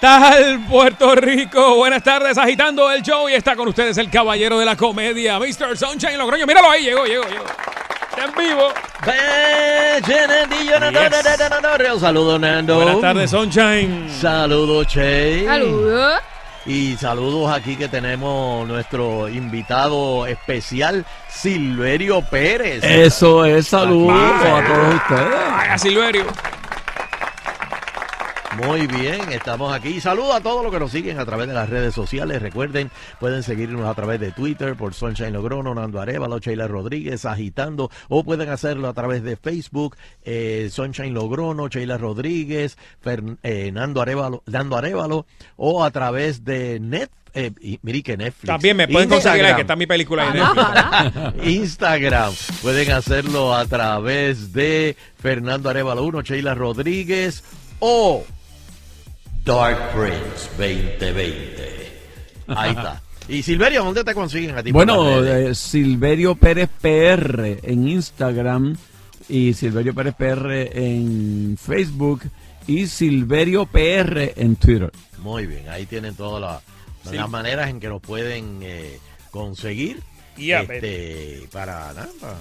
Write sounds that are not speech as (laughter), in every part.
Tal Puerto Rico? Buenas tardes, agitando el show y está con ustedes el caballero de la comedia, Mr. Sunshine Logroño. Míralo ahí, llegó, llegó, llegó. Está en vivo. Un saludo, Nando. Buenas tardes, Sunshine. Saludos, Che. Saludos. Y saludos aquí que tenemos nuestro invitado especial, Silverio Pérez. Eso es saludo Vaya. a todos ustedes. Vaya, Silverio. Muy bien, estamos aquí. Saludos a todos los que nos siguen a través de las redes sociales. Recuerden, pueden seguirnos a través de Twitter por Sunshine Logrono, Nando Arevalo, Sheila Rodríguez, agitando, o pueden hacerlo a través de Facebook, eh, Sunshine Logrono, Sheila Rodríguez, Fer- eh, Nando Arevalo, Nando Arevalo, o a través de Net, eh, y, mire que Netflix. También me pueden conseguir Instagram. ahí, que está mi película ahí. en Ajá, Netflix. (laughs) Instagram. Pueden hacerlo a través de Fernando Arevalo 1, Sheila Rodríguez o Dark Prince 2020. (laughs) Ahí está. Y Silverio, ¿dónde te consiguen a ti? Bueno, eh, Silverio Pérez PR en Instagram y Silverio Pérez PR en Facebook y Silverio PR en Twitter. Muy bien, ahí tienen todas las, Sí. las maneras en que nos pueden eh, conseguir Ya, este, para, nada, para,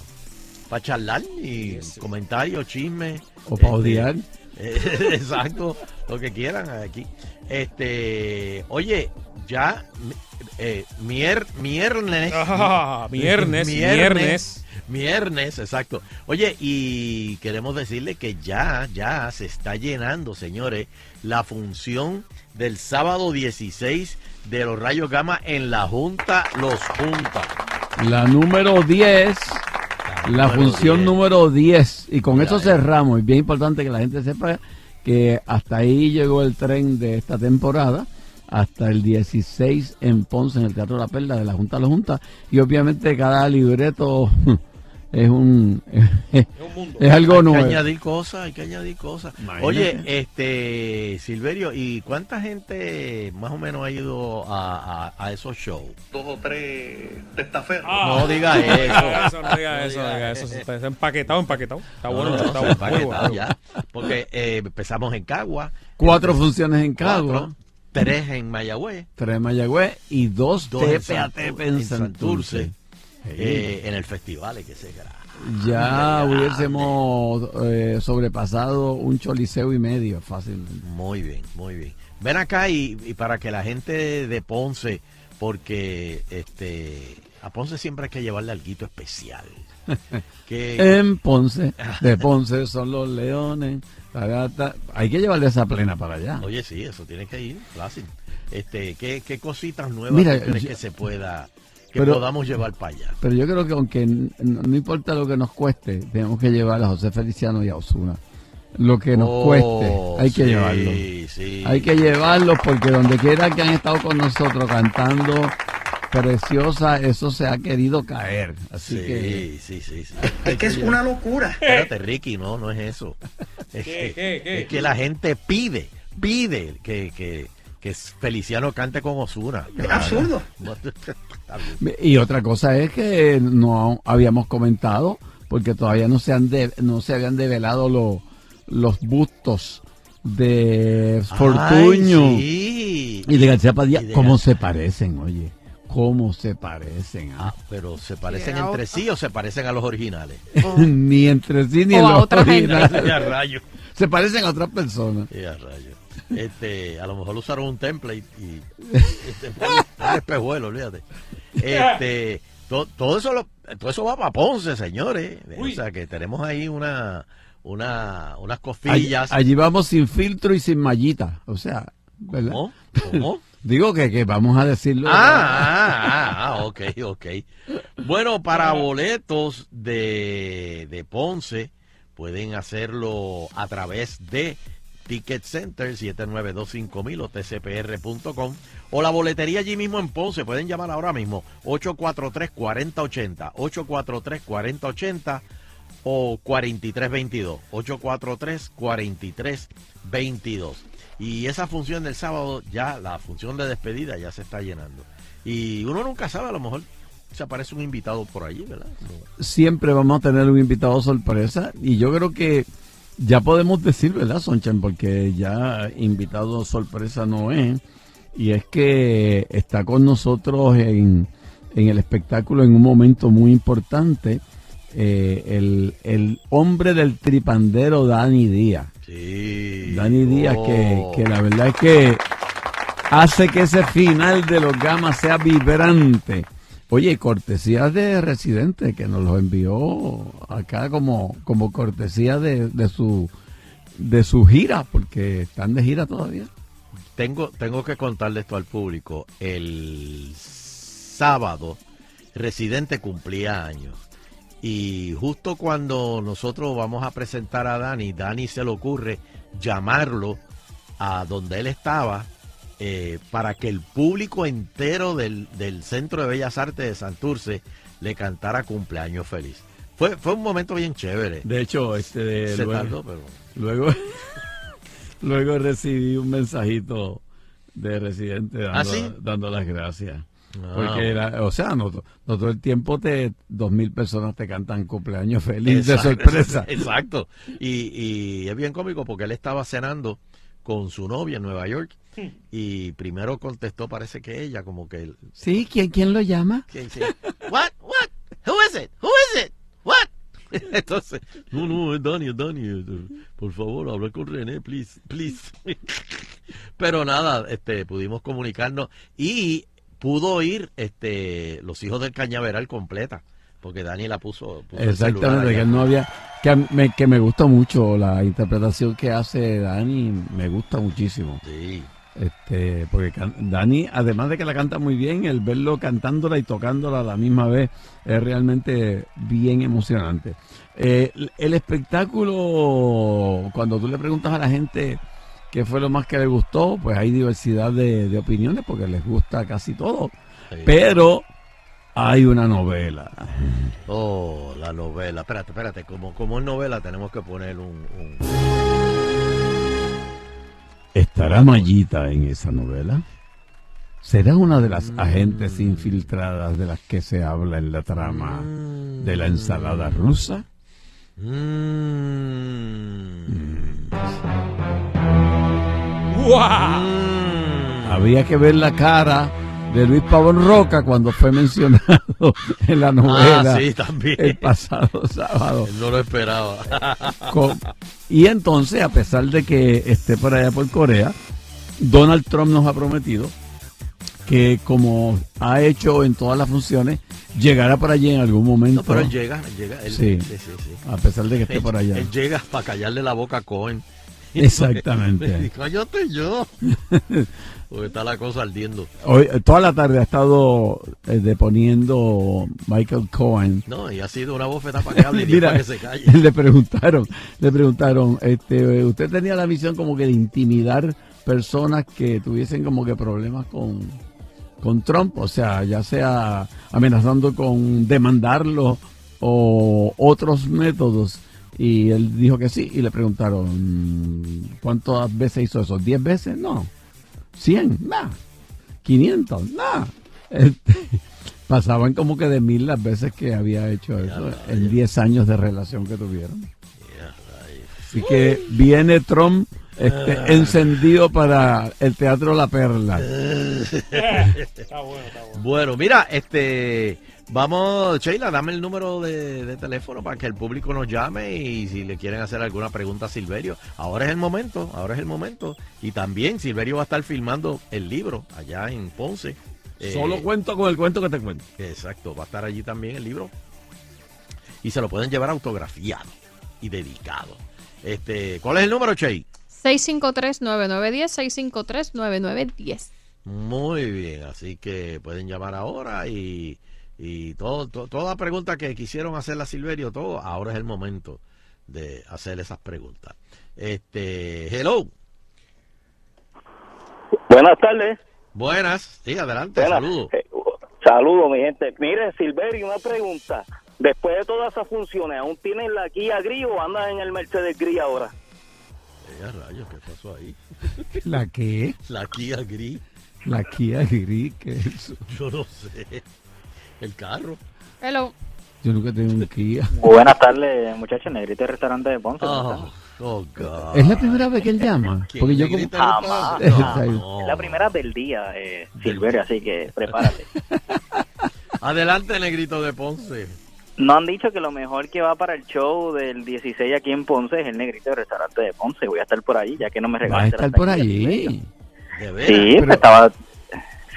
para charlar y Yes, sí. comentarios, chismes. O para este, odiar. (laughs) Exacto, lo que quieran aquí. Este, oye, ya eh, mier, viernes, Ah, viernes, viernes. viernes, exacto. Oye, y queremos decirle que ya, ya se está llenando, señores, la función del sábado 16 de los rayos gamma en la Junta Los Junta. La número 10, la número función 10. número 10. Y con eso cerramos. Es bien importante que la gente sepa que hasta ahí llegó el tren de esta temporada. Hasta el 16 en Ponce, en el Teatro La Perla de la Junta a la Junta. Y obviamente cada libreto (laughs) (laughs) es un (laughs) es un mundo. algo hay que nuevo. añadir cosas, hay que añadir cosas. Imagínate. Oye, este, Silverio, ¿y cuánta gente más o menos ha ido a, a- a esos shows? dos o tres testaferros. Ah. (laughs) No diga No eso. no diga eso, diga no diga eso. eso. Está está empaquetado, empaquetado. Está bueno, No, no, está bueno. empaquetado ya. Porque eh, empezamos en Cagua. Cuatro funciones en Cagua, cuatro, tres en Mayagüez, tres en Mayagüez y dos, dos en tepe a Santur- tepe en Santurce. Eh, en el festival que se graba. Ya hubiésemos eh, sobrepasado un choliseo y medio fácilmente. Muy bien, muy bien. Ven acá y, y para que la gente de Ponce, porque este a Ponce siempre hay que llevarle algo especial. (laughs) que, En Ponce, de Ponce son los leones. ta, ta, ta. Hay que llevarle esa plena para allá. Oye, sí, eso tiene que ir, fácil. Este, ¿qué, qué cositas nuevas Mira, crees yo- que se pueda, que Pero- podamos llevar para allá? Pero yo creo que aunque no importa lo que nos cueste, tenemos que llevar a José Feliciano y a Osuna. Lo que nos Oh, cueste, hay que sí, llevarlo. Sí, Hay que llevarlo porque donde quiera que han estado con nosotros cantando preciosa, eso se ha querido caer. Así Sí, que sí, sí, sí. Es que es una locura. Espérate, Ricky, no, no es eso. Es, ¿Qué, que, qué, qué? es que la gente pide, pide que, que, que Feliciano cante con Osuna. Es absurdo. Y otra cosa es que no habíamos comentado, porque todavía no se, han de- no se habían develado lo- los bustos de Fortuño Ay, sí. y de García Padilla. De ¿Cómo García. se parecen, oye? ¿Cómo se parecen? ah? Ah, pero se parecen entre otra. sí o se parecen a los originales. (laughs) ni entre sí ni O en a los otra gente. (laughs) originales. Y a rayo. Se parecen a otras personas. Y a rayo. Este, a lo mejor usaron un template y este, (laughs) un espejuelo, olvídate. Este, to- todo eso lo, todo eso va para Ponce, señores. Uy. O sea que tenemos ahí una, una, unas Allí, costillas. allí vamos sin filtro y sin mallita. O sea, ¿verdad? ¿Cómo? ¿Cómo? (laughs) Digo que, que vamos a decirlo. Ah, ah, ah, ah, ok, ok. Bueno, para boletos de, de Ponce, pueden hacerlo a través de Ticket Center 7925000 o tcpr.com o la boletería allí mismo en Ponce. Pueden llamar ahora mismo 843-4080, 843-4080 o 4322, 843-4322. Y esa función del sábado, ya la función de despedida ya se está llenando. Y uno nunca sabe, a lo mejor se aparece un invitado por allí, ¿verdad? Siempre vamos a tener un invitado sorpresa. Y yo creo que ya podemos decir, ¿verdad, Sonchan? Porque ya invitado sorpresa no es. Y es que está con nosotros en, en el espectáculo en un momento muy importante. eh, el, el hombre del tripandero Dani Díaz. Sí. Dani Díaz, que, Oh. que la verdad es que hace que ese final de los gamas sea vibrante. Oye, cortesía de Residente, que nos lo envió acá como, como cortesía de, de su de su gira, porque están de gira todavía. Tengo, tengo que contarle esto al público. El sábado, Residente cumplía años. Y justo cuando nosotros vamos a presentar a Dani, Dani se le ocurre llamarlo a donde él estaba eh, para que el público entero del, del Centro de Bellas Artes de Santurce le cantara cumpleaños feliz. Fue, fue un momento bien chévere. De hecho, este de, se luego, tardó, pero... luego, (laughs) luego recibí un mensajito de Residente dando, ¿Ah, sí? dando las gracias. Ah, Porque, era, o sea, no, no todo el tiempo te dos mil personas te cantan cumpleaños feliz de Exacto, sorpresa. (laughs) Exacto. Y, y es bien cómico porque él estaba cenando con su novia en Nueva York (laughs) y primero contestó, parece que ella, como que... Sí, ¿quién, quién lo llama? que dice, What? What? Who is it? Who is it? What? (laughs) Entonces, no, no, es Dani, es Dani. Por favor, habla con René, please, please. (laughs) Pero nada, este, pudimos comunicarnos y pudo ir este, los hijos del cañaveral completa. Porque Dani la puso. el Exactamente, que no había, que me, que me gusta mucho la interpretación que hace Dani, me gusta muchísimo. Sí. Este, porque Dani, además de que la canta muy bien, el verlo cantándola y tocándola a la misma vez es realmente bien emocionante. Eh, el espectáculo, cuando tú le preguntas a la gente qué fue lo más que le gustó, pues hay diversidad de, de opiniones porque les gusta casi todo. sí. Pero hay una novela. Oh, la novela. Espérate, espérate. Como, como es novela, tenemos que poner un. un- ¿Estará Mayita en esa novela? ¿Será una de las agentes infiltradas de las que se habla en la trama de la ensalada rusa? Mm. ¡Guau! Mm. Habría que ver la cara de Luis Pavón Roca cuando fue mencionado en la novela Ah, sí, también. el pasado sábado. Él no lo esperaba. (laughs) Con- y entonces, a pesar de que esté por allá por Corea, Donald Trump nos ha prometido que como ha hecho en todas las funciones, llegará por allí en algún momento. No, pero él llega, él llega. Él, Sí. sí, sí, sí. A pesar de que esté Él, por allá. él llega para callarle la boca a Cohen. Exactamente. (laughs) Cállate yo. (laughs) Porque está la cosa ardiendo. Hoy, toda la tarde ha estado eh, deponiendo Michael Cohen. No, y ha sido una bofetada para que hable y ni Mira, para que se calle. (laughs) le preguntaron, le preguntaron, este, usted tenía la misión como que de intimidar personas que tuviesen como que problemas con, con Trump, o sea, ya sea amenazando con demandarlo o otros métodos. Y él dijo que sí, y le preguntaron, ¿cuántas veces hizo eso? ¿10 veces? No. ¿100? Nada. ¿500? Nada. Este, (laughs) pasaban como que de mil las veces que había hecho eso en 10 años de relación que tuvieron. Así que viene Trump este, encendido para el Teatro La Perla. (laughs) Está bueno, está bueno. Bueno, mira, este, vamos, Sheila, dame el número de, de teléfono para que el público nos llame y si le quieren hacer alguna pregunta a Silverio. Ahora es el momento, ahora es el momento. Y también Silverio va a estar filmando el libro allá en Ponce. Eh, Solo cuento con el cuento que te cuento. Exacto, va a estar allí también el libro. y se lo pueden llevar autografiado y dedicado. Este, ¿Cuál es el número, Che? 653-9910, 653-9910. Muy bien, así que pueden llamar ahora y, y todo, to- toda pregunta que quisieron hacerle a Silverio, todo, ahora es el momento de hacer esas preguntas. Este, hello, Buenas tardes. buenas, sí, adelante, Buenas. saludos. Eh, saludos, mi gente. Mire, Silverio, una pregunta. Después de todas esas funciones, ¿aún tienes la Kia Gris o andas en el Mercedes Gris ahora? Eh, a rayos, ¿qué pasó ahí? ¿La qué? (laughs) La Kia Gris, La Kia Gris, ¿qué es eso? yo no sé. El carro. Hello. Yo nunca he tenido un Kia. Buenas tardes, muchachos. Negrito del restaurante de Ponce. ¿cómo Oh, oh, God. ¿Es la primera vez que él llama? ¿Quién Porque yo como... Jamás, (laughs) el? Es la primera del día, eh, Silverio, así que prepárate. (laughs) Adelante, negrito de Ponce. No han dicho que lo mejor que va para el show del 16 aquí en Ponce es el negrito del restaurante de Ponce. Voy a estar por allí, ya que no me Va a estar por allí. Sí, Pero- estaba...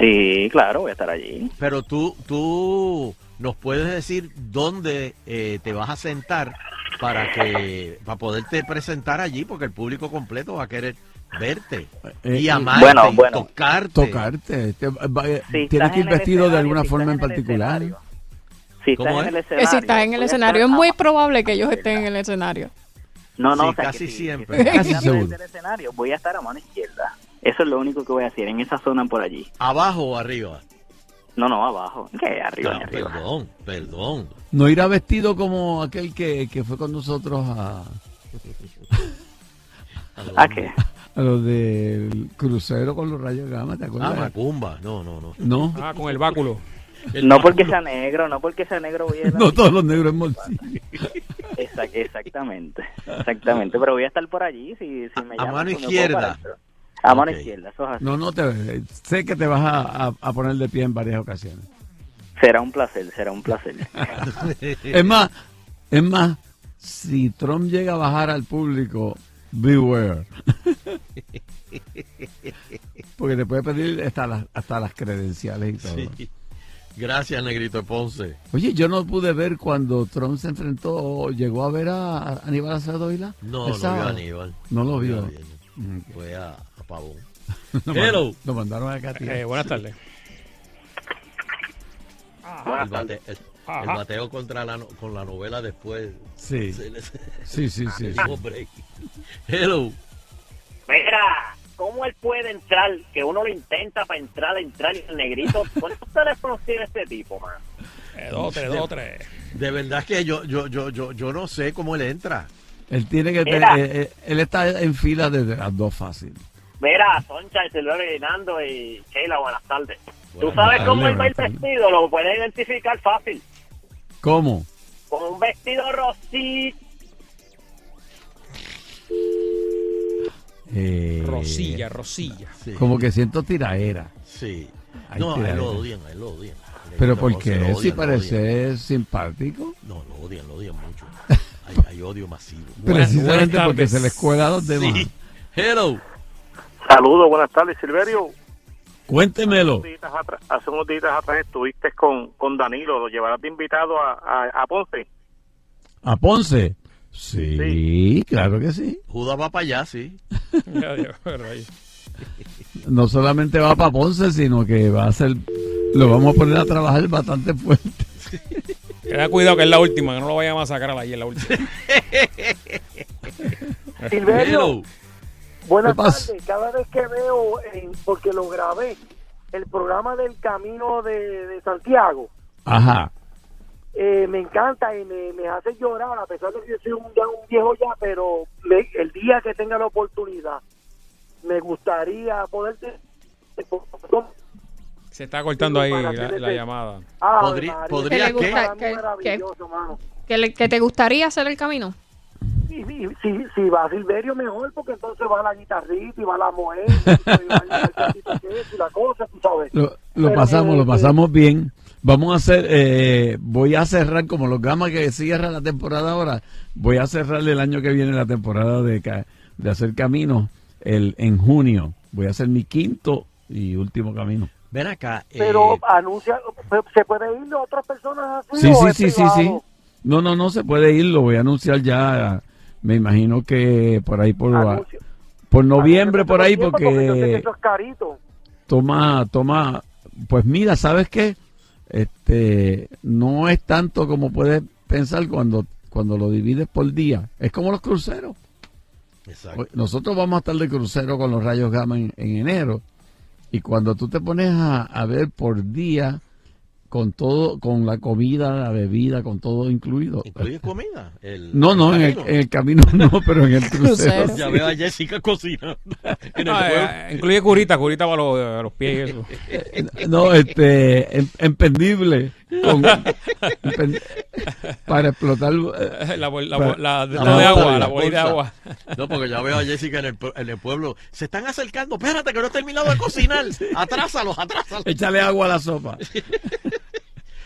Sí, claro, voy a estar allí. Pero tú, tú nos puedes decir dónde eh, te vas a sentar para que para poderte presentar allí, porque el público completo va a querer verte Eh, y eh, amarte bueno, y bueno. tocarte. Tocarte. Te- va- eh, Si Tienes que ir en vestido de alguna si forma en particular. Si ¿Cómo estás en el escenario. si estás en voy el a escenario, es muy probable que ellos estén en el escenario. No, no, Sí, o sea, que casi si- siempre. Casi seguro. desde el escenario, voy a estar a mano izquierda. Eso es lo único que voy a hacer en esa zona por allí. ¿Abajo o arriba? No, no, abajo. ¿Qué? Arriba, No, ni arriba. perdón, perdón. No irá vestido como aquel que, que fue con nosotros a, (laughs) ¿A qué? a los del crucero con los rayos gamma, ¿te Ah, acuerdas? Macumba. No, no, no. no, Ah, con el báculo. El (laughs) No porque sea negro, no porque sea negro voy a ir (laughs) a- no todos los negros en bolsillo. Exact- exactamente, exactamente. Pero voy a estar por allí si, si me A llaman, mano me puedo izquierda. A mano Ok. izquierda, eso es así. No, no, te, sé que te vas a, a- a poner de pie en varias ocasiones. Será un placer, será un placer. (laughs) Es más, es más, si Trump llega a bajar al público, beware. (laughs) Porque te puede pedir hasta las, hasta las credenciales y todo. Sí. Gracias, negrito Ponce. Oye, yo no pude ver cuando Trump se enfrentó, llegó a ver a Aníbal Acevedo. No, no vio a Aníbal. No lo vio Fue a, (laughs) Lo Hello. mand- Lo mandaron acá, tío. Eh, buenas tardes. El, bate- el- el Ajá. bateo contra la, no- con la novela después. Sí, (laughs) Se sí, sí, sí. (laughs) Hello. Mira, ¿cómo él puede entrar? Que uno lo intenta para entrar, entrar y el negrito. ¿Cuántos teléfonos tiene este tipo, man? Eh, dos, tres, dos, tres. De verdad que yo, yo, yo, yo, yo no sé cómo él entra. Él tiene que Mira. tener, eh, eh, él está en fila desde las dos fácil. Mira, Soncha, el celular Hernando y Sheila, buenas tardes. ¿Tú sabes cómo él va buenas tardes. vestido? Lo puedes identificar fácil. ¿Cómo? Con un vestido rosito. Eh, Rosilla, Rosilla. Sí. Como que siento tiraera. Sí. Ay, no, a él tira, lo odian, él lo odian. Pero ¿por qué? Si odian, odian. parece simpático. No, lo odian, lo odian mucho. (laughs) Hay, hay odio masivo. Precisamente buenas porque se le escuela a los demás. Sí. Hello. Saludos, buenas tardes, Silverio. Cuéntemelo. Días atrás- hace unos días atrás estuviste con, con Danilo, lo llevarás de invitado a, a, a Ponce. ¿A Ponce? Sí, Sí. claro que sí. Judas va para allá, sí. (laughs) No solamente va para Ponce, sino que va a ser, lo vamos a poner a trabajar bastante fuerte. Ten cuidado que es la última, que no lo vayan a masacrar ahí en la última. (laughs) Silverio. Buenas tardes. Cada vez que veo, en- porque lo grabé, el programa del Camino de, de Santiago, Ajá. eh, me encanta y me, me hace llorar, a pesar de que yo soy un, ya un viejo ya, pero me- el día que tenga la oportunidad, me gustaría poder... Se está cortando ahí la, llamada. Ah, Podría- podría que- que- es maravilloso, mano. ¿Que, le- que te gustaría hacer el camino? Y, y- si, si va Silverio mejor, porque entonces va la guitarrita y va la mujer (laughs) y la cosa, tú sabes. Lo, lo Pero, pasamos, eh, lo pasamos bien. Vamos a hacer, eh, voy a cerrar como los gamas que cierra la temporada ahora. Voy a cerrar el año que viene la temporada de, ca- de hacer camino el, en junio. Voy a hacer mi quinto y último camino. Ven acá. Pero eh, anuncia, ¿se puede ir otras personas así? Sí, o sí, es sí, sí, sí. No, no, no se puede ir, lo voy a anunciar ya, me imagino que por ahí por, por noviembre, por ahí, Tiempo, yo sé que porque eso es carito. toma, toma, pues mira, ¿sabes qué? Este, no es tanto como puedes pensar cuando, cuando lo divides por día. Es como los cruceros. Exacto. Nosotros vamos a estar de crucero con los rayos gamma en, en enero. Y cuando tú te pones a, a ver por día, con todo, con la comida, la bebida, con todo incluido. ¿Incluye comida? El- No, no, en el, camino. en el camino no, (laughs) pero en el crucero. Crucero. Ya veo a Jessica cocinando. (laughs) en el Ah, eh, incluye curita, curita para los, los pies y eso. No, este, en- empendible. con- empen- para explotar. eh, La, la, Para- bol- la, de, la la de agua, la bolsa de agua. No, porque ya veo a Jessica en el, en el pueblo. Se están acercando. Espérate, que no he terminado de cocinar. (laughs) Atrásalos, atrásalos. Échale agua a la sopa.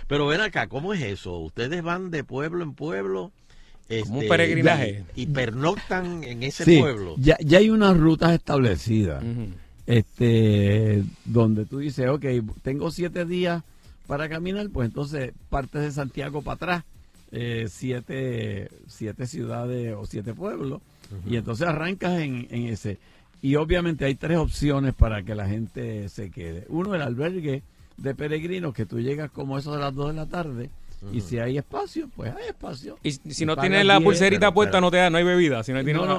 Pero ven acá, ¿cómo es eso? Ustedes van de pueblo en pueblo. Como un este, peregrinaje. Y, y pernoctan en ese Sí, pueblo. ya, ya hay unas rutas establecidas. Este donde tú dices, ok, tengo siete días para caminar, pues entonces partes de Santiago para atrás, eh, siete, siete ciudades o siete pueblos, y entonces arrancas en, en ese. Y obviamente hay tres opciones para que la gente se quede. Uno, el albergue de peregrinos, que tú llegas como eso de las dos de la tarde, y si hay espacio, pues hay espacio. Y si no tienes la 10, pulserita pero- puesta, pero- no te da, no hay bebida. Si no, tienes no,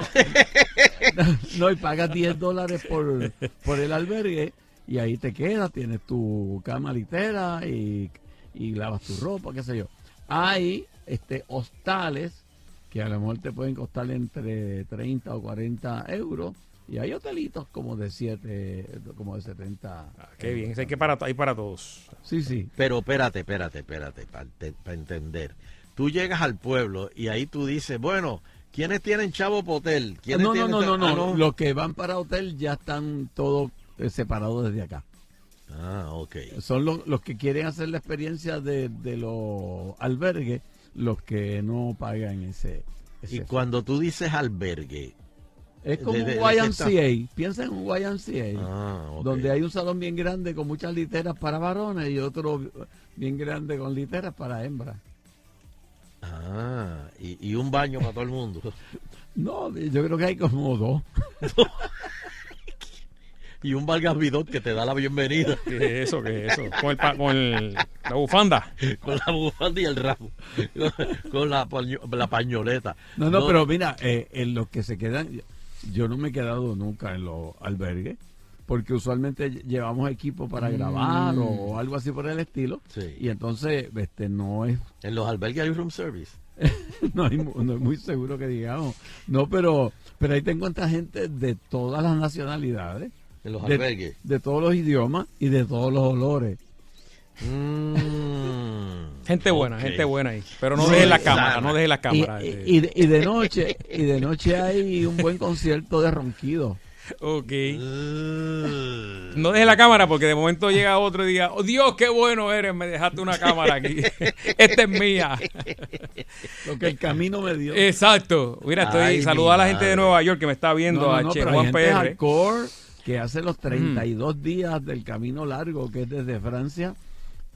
(laughs) no. no, y pagas 10 dólares por, por el albergue y ahí te quedas, tienes tu cama litera y, y lavas tu ropa, qué sé yo. Hay este hostales que a lo mejor te pueden costar entre 30 o 40 euros y hay hotelitos como de 7, como de 70. Ah, qué bien, hay, que para, hay para todos. Sí, sí. Pero espérate, espérate, espérate, para entender. Tú llegas al pueblo y ahí tú dices, bueno, ¿quiénes tienen chavo por hotel? ¿Quiénes No, no, tienen no, no, ta- no, ah, Los que van para hotel ya están todos eh, separados desde acá. Ah, ok. son los, los que quieren hacer la experiencia de, de los albergues los que no pagan ese, ese Y cuando tú dices albergue, es como de- de- un? YMCA piensa en un YMCA ah, ok. donde hay un salón bien grande con muchas literas para varones y otro bien grande con literas para hembras Ah, y, y un baño para todo el mundo. (laughs) no yo creo que hay como dos (laughs) Y un Vargas que te da la bienvenida ¿Qué es eso? ¿Qué es eso? Con, el, con el- la bufanda. (laughs) con la bufanda y el ramo, con la, paño- la pañoleta. no no pero mira eh, en los que se quedan yo no me he quedado nunca en los albergues porque usualmente llevamos equipo para grabar Mm. o algo así por el estilo Sí. y entonces este no es En los albergues hay room service. (laughs) no, hay no es muy seguro que digamos. No, pero, pero ahí te encuentras gente de todas las nacionalidades, En los de, albergues. de todos los idiomas y de todos los olores. Mm, Gente buena, gente buena ahí. Pero no Sí, dejes la sana. cámara, no dejes la Y, cámara. y- eh. y de, y de noche, y de noche hay un buen concierto de ronquido. Ok. Mm. No dejes la cámara porque de momento llega otro y diga, oh Dios, qué bueno eres, me dejaste una cámara aquí. (laughs) Esta es mía. Lo que el camino me dio. Exacto. Mira, estoy Ay, saludando a la gente de. Nueva York que me está viendo, No, no, a no, Che pero hay Juan gente PR. hardcore que hace los 32 días del camino largo que es desde Francia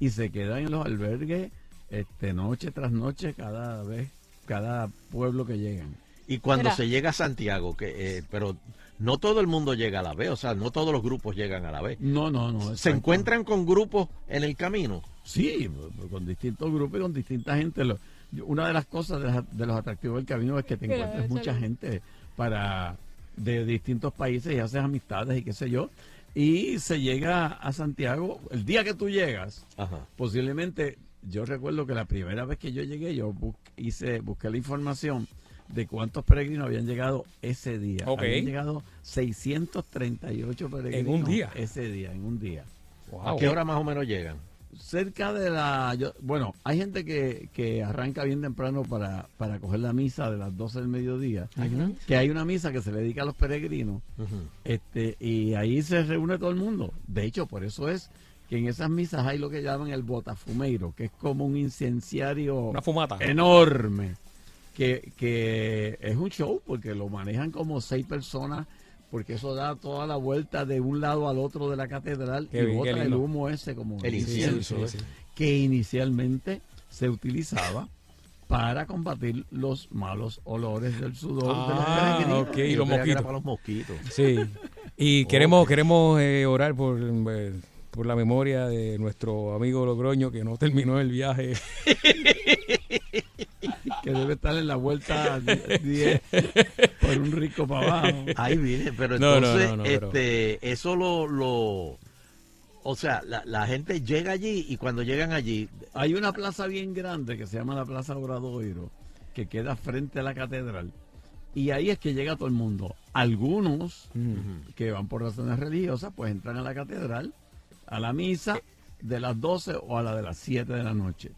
y se quedan en los albergues este noche tras noche cada vez, cada pueblo que llegan. Y cuando Mira. se llega a Santiago, que eh, pero no todo el mundo llega a la vez, o sea, no todos los grupos llegan a la vez. No, no, no. ¿Se encuentran con grupos en el camino? Sí, con distintos grupos y con distinta gente. Lo- yo- Una de las cosas de, las- de los atractivos del camino es que te debe mucha gente para de distintos países y haces amistades y qué sé yo. Y se llega a Santiago, el día que tú llegas, Ajá. posiblemente, yo recuerdo que la primera vez que yo llegué, yo bus- hice, busqué la información de cuántos peregrinos habían llegado ese día. Habían llegado 638 peregrinos. un día. Ese día, en un día. Wow. ¿A qué hora más o menos llegan? Cerca de la... yo- bueno, hay gente que, que arranca bien temprano para, para coger la misa de las 12 del mediodía. Que hay una misa que se le dedica a los peregrinos. Este Y ahí se reúne todo el mundo. De hecho, por eso es que en esas misas hay lo que llaman el botafumeiro, que es como un incenciario Una fumata. enorme. Que, que es un show porque lo manejan como seis personas porque eso da toda la vuelta de un lado al otro de la catedral Qué y bien, bota el humo ese como El incienso, que inicialmente se utilizaba para combatir los malos olores del sudor de los Ah, peregrinos. ok, y los mosquitos. para los mosquitos. Sí. Y (laughs) queremos, queremos eh, orar por, eh, por la memoria de nuestro amigo Logroño que no terminó el viaje. (laughs) que debe estar en la vuelta (laughs) 10 por un rico para abajo. Ahí viene, pero No, no, entonces, no, no, pero- este, eso lo, lo, o sea, la, la gente llega allí y cuando llegan allí, Hay una plaza bien grande que se llama la Plaza Obradoiro, que queda frente a la catedral. Y ahí es que llega todo el mundo. Algunos que van por razones religiosas, pues entran a la catedral, a la misa de las 12 o a la de las 7 de la noche.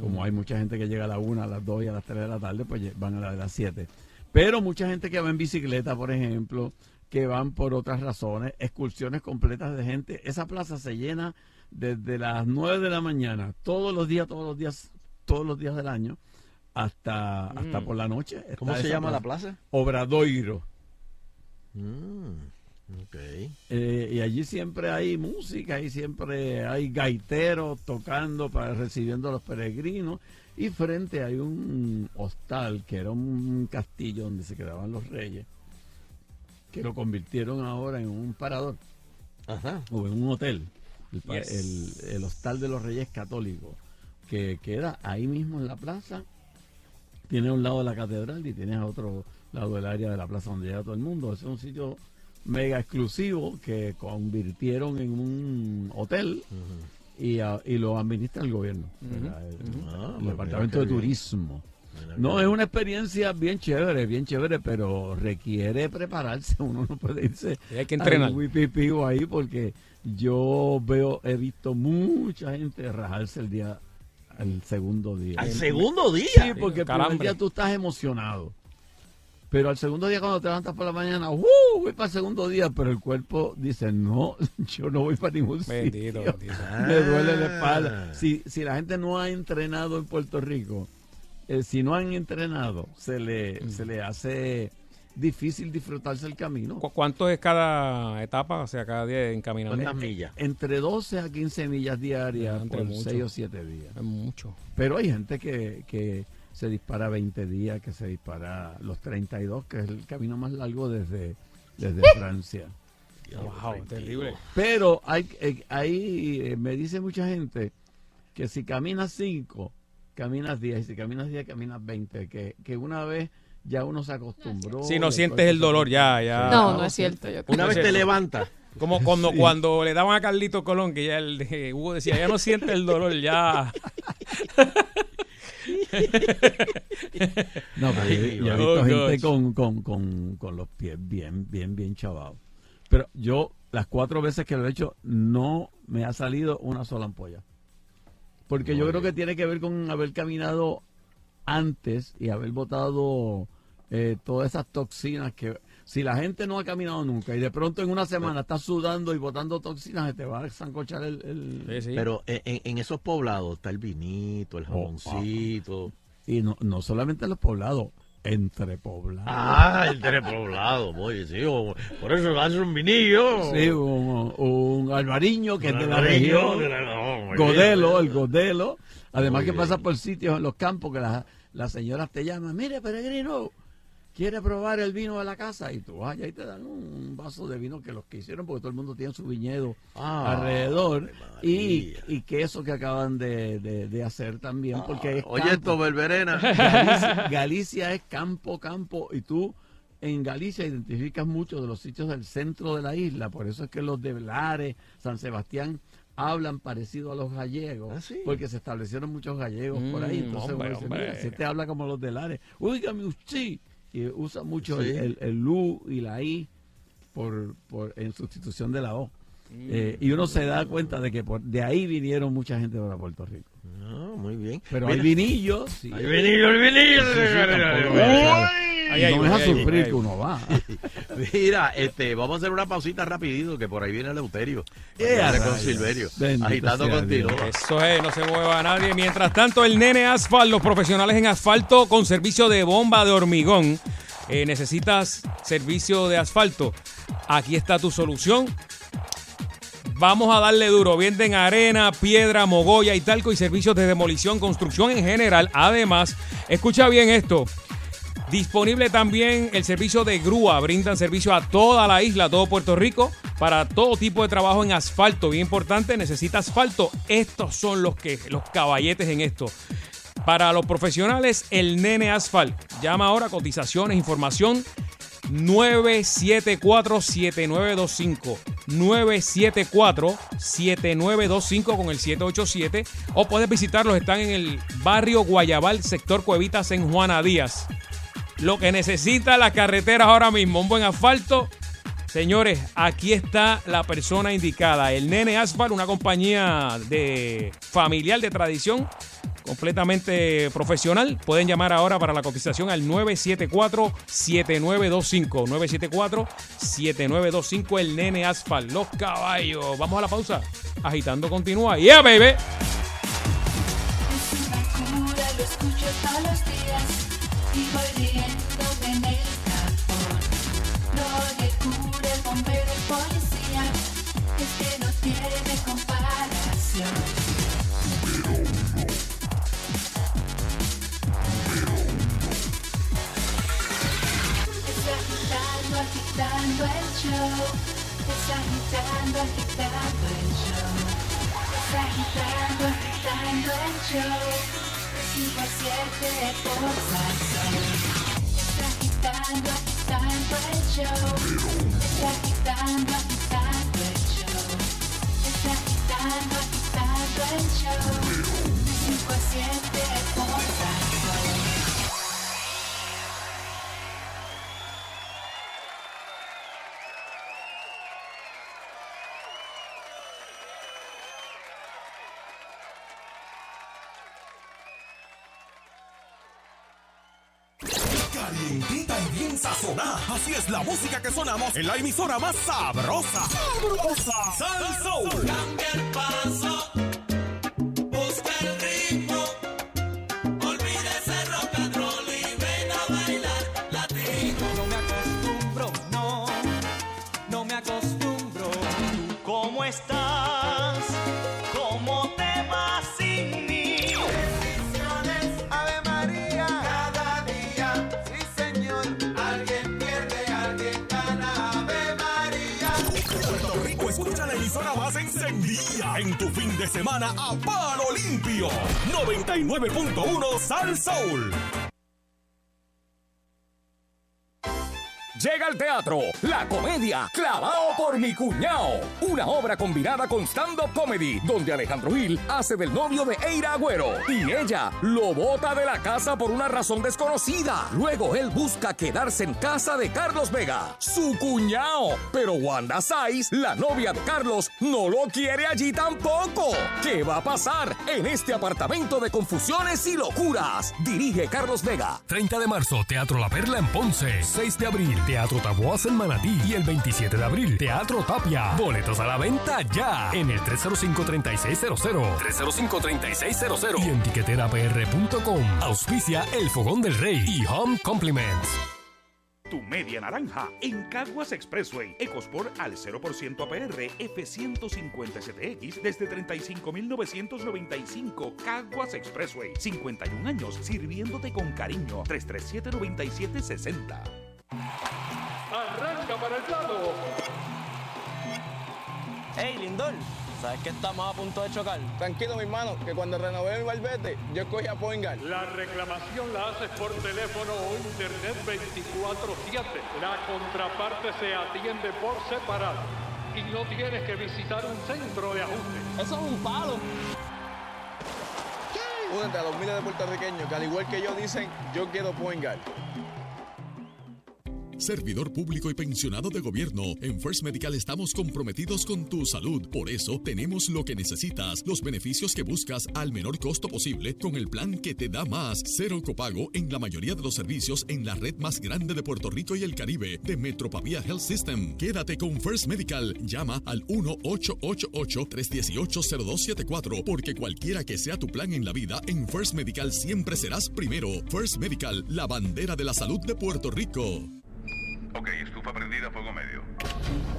Como hay mucha gente que llega a la 1, a las 2 y a las 3 de la tarde, pues van a la de las 7. Pero mucha gente que va en bicicleta, por ejemplo, que van por otras razones, excursiones completas de gente. Esa plaza se llena desde las 9 de la mañana, todos los días, todos los días, todos los días del año, hasta, hasta por la noche. ¿cómo se llama la plaza? Obradoiro. Mm, Eh, y allí siempre hay música y siempre hay gaiteros tocando para recibiendo a los peregrinos. Y frente hay un hostal que era un castillo donde se quedaban los reyes, que lo convirtieron ahora en un parador Ajá. o en un hotel. El, Yes. el- el hostal de los reyes católicos, que queda ahí mismo en la plaza. Tiene a un lado la catedral y tiene a otro lado el área de la plaza donde llega todo el mundo. Es un sitio mega exclusivo que convirtieron en un hotel y, lo administra el gobierno, el, Ah, el pues Departamento de. Turismo. No, es una experiencia bien chévere, bien chévere, pero requiere prepararse. (laughs) Uno no puede irse Y hay que entrenar. ahí porque yo veo, he visto mucha gente rajarse el día, el segundo día. Al segundo día. Sí, porque el primer día tú estás emocionado. Pero al segundo día cuando te levantas por la mañana, ¡uh! voy para el segundo día, pero el cuerpo dice, no, (laughs) yo no voy para ningún Bendito, sitio. bendito. (laughs) Me duele la Ah. espalda. Si, si la gente no ha entrenado en Puerto Rico, eh, si no han entrenado, se le, Mm. se le hace difícil disfrutarse el camino. ¿Cu- ¿Cuánto es cada etapa? O sea, cada día en caminando. ¿Cuántas millas? Entre 12 a 15 millas diarias Ah, entre por mucho. 6 o 7 días. Es mucho. Pero hay gente que, que se dispara 20 días, que se dispara los 32, que es el camino más largo desde, desde Francia. Wow, terrible. Pero hay, eh, ahí eh, me dice mucha gente que si caminas 5, caminas 10, y si caminas 10, caminas 20, que, que una vez ya uno se acostumbró. Si no sientes el dolor, ya, ya. No, no es cierto. Yo creo. Una No vez te levantas. Como cuando, cuando le daban a Carlito Colón, que ya el de Hugo decía, ya no siente el dolor, ya. (laughs) (laughs) No, pero Ay, yo, yo he oh, visto gente gosh. con, con, con, con los pies bien, bien, bien chavados. Pero yo, las cuatro veces que lo he hecho, no me ha salido una sola ampolla. Porque yo creo que tiene que ver con haber caminado antes y haber botado eh, todas esas toxinas que... Si la gente no ha caminado nunca y de pronto en una semana está sudando y botando toxinas, se te va a zancochar el... el- Sí, sí. Pero en, esos poblados está el vinito, el Oh, jamoncito. Y no, no solamente en los poblados, entre poblados. Ah, el poblado, oye, sí, o- por eso hace un vinillo. Sí, un, un albariño que es de la región. de la- oh, Godelo, bien. el Godelo. Además que pasa por sitios en los campos que las las señoras te llaman, mire peregrino, ¿quiere probar el vino de la casa? Y tú vas allá y te dan un vaso de vino que los que hicieron, porque todo el mundo tiene su viñedo Ah, alrededor. Y, y queso que acaban de, de- de hacer también, porque es Oye, campo. esto, Belverena. Galicia, (laughs) Galicia es campo, campo, y tú en Galicia identificas muchos de los sitios del centro de la isla, por eso es que los de Blares, San Sebastián, hablan parecido a los gallegos, ¿Ah, sí? porque se establecieron muchos gallegos por ahí, Mm, entonces hombre, uno dice, hombre. mira, si este habla como los de Lares, oígame usted, y usa mucho Sí. el, el, el lu y la i por, por, en sustitución de la o. Mm. Eh, y uno se da cuenta de que por, de ahí vinieron mucha gente para Puerto Rico. Ah, muy bien. Pero Mira, hay vinillos. sí. Hay vinillo, el vinillo. Sí, sí, tampoco, Uy. Ahí hay no uno, es a sufrir que uno. uno va. (laughs) Mira, este, vamos a hacer una pausita rapidito, que por ahí viene Eleuterio. A con. Silverio. Bendito agitando contigo. Eso es, no se mueva nadie. Mientras tanto, el Nene Asphalt, los profesionales en asfalto con servicio de bomba de hormigón. Eh, necesitas servicio de asfalto. Aquí está tu solución. Vamos a darle duro. Venden arena, piedra, mogolla y talco y servicios de demolición, construcción en general. Además, escucha bien esto. Disponible también el servicio de grúa. Brindan servicio a toda la isla, todo Puerto Rico, para todo tipo de trabajo en asfalto. Bien importante, necesita asfalto. Estos son los, que, los caballetes en esto. Para los profesionales, el Nene Asfalt. Llama ahora, cotizaciones, información. 974-7925. 974-7925 con el 787. O puedes visitarlos, están en el barrio Guayabal, sector Cuevitas en Juana Díaz. Lo que necesita la carretera ahora mismo, un buen asfalto. Señores, aquí está la persona indicada. El Nene Asphalt, una compañía de familiar de tradición, completamente profesional. Pueden llamar ahora para la cotización al 974-7925. 974-7925, el Nene Asphalt. Los caballos. Vamos a la pausa. Agitando continúa. Yeah, baby. Agitando el show. Está agitando, agitando el show. Está agitando, agitando el show. A siete por Salsón. Está agitando, agitando el show. Está agitando, agitando el show. Está agitando, agitando el show. A siete por Salsón. Calientita y bien sazonada. Así es la música que sonamos en la emisora más sabrosa. ¡Sabrosa! Sal Soul. Cambia el paso, a palo limpio. 99.1 Sal Soul. Llega al teatro La Comedia Clavado por mi cuñao. Una obra combinada con stand-up comedy donde Alejandro Gil hace del novio de Eira Agüero y ella lo bota de la casa por una razón desconocida. Luego él busca quedarse en casa de Carlos Vega, su cuñao. Pero Wanda Saiz, la novia de Carlos, no lo quiere allí tampoco. ¿Qué va a pasar en este apartamento de confusiones y locuras? Dirige Carlos Vega. 30 de marzo, Teatro La Perla en Ponce. 6 de abril, Teatro Taboas en Manatí. Y el 27 de abril, Teatro Tapia. Boletos a la venta ya en el 305-3600. 305-3600. Y en tiqueterapr.com. Auspicia El Fogón del Rey y Home Compliments. Tu media naranja en Caguas Expressway. EcoSport al 0% APR F157X desde 35,995. Caguas Expressway. 51 años sirviéndote con cariño. 337-9760. Arranca para el lado. Hey, Lindor, ¿sabes que estamos a punto de chocar? Tranquilo, mi hermano, que cuando renové mi barbete, yo escogí a Poingal. La reclamación la haces por teléfono o internet 24-7. La contraparte se atiende por separado. Y no tienes que visitar un centro de ajuste. Eso es un palo. Únete a los miles de puertorriqueños que al igual que yo dicen, yo quiero Poingal. Servidor público y pensionado de gobierno, en First Medical estamos comprometidos con tu salud. Por eso tenemos lo que necesitas, los beneficios que buscas al menor costo posible con el plan que te da más. Cero copago en la mayoría de los servicios en la red más grande de Puerto Rico y el Caribe de Metropavia Health System. Quédate con First Medical. Llama al 1-888-318-0274 porque cualquiera que sea tu plan en la vida, en First Medical siempre serás primero. First Medical, la bandera de la salud de Puerto Rico. Ok, estufa prendida fuego medio.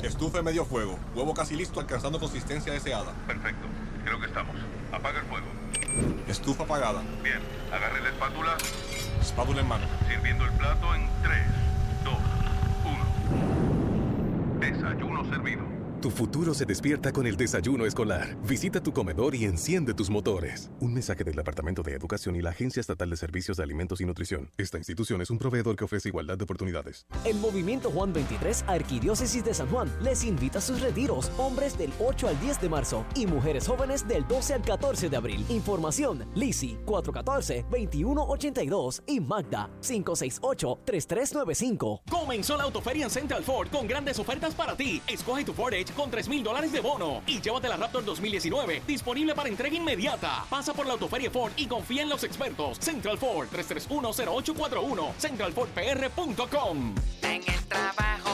Estufa en medio fuego. Huevo casi listo, alcanzando consistencia deseada. Perfecto. Creo que estamos. Apaga el fuego. Estufa apagada. Bien. Agarre la espátula. Espátula en mano. Sirviendo el plato en 3, 2, 1. Desayuno servido. Tu futuro se despierta con el desayuno escolar. Visita tu comedor y enciende tus motores. Un mensaje del Departamento de Educación y la Agencia Estatal de Servicios de Alimentos y Nutrición. Esta institución es un proveedor que ofrece igualdad de oportunidades. El Movimiento Juan 23, Arquidiócesis de San Juan, les invita a sus retiros, hombres del 8 al 10 de marzo y mujeres jóvenes del 12 al 14 de abril. Información, Lisi 414-2182 y Magda 568-3395. Comenzó la autoferia en Central Ford con grandes ofertas para ti. Escoge tu Ford Con 3 mil dólares de bono y llévate la Raptor 2019 disponible para entrega inmediata. Pasa por la autoferia Ford y confía en los expertos. Central Ford 3310841 centralfordpr.com. En el trabajo,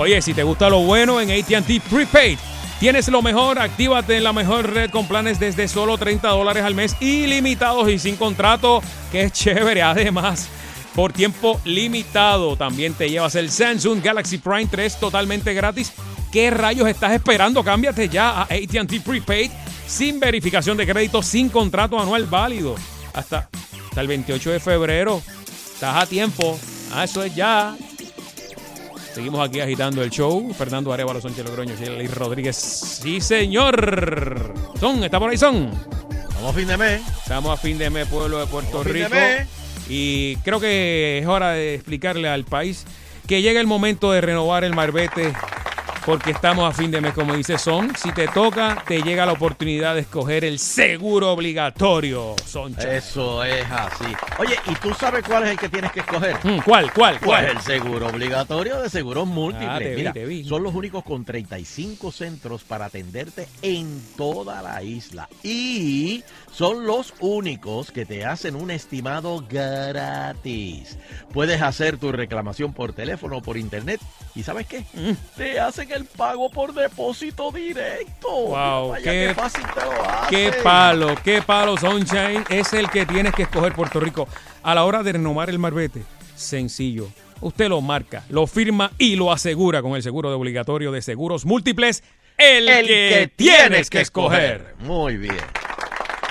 Oye, si te gusta lo bueno en ATT Prepaid, tienes lo mejor, actívate en la mejor red con planes desde solo 30 dólares al mes, ilimitados y sin contrato, es chévere. Además, por tiempo limitado, también te llevas el Samsung Galaxy Prime 3 totalmente gratis. ¿Qué rayos estás esperando? Cámbiate ya a ATT Prepaid sin verificación de crédito, sin contrato anual válido. Hasta, hasta el 28 de febrero. Estás a tiempo. Ah, eso es ya. Seguimos aquí agitando el show. Fernando Arevalo, Sánchez Logroño, y Rodríguez. Sí, señor. Son, ¿está por ahí, Son? Estamos a fin de mes. Estamos a fin de mes, pueblo de Puerto de Rico. mes. Y creo que es hora de explicarle al país que llega el momento de renovar el marbete porque estamos a fin de mes, como dice Son. Si te toca, te llega la oportunidad de escoger el seguro obligatorio, Soncha. Eso es así. Oye, ¿y tú sabes cuál es el que tienes que escoger? Mm, ¿Cuál, cuál, cuál? Pues el seguro obligatorio de seguros múltiples. Ah, te vi, Mira, te vi. son los únicos con 35 centros para atenderte en toda la isla. Y son los únicos que te hacen un estimado gratis. Puedes hacer tu reclamación por teléfono o por internet. ¿Y sabes qué? Mm. Te hacen el pago por depósito directo. Wow, Vaya, qué- qué fácil te lo Qué hacen. palo, qué palo, Sunshine. Es el que tienes que escoger Puerto Rico. A la hora de renovar el marbete, sencillo. Usted lo marca, lo firma y lo asegura con el seguro de obligatorio de seguros múltiples. El, El que, tienes que escoger. Muy bien.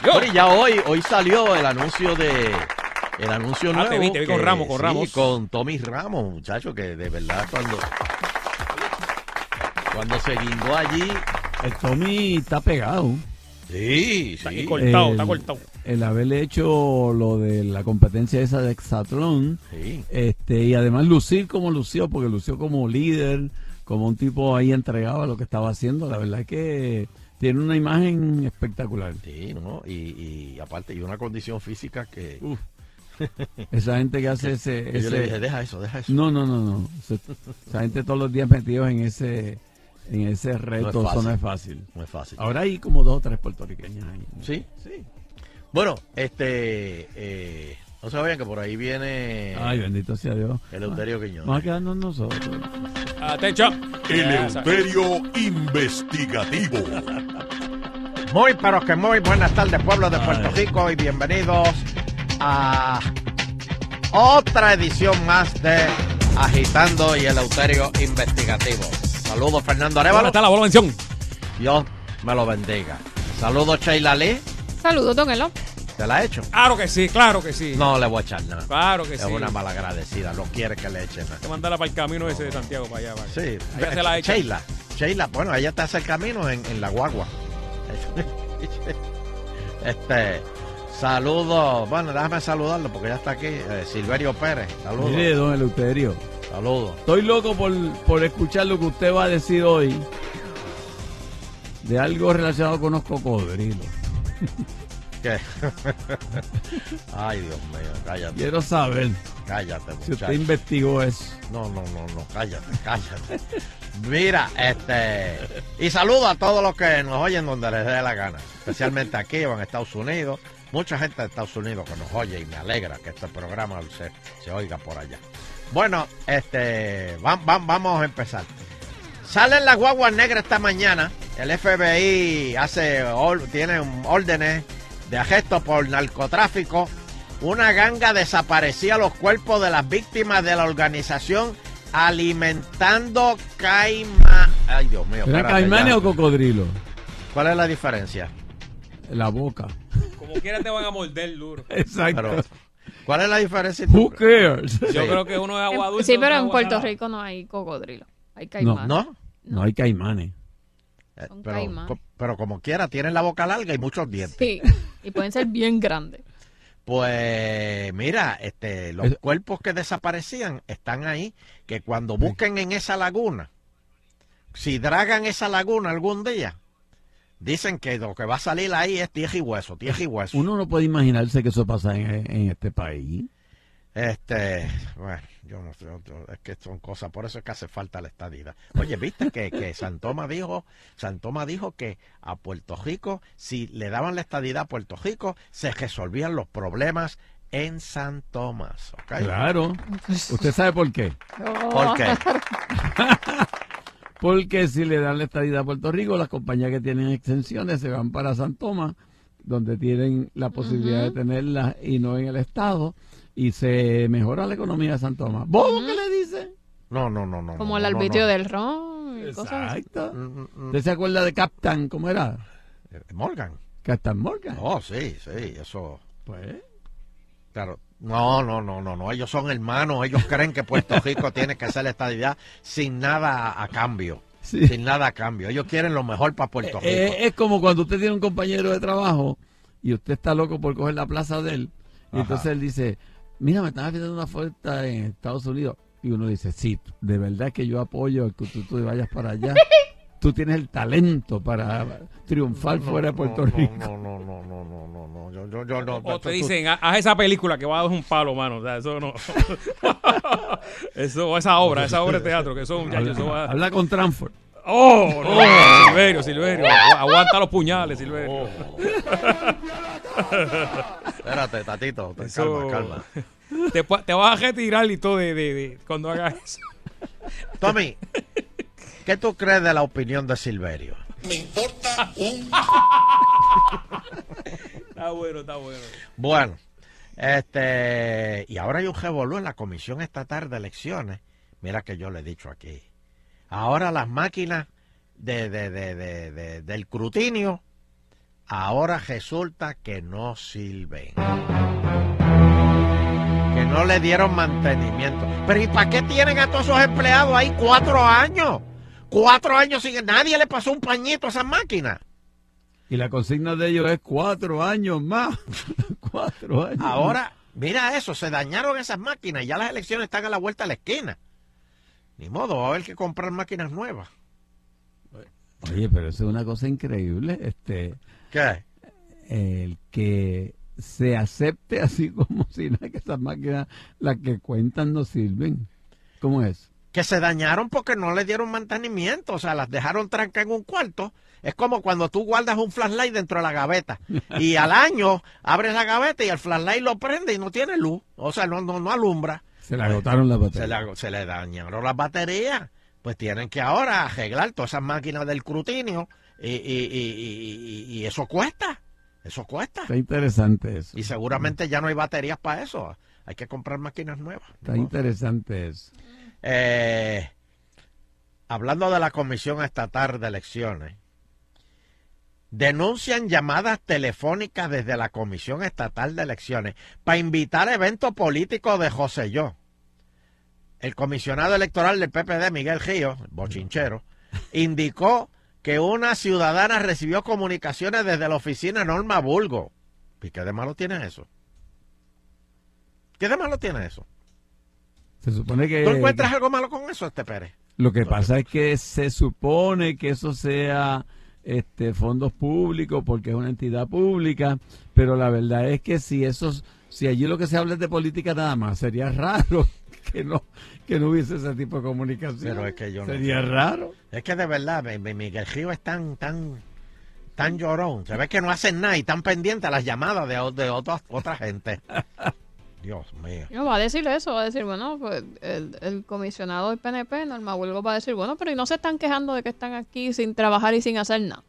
Bueno, y ya hoy, hoy salió el anuncio de el anuncio Ah, nuevo. te vi, te vi con Ramos, con sí, Ramos. con Tommy Ramos, muchacho, que de verdad cuando cuando se guindó allí. El Tommy está pegado. Sí, Está sí. cortado, el, está cortado. El haberle hecho lo de la competencia esa de Exatlón. Sí. Este, y además lucir como lució, porque lució como líder, como un tipo ahí entregado a lo que estaba haciendo. La verdad es que tiene una imagen espectacular. Sí, ¿no? Y, y aparte, y una condición física que. (laughs) Esa gente que hace ese... Que yo le ese- dije, deja eso, deja eso. No, no, no, no. Ese- Esa gente todos los días metidos en ese en ese reto, eso no es fácil. No es fácil. Ahora hay como dos o tres puertorriqueños ahí. Sí, sí. Bueno, este. eh, no se vayan que por ahí viene. Ay, bendito sea Dios. Eleuterio Quiñones. Vamos a quedarnos nosotros. Atención. Eleuterio Investigativo. Muy, pero que muy buenas tardes, pueblo de Puerto Rico, y bienvenidos a otra edición más de Agitando y el Euterio Investigativo. Saludos, Fernando Arevalo. ¿Dónde está la mención? Dios me lo bendiga. Saludos, Sheila Lee. Saludos, don Elo. ¿Te la ha hecho? Claro que sí, claro que sí. No le voy a echar nada. Claro que es sí. una malagradecida, no quiere que le eche nada. Hay que mandarla para el camino ese de Santiago para allá. para- Sí, Allá se la. Sheila. Sheila, bueno, ella te hace el camino en, en la guagua. (laughs) Este, saludos, bueno, déjame saludarlo porque ya está aquí, eh, Silverio Pérez, saludos. Mire, don Eleuterio. Saludos. Estoy loco por, por escuchar lo que usted va a decir hoy de algo relacionado con los cocodrilos. (laughs) ¿Qué? (laughs) Ay, Dios mío, cállate. Quiero saber Cállate, si usted investigó eso. No, no, no, no, cállate, cállate. Mira, este. Y saludo a todos los que nos oyen donde les dé la gana, especialmente aquí o en Estados Unidos. Mucha gente de Estados Unidos que nos oye y me alegra que este programa se, se oiga por allá. Bueno, este. vam- vam- vamos a empezar. Salen las guaguas negras esta mañana. El FBI hace tiene órdenes de arresto por narcotráfico. Una ganga desaparecía los cuerpos de las víctimas de la organización alimentando caima. Ay, Dios mío. ¿Era ya. o cocodrilo? ¿Cuál es la diferencia? La boca. Como quiera te van a morder duro. (laughs) Exacto. Pero, ¿Cuál es la diferencia? Who cares? Yo creo que uno es agua dulce. sí, pero en Puerto salada. Rico no hay cocodrilo. Hay No, caimanes. ¿No? No hay caimanes. Eh, Son pero, caimanes. pero como quiera, tienen la boca larga y muchos dientes. Sí, y pueden ser bien grandes. Pues mira, este, los Es- cuerpos que desaparecían están ahí, que cuando busquen en esa laguna, si dragan esa laguna algún día, dicen que lo que va a salir ahí es tierra y hueso, tierra y hueso. Uno no puede imaginarse que eso pasa en, en este país. Este, bueno, yo no sé, yo- es que son cosas, por eso es que hace falta la estadidad. Oye, viste que, que (laughs) Santoma dijo, Santoma dijo que a Puerto Rico, si le daban la estadidad a Puerto Rico, se resolvían los problemas en San Tomás, ¿ok? Claro. (laughs) ¿Usted sabe por qué? ¿Por qué? (laughs) Porque si le dan la estadía a Puerto Rico, las compañías que tienen extensiones se van para San Tomás, donde tienen la posibilidad de tenerlas y no en el Estado, y se mejora la economía de San Tomás. ¿Vos qué le dice? No, no, no, no. Como no, el arbitrio no. del ron y. Exacto. Mm, mm, ¿Usted se acuerda de Captain? ¿Cómo era? eh, Morgan. Captain Morgan. Oh, sí, sí, eso. Pues, Claro. No, no, no, no, no. Ellos son hermanos. Ellos creen que Puerto Rico (laughs) tiene que hacer la estadidad sin nada a cambio. Sí. Sin nada a cambio. Ellos quieren lo mejor para Puerto Rico. eh, es como cuando usted tiene un compañero de trabajo y usted está loco por coger la plaza de él, y Ajá. entonces él dice, mira, me están haciendo una oferta en Estados Unidos. Y uno dice, sí, de verdad que yo apoyo que tú, tú vayas para allá. (laughs) tú tienes el talento para triunfar No, fuera de Puerto no, Rico. No, no, no, no, no, no, no. Yo, yo, yo no. O te dicen, "Ha- haz esa película que va a dar un palo, mano. O sea, eso no. (laughs) eso, esa obra, esa obra de teatro, que eso, muchachos, eso va. Habla, con Tranford. ¡Oh! no, Silverio, Silverio. agu- Aguanta los puñales, Silverio. Espérate, tatito. te- Eso- Calma, calma. Te, te vas a retirar y todo de, de- de- cuando hagas eso. Tommy, ¿qué tú crees de la opinión de Silverio? Me importa un... Está bueno, está bueno. Bueno, este, y ahora hay un revolú en la Comisión Estatal de Elecciones. Mira que yo le he dicho aquí. Ahora las máquinas de, de- de- de- de- del crutinio, ahora resulta que no sirven. Que no le dieron mantenimiento. Pero ¿y para qué tienen a todos esos empleados ahí cuatro años? Cuatro años sin nadie le pasó un pañito a esas máquinas. Y la consigna de ellos es cuatro años más. (laughs) cuatro años. Ahora, mira eso, se dañaron esas máquinas y ya las elecciones están a la vuelta de la esquina. Ni modo, va a haber que comprar máquinas nuevas. Oye, pero eso es una cosa increíble. Este, ¿Qué? el que se acepte así (laughs) como si que esas máquinas, las que cuentan, no sirven. ¿Cómo es? Que se dañaron porque no le dieron mantenimiento, o sea, las dejaron trancadas en un cuarto. Es como cuando tú guardas un flashlight dentro de la gaveta y (laughs) al año abres la gaveta y el flashlight lo prende y no tiene luz, o sea, no, no, no alumbra. Se le agotaron las Se baterías. le, se le dañaron las baterías. Pues tienen que ahora arreglar todas esas máquinas del crutinio y, y- y- y- y- y eso cuesta. Eso cuesta. Está interesante eso. Y seguramente ya no hay baterías para eso. Hay que comprar máquinas nuevas. Está interesante eso. Eh, hablando de la Comisión Estatal de Elecciones, denuncian llamadas telefónicas desde la Comisión Estatal de Elecciones para invitar eventos políticos de José Yo. El comisionado electoral del PPD, Miguel el bochinchero, indicó que una ciudadana recibió comunicaciones desde la oficina Norma Bulgo. ¿Y qué de malo tiene eso? ¿Qué de malo tiene eso? Se supone que... ¿Tú encuentras algo malo con eso, este Pérez? Lo que pasa es que se supone que eso sea este fondos públicos porque es una entidad pública, pero la verdad es que si esos si allí lo que se habla es de política nada más, sería raro (laughs) que no que no hubiese ese tipo de comunicación. Pero es que yo sería raro. Es que de verdad, mi- mi- Miguel Gil es tan, tan, tan llorón. Se ve que no hacen nada y están pendientes a las llamadas de, de otras, otra gente. (laughs) Dios mío. No, va a decir eso, va a decir, bueno, pues el, el comisionado del PNP, Norma Huelgo, va a decir, bueno, pero y no se están quejando de que están aquí sin trabajar y sin hacer nada.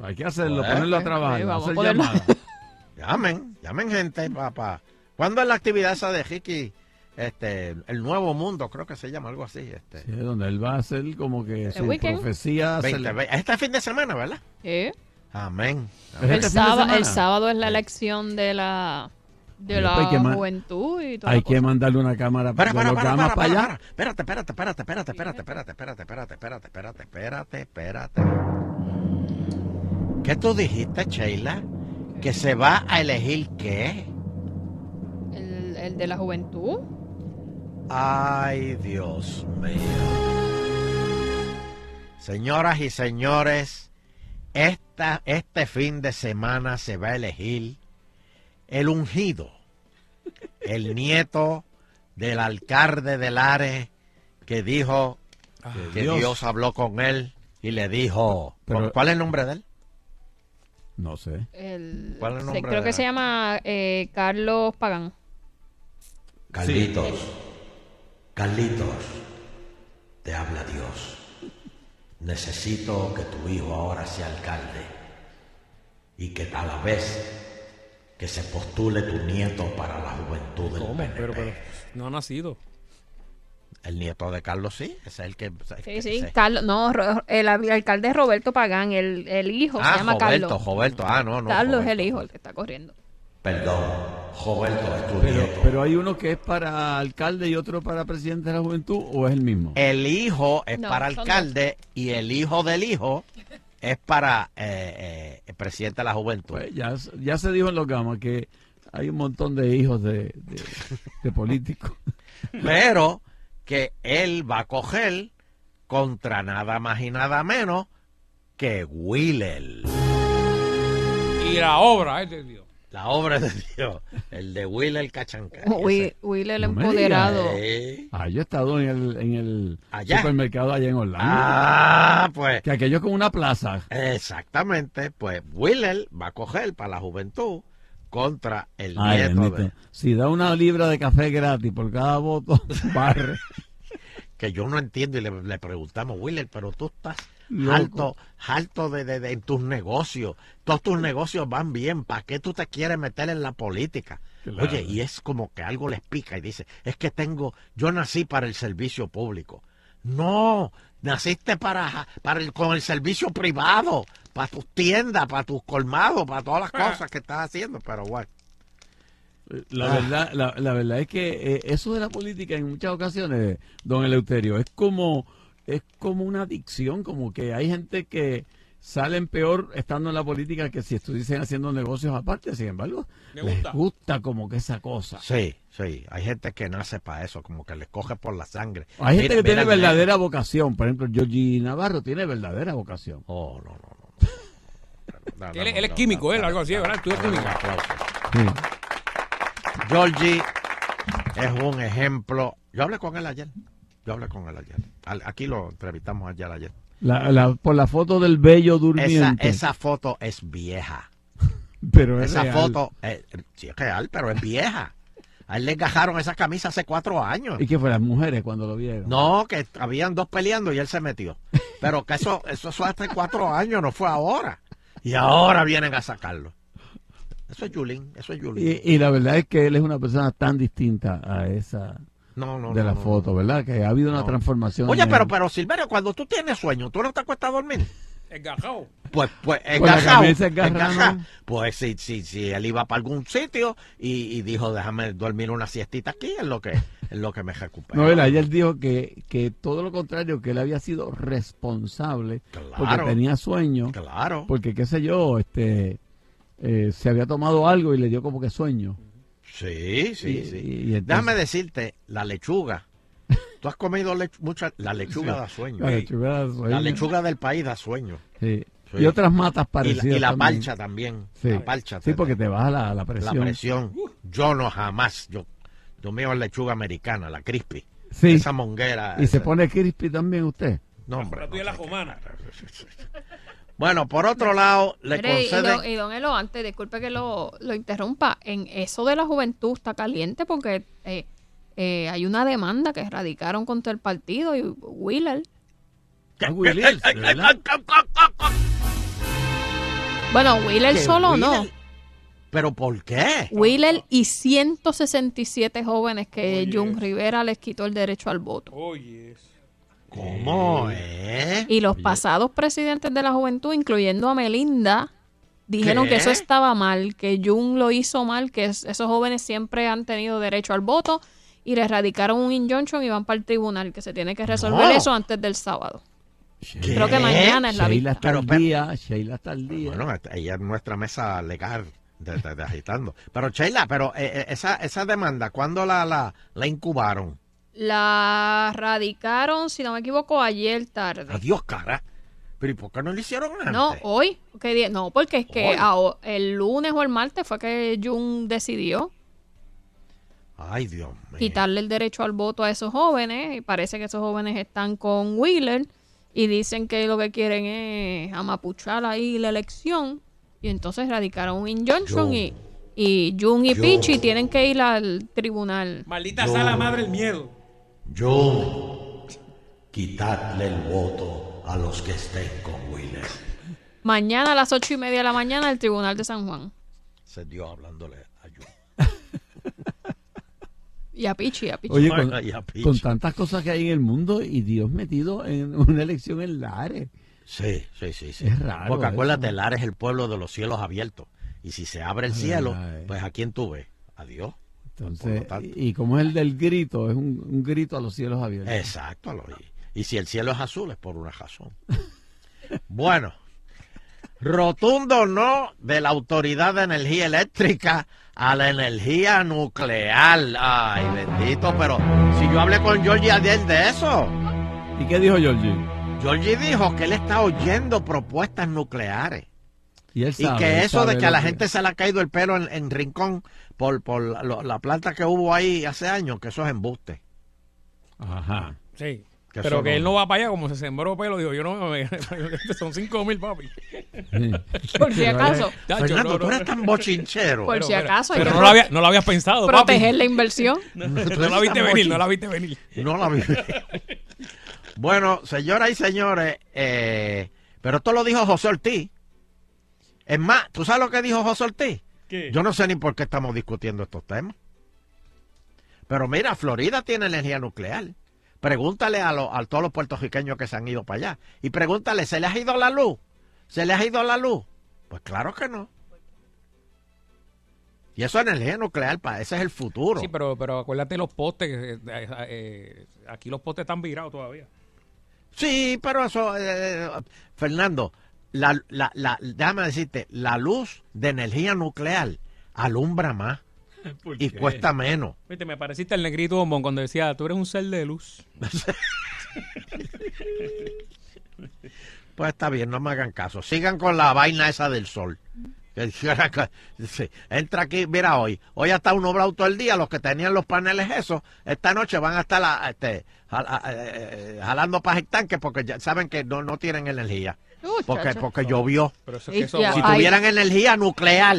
Hay que hacerlo, Pues, ponerlo a pues, trabajar, sí, vamos a hacer ponerlo. (laughs) Llamen, llamen gente, papá. ¿Cuándo es la actividad esa de Ricky? Este, el Nuevo Mundo, creo que se llama algo así. Este. Sí, donde él va a hacer como que su weekend. profecía. se 20, le- ve- este fin de semana, ¿verdad? ¿Eh? Amén. ¿Es El, este de sábado, el sábado es la elección de la de la pues hay que ma- juventud y todo. Hay que mandarle una cámara Para, para, para, para, para, para, allá. Espérate, espérate, espérate, espérate, espérate, espérate, espérate, espérate, espérate, espérate, espérate, espérate. ¿Qué tú dijiste, Sheila? ¿Que se va a elegir qué? El, el de la juventud. Ay, Dios mío. Señoras y señores, esta, este fin de semana se va a elegir el ungido, el nieto del alcalde de Lares que dijo que Dios. Dios. habló con él y le dijo, Pero- ¿cuál es el nombre de él? No sé. El, ¿Cuál es el nombre creo de que se llama eh, Carlos Pagán. Carlitos, Carlitos, te habla Dios. Necesito que tu hijo ahora sea alcalde y que a la vez que se postule tu nieto para la juventud del ¿Cómo? PNP. Pero, pero no ha nacido. El nieto de Carlos sí, ese es el que... Sí, sí, Carlos, no, el, al- alcalde es Roberto Pagán, el, el hijo Ah, se llama Roberto, Carlos. Roberto, ah, no, no. Carlos es el hijo el que está corriendo. Perdón, Roberto es tu Pero, nieto. pero hay uno que es para alcalde y otro para presidente de la juventud o es el mismo. El hijo es No, para alcalde y el hijo del hijo es para eh, eh, el presidente de la juventud. Pues ya, ya se dijo en los gamas que hay un montón de hijos de, de, de políticos. (laughs) pero que él va a coger contra nada más y nada menos que Willer. Y la obra es de Dios. La obra de Dios, el de Willer Cachanca. Will, Will el No empoderado. Eh, Ah, yo he estado en el, en el Allá. supermercado allá en Orlando. Ah, pues. Que aquello es como una plaza. Exactamente, pues Willer va a coger para la juventud contra el Ay, nieto bendito. de- Si da una libra de café gratis por cada voto, (laughs) barre. que yo no entiendo y le, le preguntamos, Willer, pero tú estás Loco. alto, alto de, de- de- en tus negocios. Todos tus negocios van bien. ¿Para qué tú te quieres meter en la política? Claro. Oye, y es como que algo les pica y dice, es que tengo, yo nací para el servicio público. No, naciste para, para el, con el servicio privado, para tus tiendas, para tus colmados, para todas las cosas que estás haciendo. Pero bueno, La, Ah. verdad, la, la verdad es que eh, eso de la política en muchas ocasiones, don Eleuterio, es como, es como una adicción, como que hay gente que salen peor estando en la política que si estuviesen haciendo negocios aparte, sin embargo, Me les gusta. gusta como que esa cosa. sí, sí, hay gente que nace para eso, como que les coge por la sangre. Hay gente Mira- que tiene mira verdadera vocación, por ejemplo, Georgie Navarro tiene verdadera vocación. Oh, no, no, no. Él, él es químico, él, algo así, ¿verdad? Estudia química. Georgie es un ejemplo. Yo hablé con él ayer. Yo hablé con él ayer. Aquí lo entrevistamos ayer ayer. La, la- por la foto del bello durmiente. esa foto es vieja. (laughs) pero es esa real. foto, eh, sí es real, pero es vieja. A él le encajaron esa camisa hace cuatro años. ¿Y qué fue las mujeres cuando lo vieron? No, que habían dos peleando y él se metió. Pero que eso, eso fue hace cuatro años, no fue ahora. Y ahora vienen a sacarlo. Eso es Yulín, eso es Yulín. Y, y la verdad es que él es una persona tan distinta a esa No, no, de no, la no, foto, ¿verdad? Que ha habido una transformación. Oye, en pero, pero Silverio, cuando tú tienes sueño, ¿tú no te acuestas a dormir? (laughs) Engajado. Pues, pues, engajado. Pues sí, sí, sí, él iba para algún sitio y, y dijo, déjame dormir una siestita aquí, es lo que, es lo que me recupera. No, él ayer dijo que, que todo lo contrario, que él había sido responsable porque tenía sueño. Claro. Porque, qué sé yo, este eh, se había tomado algo y le dio como que sueño. Sí, sí, Y- sí. y entonces- Déjame decirte, la lechuga. (laughs) Tú has comido lech- mucha, la lechuga Sí, da sueño. la lechuga da sueño. La lechuga del país da sueño. Sí. Y otras matas Y la, parecidas. y la también. parcha también. Sí, La parcha. sí porque te baja la, la presión. La presión. Yo no jamás. Yo, yo mío es lechuga americana, la crispy. Sí. Esa monguera. ¿Y se pone crispy también usted? No, hombre. La es la romana. Bueno, por otro lado, le Mire, y, don, y don Elo, antes, disculpe que lo, lo interrumpa, en eso de la juventud está caliente porque eh, eh, hay una demanda que radicaron contra el partido y Wheeler. Ah, Williams, ¿de verdad? Bueno, Wheeler ¿Que solo no. ¿Pero por qué? Wheeler y 167 jóvenes que Jun Rivera les quitó el derecho al voto. Oye, ¿Cómo es? Y los pasados presidentes de la juventud, incluyendo a Melinda, dijeron ¿Qué? que eso estaba mal, que Jun lo hizo mal, que es- esos jóvenes siempre han tenido derecho al voto y le radicaron un injunction y van para el tribunal, que se tiene que resolver No. eso antes del sábado. Creo que mañana es la Sheila vista. está Pero, día, Sheila está al día. Bueno, ella es nuestra mesa legal de, de- de agitando. Pero, Sheila, pero eh, eh, esa, esa demanda, ¿cuándo la, la, la incubaron? La radicaron, si no me equivoco, ayer tarde. Adiós, cara. Pero ¿y por qué no lo hicieron antes? No, hoy. ¿Qué día? No, porque es que el lunes o el martes fue que Jun decidió Ay, Dios mío. quitarle el derecho al voto a esos jóvenes y parece que esos jóvenes están con Wheeler y dicen que lo que quieren es amapuchar ahí la elección y entonces radicaron un injunction Yo- y, y Jun y yo- Pichi tienen que ir al tribunal. Maldita sea la madre el miedo. Yo, quitarle el voto a los que estén con Wheeler. Mañana a las ocho y media de la mañana el tribunal de San Juan. Se dio hablándole a yo. (laughs) Y a Pichi, a Pichi. Oye, con, Ay, a Pichi. con tantas cosas que hay en el mundo y Dios metido en una elección en Lares. Sí, sí, sí, sí. Es raro Porque eso. acuérdate, Lares es el pueblo de los cielos abiertos. Y si se abre el cielo, ay. pues ¿a quién tú ves? Adiós. Por Entonces, y, y como es el del grito, es un, un grito a los cielos abiertos. Exacto. y si el cielo es azul, es por una razón. (laughs) bueno, rotundo no de la Autoridad de Energía Eléctrica a la energía nuclear. Ay, bendito, pero si yo hablé con Georgie ayer de eso. ¿Y qué dijo Georgie? Georgie dijo que él está oyendo propuestas nucleares. Y, él Y sabe, que él eso de que a la gente se le ha caído el pelo en, en Rincón por, por la, la planta que hubo ahí hace años, que eso es embuste. Ajá. Sí. Que Pero que no- él no va para allá, como se sembró pelo, dijo, yo no, me- (laughs) son cinco mil, papi. (laughs) Por si acaso. (laughs) Fernando, no, tú eres tan bochinchero. Por si Pero, acaso hay Pero que no lo había, no lo habías pensado, papi. proteger la inversión. No, no la viste venir, no la viste venir. No la vi. bueno, señoras y señores, eh, pero esto lo dijo José Ortiz. Es más, ¿tú sabes lo que dijo José Ortiz? ¿Qué? Yo no sé ni por qué estamos discutiendo estos temas. Pero mira, Florida tiene energía nuclear. Pregúntale a, los- a todos los puertorriqueños que se han ido para allá. Y pregúntale, ¿se les ha ido la luz? ¿Se les ha ido la luz? Pues claro que no. Y eso es energía nuclear, pa, ese es el futuro. Sí, pero, pero acuérdate los postes, que, eh, eh, aquí los postes están virados todavía. Sí, pero eso, eh, Fernando, la, la, la, déjame decirte, la luz de energía nuclear alumbra más (laughs) ¿Por y qué? cuesta menos. Viste, me pareciste el negrito bombón cuando decía, tú eres un ser de luz. (laughs) Pues está bien, no me hagan caso. Sigan con la vaina esa del sol. Entra aquí, mira hoy. Hoy ha estado nublado todo el día. Los que tenían los paneles esos, esta noche van a estar a- este, jal- a- eh, jalando para el tanque porque ya saben que no, no tienen energía. Porque, porque llovió. Pero eso es que eso si va- tuvieran energía nuclear,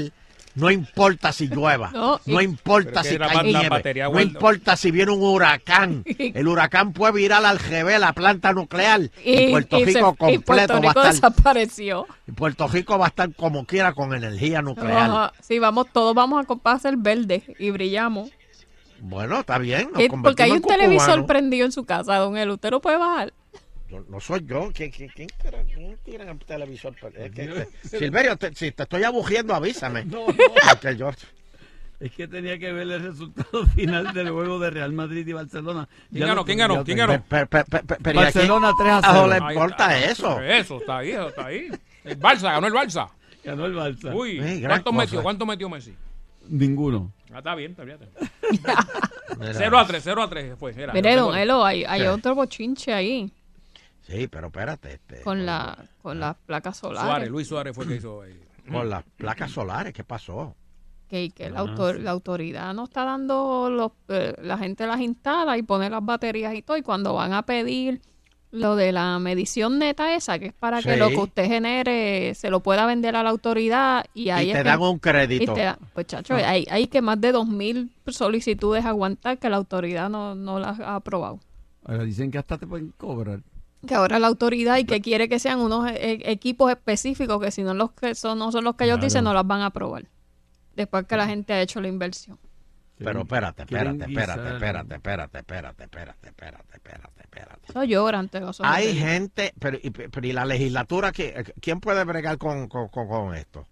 no importa si llueva, No, no, y- importa si cae nieve, batería no importa si viene un huracán. El huracán puede virar al revés la planta nuclear y, Puerto y se- Rico y completo Puerto Rico va a estar. desapareció. y Puerto Rico va a estar como quiera con energía nuclear. Ajá. Sí, vamos, todos vamos a comprar ser verde y brillamos. Bueno, está bien. nos Porque hay un televisor prendido en su casa, don El. ¿Usted lo puede bajar? No, no soy yo. ¿Quién, quién, quién tira, quién tira el televisor? Es que- Silverio, te- si te estoy abugiendo, avísame. No, yo- Es que tenía que ver el resultado (laughs) final del juego de Real Madrid y Barcelona. ¿Quién ganó? ¿Quién ganó? ¿Quién ganó? Pe- pe- pe- pe- pero ¿y a quién- Barcelona 3 a a no 0. le importa eso? Eso, está ahí, eso está ahí. El Barça, ganó el Barça. Ganó el Barça. Uy, Sí, gran ¿cuánto cosa. metió? ¿Cuánto metió Messi? Ninguno. Ah, está bien, está bien. Mira. (laughs) 0 a 3, 0 a 3 fue. No tengo- Elo, hay, hay otro bochinche ahí. Sí, pero espérate. Este, con, la, con las placas solares. Suárez, Luis Suárez fue el que hizo ahí. (clears throat) Con las placas solares, ¿qué pasó? que, que la, Ah, autor- sí. la autoridad no está dando, los, eh, la gente las instala y pone las baterías y todo, y cuando van a pedir lo de la medición neta esa, que es para que lo que usted genere se lo pueda vender a la autoridad y ahí Y es te que- dan un crédito. y te da- pues chacho, Ah. hay, hay que más de 2.000 solicitudes aguantar que la autoridad no, no las ha aprobado. Ahora dicen que hasta te pueden cobrar. Que ahora la autoridad y que quiere que sean unos e- e- equipos específicos que si no los que son no son los que ellos Claro. dicen no las van a aprobar. Después que la gente ha hecho la inversión. Pero espérate, espérate, espérate, espérate, espérate, espérate, espérate, espérate, espérate, espérate. Eso llora ante Hay de gente, pero y, pero ¿y la legislatura, ¿qui- ¿quién puede bregar con, con, con- esto?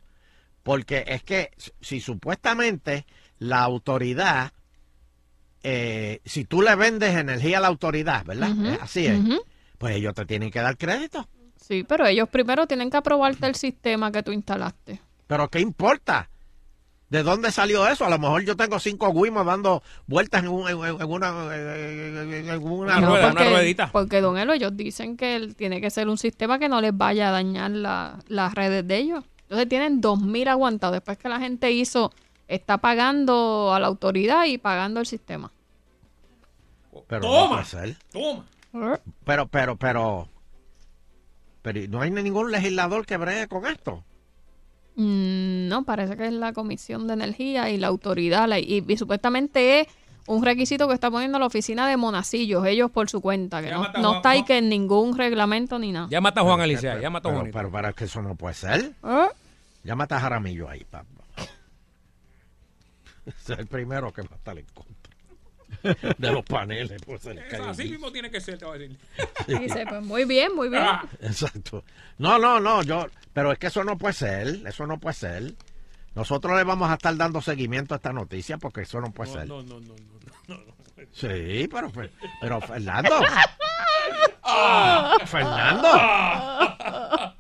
Porque es que si supuestamente la autoridad, eh, si tú le vendes energía a la autoridad, ¿verdad? Eh, Así es. Pues ellos te tienen que dar crédito. Sí, pero ellos primero tienen que aprobarte el sistema que tú instalaste. Pero ¿qué importa? ¿De dónde salió eso? A lo mejor yo tengo cinco Wimos dando vueltas en, un- en- en una, en- en una No, rueda. porque, Porque, don Elo, ellos dicen que él tiene que ser un sistema que no les vaya a dañar la- las redes de ellos. Entonces tienen 2.000 aguantados. Después que la gente hizo, está pagando a la autoridad y pagando el sistema. Pero no Toma. ser. Toma. Pero, pero, pero, pero ¿y no hay ningún legislador que bregue con esto. Mm, no, parece que es la Comisión de Energía y la autoridad. la- y, y supuestamente es un requisito que está poniendo la oficina de Monacillos, ellos por su cuenta, que no, no Juan- está ahí Juan- que en ningún reglamento ni nada. Llámate a Juan Pero, Alicia, pero, llámate a pero, Juanito. pero, pero es que eso no puede ser. ¿Eh? Llámate a Jaramillo ahí, papá. (laughs) Es el primero que va a estar en contra (laughs) de los paneles. Pues, se le cae así mismo tiene que ser, te voy a decir. (laughs) Dice, pues muy bien, muy bien. Ah. Exacto. No, no, no, yo, pero es que eso no puede ser, eso no puede ser. Nosotros le vamos a estar dando seguimiento a esta noticia porque eso no puede ser. No, no, no, no, no, no. Sí, pero, pero Fernando. (laughs) Ah. Fernando.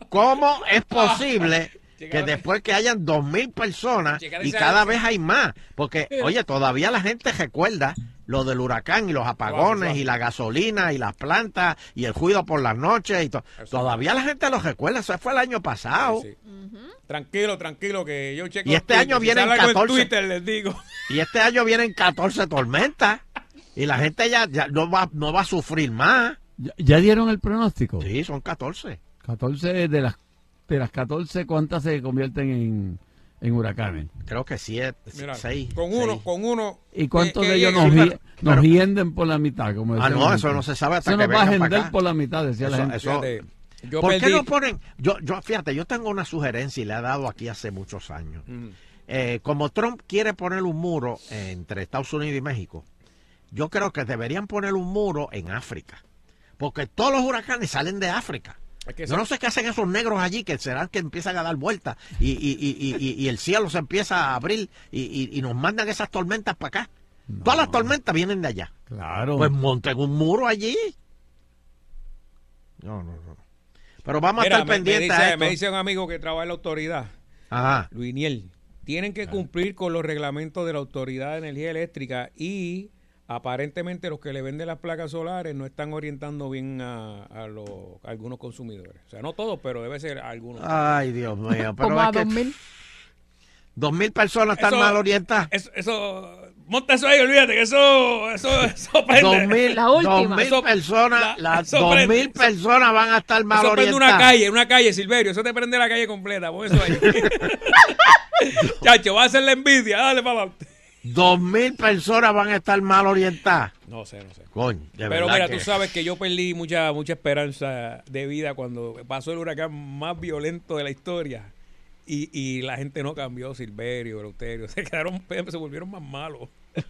¿Cómo es posible que después que hayan dos mil personas y cada vez hay más? Porque, oye, todavía la gente recuerda lo del huracán y los apagones y la gasolina y las plantas y el ruido por las noches y to- Todavía la gente lo recuerda. Eso fue el año pasado. Sí. Tranquilo, tranquilo, que yo checo. Y este año vienen sale algo en 14. Twitter, les digo. (laughs) Y este año vienen 14 tormentas. Y la gente ya, ya no, va, no va a sufrir más. ¿Ya, ya dieron el pronóstico? Sí, son 14. 14 de las, de las 14, ¿cuántas se convierten en, en huracanes? Creo que 7, Mira, 6. con uno, con uno. ¿Y cuántos de ellos nos, pero- hi- nos pero- hienden por la mitad? Como Ah, no, la eso no se sabe hasta Eso que nos va a hender por la mitad, decía la gente. eso- Fíjate, yo ¿Por perdí. qué no ponen? Yo, yo, fíjate, yo tengo una sugerencia y le he dado aquí hace muchos años. Mm. Eh, como Trump quiere poner un muro entre Estados Unidos y México, yo creo que deberían poner un muro en África. Porque todos los huracanes salen de África. Es que Yo no sé qué hacen esos negros allí, que serán que empiezan a dar vueltas y, y- y- y- y- y el cielo se empieza a abrir y, y- y nos mandan esas tormentas para acá. Todas las tormentas vienen de allá. Claro. Pues monten un muro allí. No, no, no. Pero vamos Mira, a estar me- me, pendientes dice, a esto. me dice un amigo que trabaja en la autoridad, Ajá. Luiniel, tienen que cumplir con los reglamentos de la Autoridad de Energía Eléctrica y aparentemente los que le venden las placas solares no están orientando bien a, a los, a algunos consumidores. O sea, no todos, pero debe ser algunos. Ay, Dios mío. Pero Como a que 2.000. dos mil personas están Eso- mal orientadas. Eso, eso, monta eso ahí, olvídate que eso, eso, (laughs) eso prende. Dos mil, La última. dos mil Eso- personas, la- las eso dos prende. mil personas van a estar mal Eso prende orientadas. una calle, una calle, Silverio. Eso te prende la calle completa. Pon eso ahí. (laughs) (laughs) Chacho, va a hacer la envidia. Dale para adelante. Dos mil personas van a estar mal orientadas. No sé, no sé. Coño, de Pero mira, que- tú sabes que yo perdí mucha mucha esperanza de vida cuando pasó el huracán más violento de la historia. Y, y la gente no cambió, Silverio, Eleuterio. (laughs) Se quedaron, se volvieron más malos. (laughs)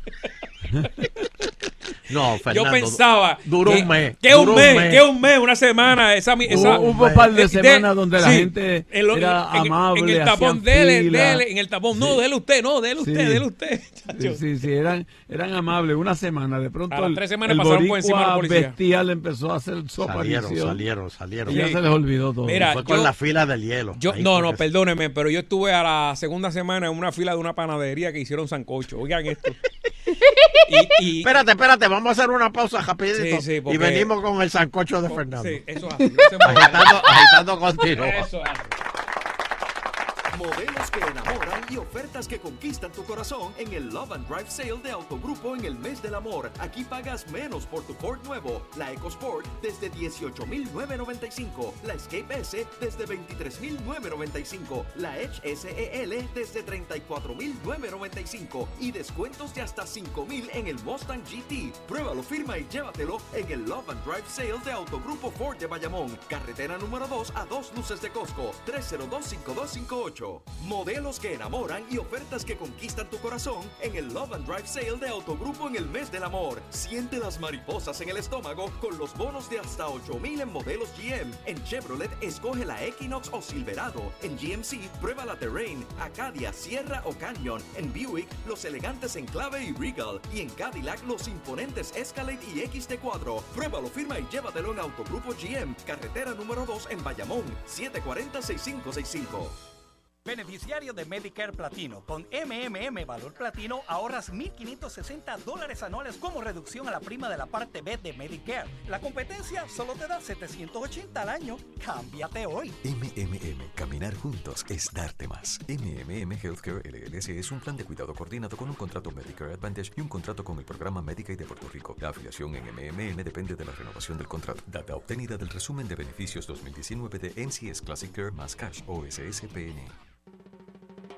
No, Fernando, yo pensaba duró un mes. que un duró mes, que un mes, una semana, esa, mi- esa Hubo hubo un par de eh, semanas donde la sí, gente era en- amable, En el tapón, dele, fila. dele, en el tapón, no, dele usted, no, dele usted, Sí. dele usted. chacho. Sí, sí, sí, eran, eran amables. Una semana, de pronto A las el, tres semanas el pasaron por encima de la policía. bestial empezó a hacer su Salieron, aparición. salieron, salieron. Y ya Sí. se les olvidó todo. Mira, Fue con yo- la fila del hielo. Yo, no, no, perdóneme, pero yo estuve a la segunda semana en una fila de una panadería que hicieron sancocho. Oigan esto. (laughs) Y, y- (laughs) Espérate, espérate, vamos a hacer una pausa rapidito. Sí, sí, porque- y venimos con el sancocho de Fernando. Sí, eso no se mueva. agitando, agitando continuo. Eso es así. Modelos que enamoran y ofertas que conquistan tu corazón en el Love and Drive Sale de Autogrupo en el mes del amor. Aquí pagas menos por tu Ford nuevo, la EcoSport desde 18,995, la Escape S desde 23,995, la Edge SEL desde 34,995 y descuentos de hasta 5,000 en el Mustang GT. Pruébalo, firma y llévatelo en el Love and Drive Sale de Autogrupo Ford de Bayamón, carretera número 2 a dos luces de Costco, 302-5258. Modelos que enamoran y ofertas que conquistan tu corazón en el Love and Drive Sale de Autogrupo en el mes del amor. Siente las mariposas en el estómago con los bonos de hasta 8000 en modelos GM. En Chevrolet, escoge la Equinox o Silverado. En GMC, prueba la Terrain, Acadia, Sierra o Canyon. En Buick, los elegantes Enclave y Regal. Y en Cadillac, los imponentes Escalade y XT4. Pruébalo, firma y llévatelo en Autogrupo GM, carretera número 2 en Bayamón, 740-6565. Beneficiario de Medicare Platino. Con MMM Valor Platino ahorras 1.560 dólares anuales como reducción a la prima de la parte B de Medicare. La competencia solo te da 780 al año. Cámbiate hoy. MMM, caminar juntos es darte más. MMM Healthcare LLC es un plan de cuidado coordinado con un contrato Medicare Advantage y un contrato con el programa Medicaid de Puerto Rico. La afiliación en MMM depende de la renovación del contrato. Data obtenida del resumen de beneficios 2019 de NCS Classic Care más Cash o SSPN.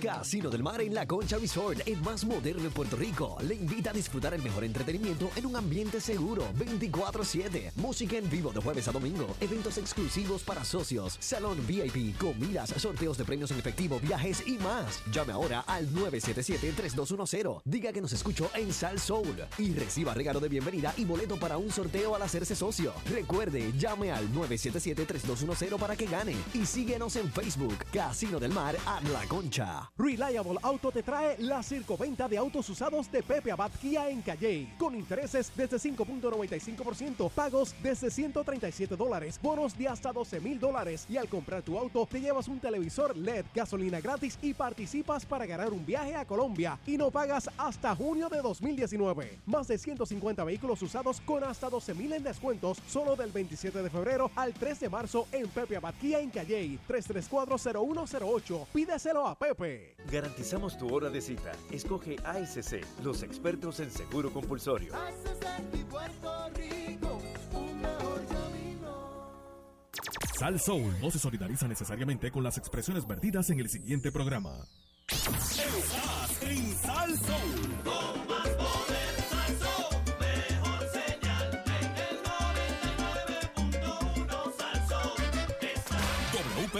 Casino del Mar en La Concha Resort, el más moderno de Puerto Rico. Le invita a disfrutar el mejor entretenimiento en un ambiente seguro, 24-7. Música en vivo de jueves a domingo, eventos exclusivos para socios, salón VIP, comidas, sorteos de premios en efectivo, viajes y más. Llame ahora al 977-3210. Diga que nos escuchó en Sal Soul y reciba regalo de bienvenida y boleto para un sorteo al hacerse socio. Recuerde, llame al 977-3210 para que gane y síguenos en Facebook, Casino del Mar a La Concha. Reliable Auto te trae la circoventa de autos usados de Pepe Abad en Calle, con intereses desde 5.95%, pagos desde 137 dólares, bonos de hasta 12 mil dólares y al comprar tu auto te llevas un televisor LED, gasolina gratis y participas para ganar un viaje a Colombia y no pagas hasta junio de 2019. Más de 150 vehículos usados con hasta 12 mil en descuentos solo del 27 de febrero al 3 de marzo en Pepe Abad Kia en Calle, 334-0108. Pídeselo a Pepe. Garantizamos tu hora de cita. Escoge ASC, los expertos en seguro compulsorio. Sal Soul no se solidariza necesariamente con las expresiones vertidas en el siguiente programa.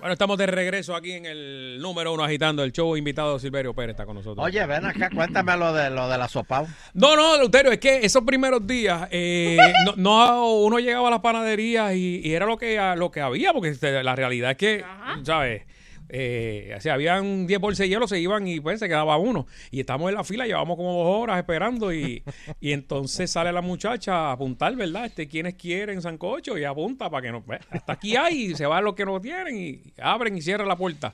Bueno, estamos de regreso aquí en el número uno agitando el show. Invitado Silverio Pérez está con nosotros. Oye, ven acá, cuéntame lo de lo de la sopao. No, no, Leuterio, es que esos primeros días eh, (laughs) no, no, uno llegaba a las panaderías y, y era lo que, lo que había, porque la realidad es que, ¿sabes? Eh, o sea, habían 10 bolsas de hielo, se iban y pues se quedaba uno. Y estamos en la fila, llevamos como dos horas esperando y, (laughs) y entonces sale la muchacha a apuntar, ¿verdad? Este, quienes quieren sancocho y apunta para que no... pues, hasta aquí hay y se van los que no tienen y abren y cierran la puerta.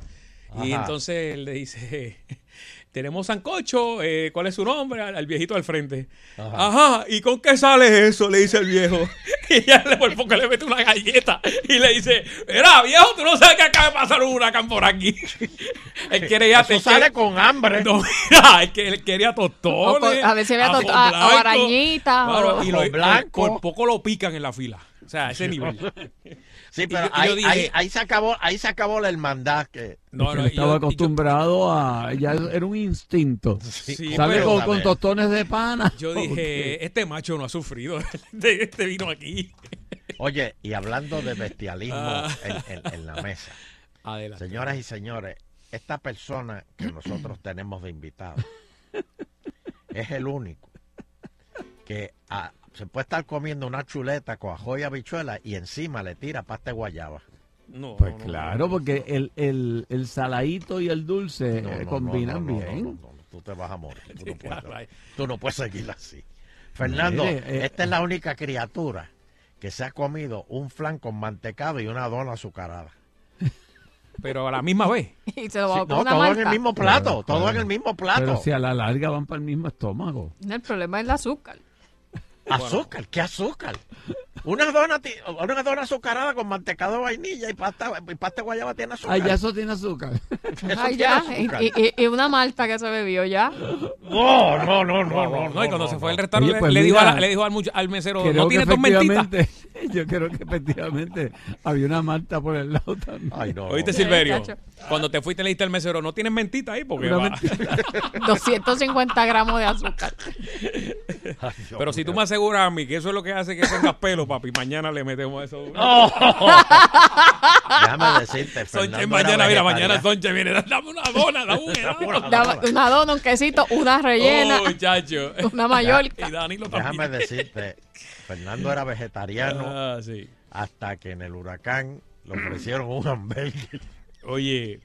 Y entonces él le dice, tenemos sancocho, eh, ¿cuál es su nombre? Al, al viejito al frente. Ajá. ¿y con qué sale eso? Le dice el viejo. (laughs) Y ya le por poco le mete una galleta y le dice, mira, viejo, tú no sabes que acaba de pasar un huracán por aquí. (laughs) él quiere ya... Eso él sale quiere- con hambre. No, (laughs) mira, es que él quería tostones. Por- a ver si había o blanco. arañitas, Claro, o- y lo- Ajo blanco. Por poco lo pican en la fila. O sea, a ese nivel. Sí, pero yo- ahí, yo dije- ahí, ahí se acabó, ahí se acabó la hermandad que No, no, estaba yo- acostumbrado a. Ya era un instinto. Sí, Sale con, con tostones de pana. Yo dije, este macho no ha sufrido. (laughs) Este, este vino aquí. Oye, y hablando de bestialismo Ah. en, en- en la mesa. Adelante. Señoras y señores, esta persona que nosotros tenemos de invitado es el único que ah, se puede estar comiendo una chuleta con ajo y habichuela y encima le tira pasta de guayaba. No, Pues claro, porque el, el, el saladito y el dulce No, eh, no, combinan no, no, bien. no, no, no, tú te vas a morir. Tú no (laughs) puedes, tú no puedes seguir así. Fernando, Mire, eh, esta es la única criatura que se ha comido un flan con mantecado y una dona azucarada. (laughs) Pero a la misma vez. (laughs) Y se lo va Sí, no, una todo en el mismo plato, todo en el mismo plato. Pero si a la larga van para el mismo estómago. No, el problema es el azúcar. Azúcar, ¿qué azúcar? Una dona, ti- una dona azucarada con mantecado de vainilla y pasta, y pasta de guayaba tiene azúcar. Ah, ya eso tiene azúcar. Eso (laughs) Ay, tiene ya. azúcar. Y, y- y una malta que se bebió ya. No, no, no, no, no. No, y cuando no, se fue al no. restaurante, Oye, pues le, dijo la- le dijo al, al mesero, Creo ¿no tiene dos mentitas? efectivamente, (laughs) yo creo que efectivamente había una malta por el lado también. Ay, no. ¿Oíste, Silverio? Cuando te fuiste le dijiste al mesero, ¿no tienes mentita ahí? Porque va- mentira. 250 (laughs) gramos de azúcar. Ay, Pero si tú me aseguras a mí que eso es lo que hace que tengas pelo, papi, mañana le metemos eso. Oh. (laughs) Déjame decirte, Sonche, Fernando mañana, mira, mañana. Sonche viene, dame una dona, dame un helado. Daba una dona, un quesito, una rellena, Oh, muchacho. una mallorca. Y Danilo Déjame decirte, Fernando era vegetariano Ah, sí. hasta que en el huracán le ofrecieron un hamburger. Oye,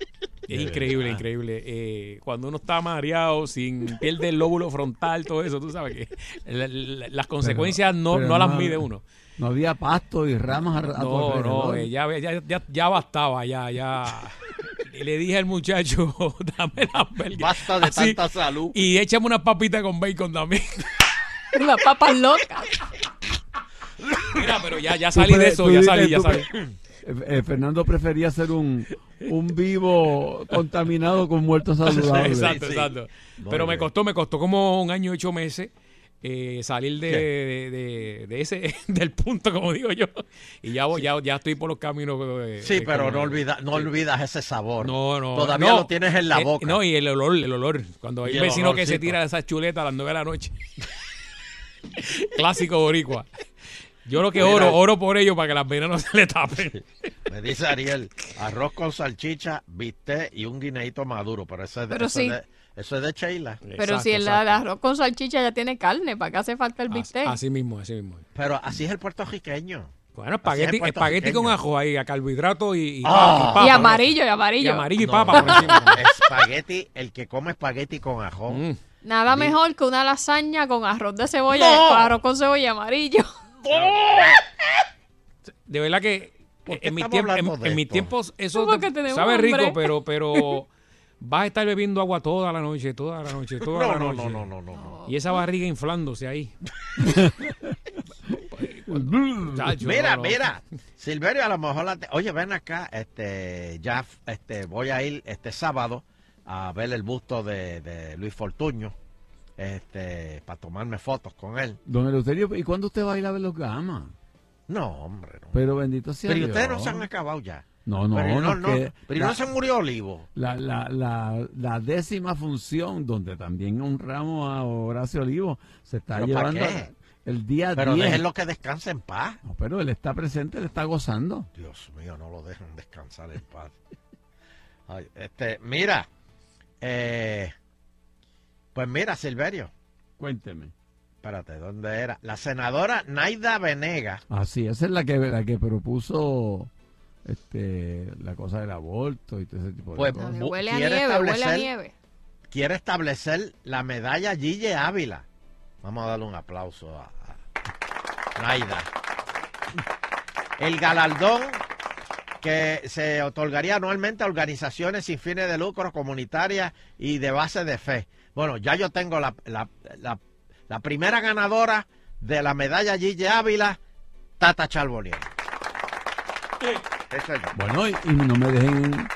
es increíble, increíble. Eh, cuando uno está mareado, sin pierde el lóbulo frontal, todo eso, tú sabes que la- la- las consecuencias no, pero no las mide uno. No había pasto y ramas a, a tu No, no, eh, ya, ya, ya, ya bastaba, ya, ya. (laughs) Y le dije al muchacho, (laughs) dame la hamburguesa. Basta de Así, tanta salud. Y échame una papita con bacon también. (laughs) Unas papas locas. Mira, pero ya, ya salí de eso, ya salí, ya salí. Eh, eh, Fernando prefería ser un, un vivo contaminado con muertos saludables. Exacto, sí. exacto. Pero me costó, me costó como un año y ocho meses eh, salir de, de, de- de ese, (laughs) del punto, como digo yo. Y ya, voy- ya, ya estoy por los caminos. de- Sí, de pero como- no, olvida, no sí. olvidas ese sabor. No, no. Todavía no. lo tienes en la Eh, boca. no, y el olor, el olor. Cuando hay un vecino que se tira esa chuleta a las nueve de la noche. (laughs) Clásico boricua. Yo lo que Mira. oro, oro por ello para que las venas no se le tapen. Me dice Ariel, arroz con salchicha, bistec y un guineito maduro. Pero eso es de, Pero eso sí. es de, eso es de Sheila. Pero Exacto, si el, exacto. arroz con salchicha ya tiene carne, ¿para qué hace falta el Así, bistec? así mismo, así mismo. Pero así es el puertorriqueño. Bueno, Así es espagueti, espagueti con ajo ahí, a carbohidrato y, y, Ah. y papa. y amarillo, y Y amarillo. amarillo y No, papa por encima. (laughs) Espagueti, el que come espagueti con ajo. Mm. Nada mejor que una lasaña con arroz de cebolla, No. con arroz con cebolla amarillo. (laughs) De verdad que ¿Por qué en mis hablando en, en mis tiempos eso sabe rico, pero pero (laughs) vas a estar bebiendo agua toda la noche, toda la noche, toda No, la no, noche. no, no, no, no, no. Y esa barriga inflándose ahí. Chacho, Mira, no, no. mira, Silverio, a lo mejor la te- Oye, ven acá, este, ya, este, voy a ir este sábado a ver el busto de, de Luis Fortuño, este, para tomarme fotos con él. Don Eleuterio, ¿y cuándo usted va a ir a ver los gamas? No, hombre, no. Pero bendito sea Pero ¿y Dios. ustedes no se han acabado ya. No, no, pero no, no, que pero ¿y la- no se murió Olivo. La, la, la, la décima función, donde también honramos a Horacio Olivo, se está ¿Pero llevando qué? el día Pero 10. déjenlo que descanse en paz. No, pero él está presente, él está gozando. Dios mío, no lo dejan descansar en paz. Ay, este, mira, eh, pues mira, Silverio, Cuénteme. espérate, ¿dónde era? La senadora Naida Venegas. Así, esa es la que, la que propuso este la cosa del aborto y todo ese tipo de Pues, cosas. Bu- Huele a quiere nieve, huele a establecer- nieve. quiere establecer la medalla Gille Ávila. Vamos a darle un aplauso a, a Naida. El galardón que se otorgaría anualmente a organizaciones sin fines de lucro, comunitarias y de base de fe. Bueno, ya yo tengo la, la- la- la primera ganadora de la medalla Gille Ávila, Tata Charbonier. Esa Bueno, y, y no me dejen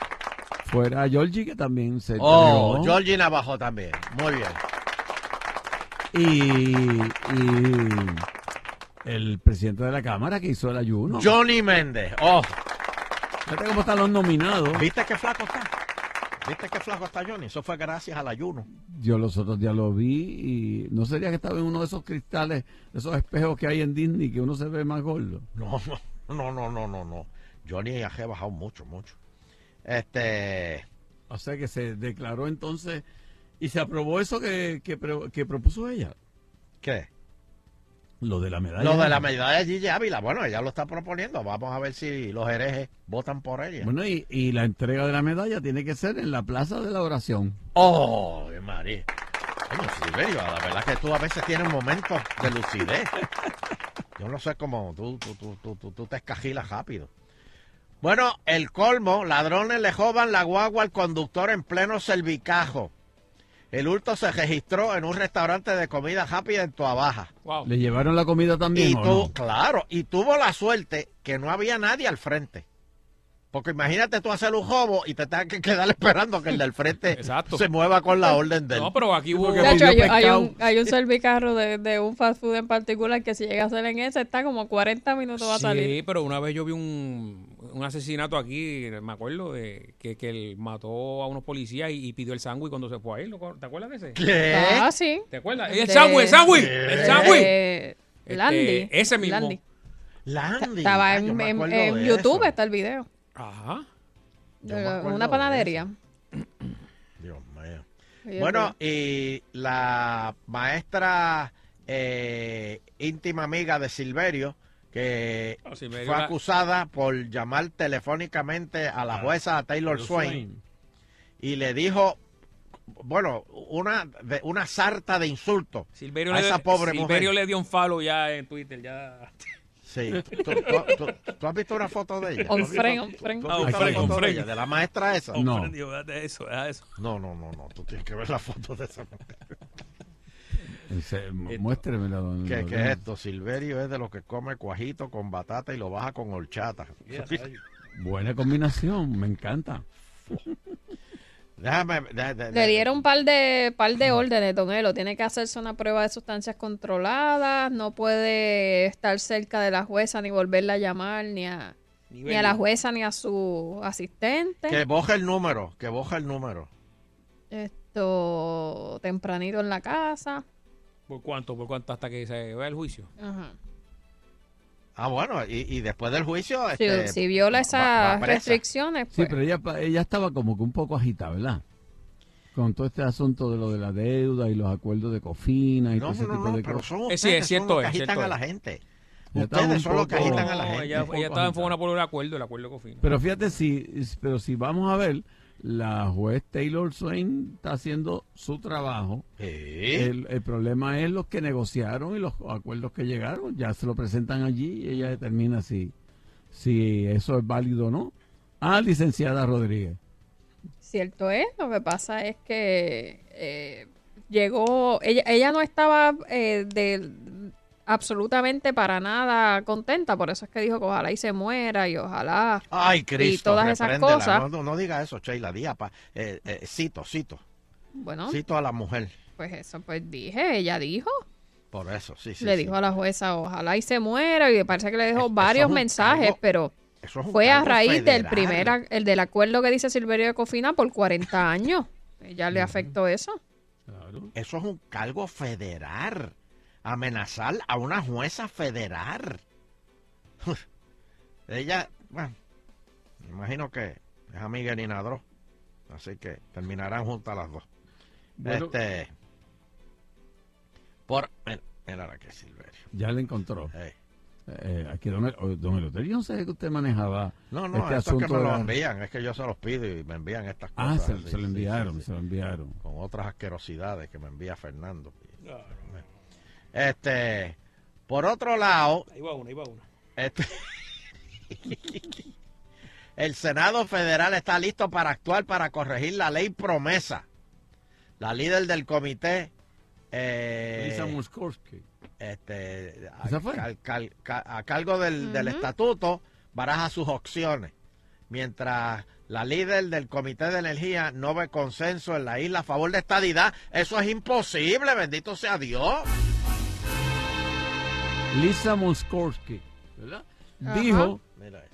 fuera a Georgie, que también se Oh, entregó. Georgie Navajo también. Muy bien. y, y el presidente de la Cámara que hizo el ayuno. Johnny Méndez. Oh, Fíjate cómo están los nominados. ¿Viste qué flaco está? ¿Viste qué flaco está Johnny? Eso fue gracias al ayuno. Yo los otros días lo vi y no sería que estaba en uno de esos cristales, de esos espejos que hay en Disney que uno se ve más gordo. No, no, no, no, no, no, no. Johnny ha bajado mucho, mucho. Este. O sea que se declaró entonces y se aprobó eso que, que, pro- que propuso ella. ¿Qué? Lo de la medalla. Lo de la medalla de Gigi Ávila, bueno, ella lo está proponiendo. Vamos a ver si los herejes votan por ella. Bueno, y, y la entrega de la medalla tiene que ser en la Plaza de la Oración. ¡Oh, María! Coño, Silverio, la verdad que tú a veces tienes momentos de lucidez. (laughs) Yo no sé cómo tú, tú, tú, tú, tú, tú te escajilas rápido. Bueno, el colmo, ladrones le joban la guagua al conductor en pleno cervicajo. El hurto se registró en un restaurante de comida rápida en Tuabaja. ¿Le llevaron la comida también Y o tú, no? claro, y tuvo la suerte que no había nadie al frente. Porque imagínate tú hacer un jobo y te tengas que quedar (laughs) esperando que el del frente se mueva con la orden del. No, pero aquí hubo... De hecho, hay, hay un, hay un servicarro de, de un fast food en particular que si llega a ser en ese está como 40 minutos va a salir. Sí, pero una vez yo vi un, un asesinato aquí, me acuerdo, de que, que él mató a unos policías y, y pidió el sándwich cuando se fue ahí. ¿lo- ¿Te acuerdas de ese? ¿Qué? Ah, sí. ¿Te acuerdas? De- El sándwich, el sándwich, el sándwich. de Este, Landy. ese mismo. Landy. Landy. Estaba Ah, en, YouTube, eso. está el video. Ajá. Acuerdo una de panadería. (clears throat) Dios mío. Bueno, y la maestra eh, íntima amiga de Silverio, que Ah, Silverio fue la- acusada por llamar telefónicamente a la jueza Taylor Taylor Swain, Swain. y le dijo, bueno, una, de, una sarta de insultos Silverio, a le, esa pobre Silverio mujer. le dio un follow ya en Twitter. Ya. Sí. (laughs) ¿Tú, tú- tú- tú has visto una foto de ella? On ¿Tú has visto- friend, on tú- friend. tú has Ah, on visto la friend, foto on de friend. ella, de la maestra esa? No. De eso, de eso. No, no, no, no. Tú tienes que ver la foto de esa mujer. Ese- muéstremela, don- ¿Qué, don- qué es esto? Silverio es de los que come cuajito con batata y lo baja con horchata. Buena combinación, me encanta. (laughs) Déjame. Le dieron un par de, par de órdenes, don Elo. Tiene que hacerse una prueba de sustancias controladas. No puede estar cerca de la jueza ni volverla a llamar, ni a, ni a la jueza ni a su asistente. Que boja el número, que boja el número. Esto tempranito en la casa. ¿Por cuánto? ¿Por cuánto? Hasta que se vea el juicio. Ajá. Ah, bueno, y, y después del juicio. Si, este, si viola esas restricciones, Sí, pues, pero ella, ella estaba como que un poco agitada, ¿verdad? Con todo este asunto de lo de la deuda y los acuerdos de cofina y No, todo ese no, tipo no, de pero cosas. son Eh, ustedes sí, es son cierto, los que es agitan cierto a la gente. Ya estaba Ustedes un son los que agitan a la gente. ella, un estaba agitada. enfocada por el acuerdo, el acuerdo cofina. Pero fíjate, si, pero si vamos a ver, la juez Taylor Swain está haciendo su trabajo. El, el problema es los que negociaron y los acuerdos que llegaron. Ya se lo presentan allí y ella determina si, si eso es válido o no. Ah, licenciada Rodríguez. cierto es. Lo que pasa es que eh, llegó, ella, ella no estaba eh, de, absolutamente para nada contenta, por eso es que dijo que ojalá y se muera y ojalá Ay, y Cristo, todas esas cosas. No, no, no diga eso, Sheila, diga, pa, eh, eh, cito, cito, Bueno, cito a la mujer. pues eso pues dije, ella dijo, Por eso, sí, sí. le sí. dijo a la jueza ojalá y se muera y me parece que le dejó Es- varios eso es un mensajes, cargo- pero Eso es fue a raíz del primer, el del acuerdo que dice Silverio de Cofina por 40 años. Ella le afectó eso. Eso es un cargo federal. Amenazar a una jueza federal. (laughs) Ella, bueno, me imagino que es amiga de Nina Dro. Así que terminarán juntas las dos. Bueno. este. Por. Mira, la que es Silverio. Ya le encontró. Hey. Eh, aquí, don, El- don Eleuterio, yo no sé que usted manejaba No, no, este es que me lo envían. Es que yo se los pido y me envían estas cosas. Ah, se, así, se lo enviaron, sí, sí. se lo enviaron. Con otras asquerosidades que me envía Fernando. Este. Por otro lado, Ahí va una, ahí va una. Este- el Senado Federal está listo para actuar para corregir la ley promesa. La líder del comité, eh, Lisa Murkowski. este, a, ¿Esa fue? cal- cal- ca- a cargo del, del estatuto, baraja sus opciones. Mientras la líder del comité de energía no ve consenso en la isla a favor de estadidad, eso es imposible, bendito sea Dios. Lisa Murkowski, ¿verdad? Ajá. Dijo,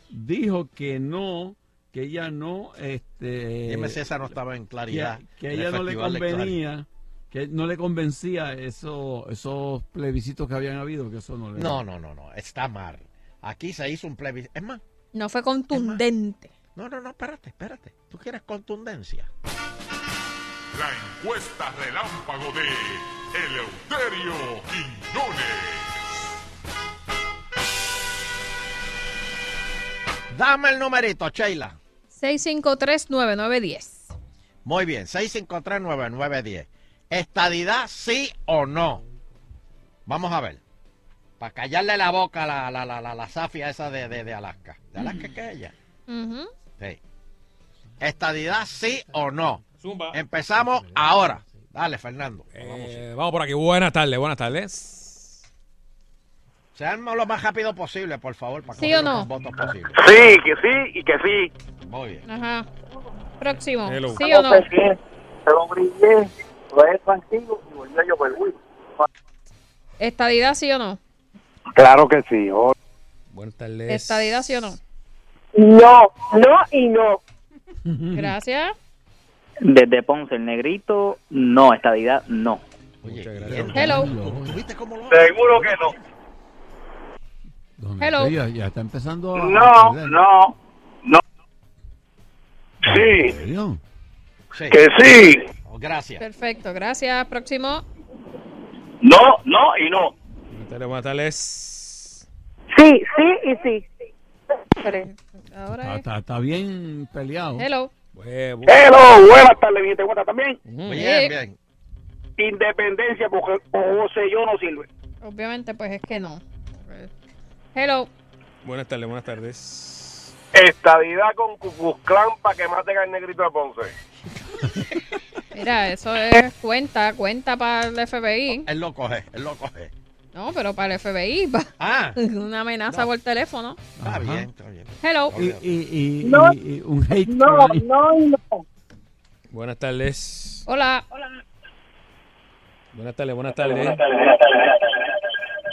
dijo que no que ella no este Dime si esa no estaba en claridad. que, el ella no le convenía que no le convencía eso, esos plebiscitos que habían habido que eso no le No, no, no, no, está mal. Aquí se hizo un plebiscito. Es más, No fue contundente. no, no, no, espérate, espérate. ¿Tú quieres contundencia? La encuesta relámpago de Eleuterio Quiñones. Dame el numerito, Sheila. 6539910. Muy bien, 6539910. ¿Estadidad sí o no? Vamos a ver. Para callarle la boca a la, la, la, la, la zafia esa de, de, de Alaska. ¿De Alaska qué es ella? Sí. ¿Estadidad sí o no? Empezamos ahora. Dale, Fernando. Eh, vamos por aquí. Buenas tardes, buenas tardes. Sean lo más rápido posible, por favor, para ¿Sí o no? los votos posibles. Sí, que sí y que sí. Muy bien. Ajá. Próximo. Hello. ¿Sí o no? Pero brillé, lo es tranquilo y volvió a llover. ¿Estadidad sí o no? Claro que sí. oh. Buenas tardes. ¿Estadidad sí o no? No, no y no. (laughs) Gracias. Desde Ponce, el negrito, no. Estadidad, no. Hello. Seguro que no. Don Hello. Ya está empezando a No, no, no. ¿En Sí, serio? que sí. Oh, Gracias. Perfecto, gracias. Próximo. No, no y no. Tardes. Sí, sí y sí. Ahora Está, es. está- está bien peleado. Hello. Pues, Hello, buenas tardes, gente. Buenas también. Bien, bien. Independencia, porque José yo no sirve. Obviamente, pues es que no. Hello. Buenas tardes, buenas tardes. Estadidad con Cucuzclán para que maten al negrito de Ponce. (laughs) Mira, eso es cuenta, cuenta para el FBI. Él lo coge, él lo coge. No, pero para el FBI. pa- Ah. (laughs) Una amenaza por teléfono. Está bien, está bien. Hello. Y, y- y- No. y- y un hate No, no no. Buenas tardes. Hola. Buenas tardes, buenas tardes.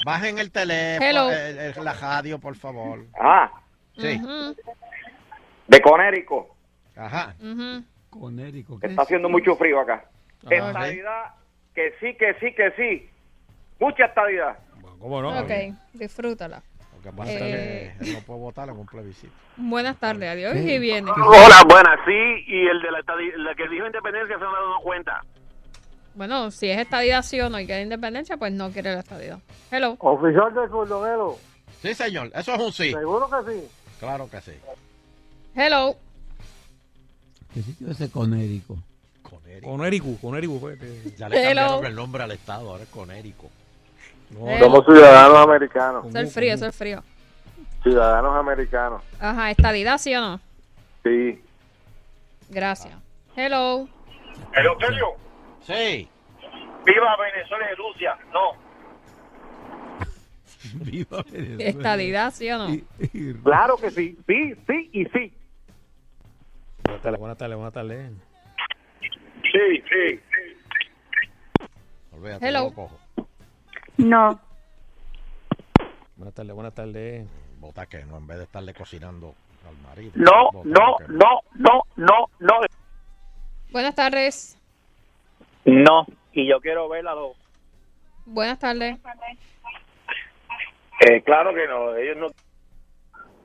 Bajen el teléfono, el- el- la radio, por favor. Ah, Sí. De Conérico. Ajá. Conérico, ¿qué Está es? haciendo mucho frío acá. Ah, Estadidad, que sí, que sí, que sí. Mucha estadidad. ¿Cómo no? Ok, disfrútala. Pasa Eh. que no puede votar en un plebiscito. Buenas tardes, adiós y viene. Hola, buenas, sí. Y el de la, la que dijo independencia se han dado cuenta. Bueno, si es estadidad sí o no y quiere independencia, pues no quiere la estadidad. Hello. Oficial del Cordonero. Sí, señor, eso es un sí. Seguro que sí. Claro que sí. Hello. ¿Qué sitio es ese Conérico? Conérico, Conérico. eh. Ya le cambiaron Hello. el nombre al estado, ahora es Conérico. Hello. Somos ciudadanos americanos. Eso es frío, eso es frío. Ciudadanos americanos. Ajá, estadidad sí o no. Sí. Gracias. Hello. Eleuterio, Sí. viva Venezuela y Rusia. No. (laughs) Viva Venezuela. Estadidad sí o no. Y- y- Claro que sí. Sí, sí y sí. Buenas tardes, buenas tardes, buenas tardes. Sí, sí. Olvídate, Hello. lo cojo. No. Buenas tardes, buenas tardes. Vota que no, en vez de estarle cocinando al marido. No, no, no, no, no, no. Buenas tardes. No. Y yo quiero ver a los... Buenas tardes. Eh, claro que no. Ellos no...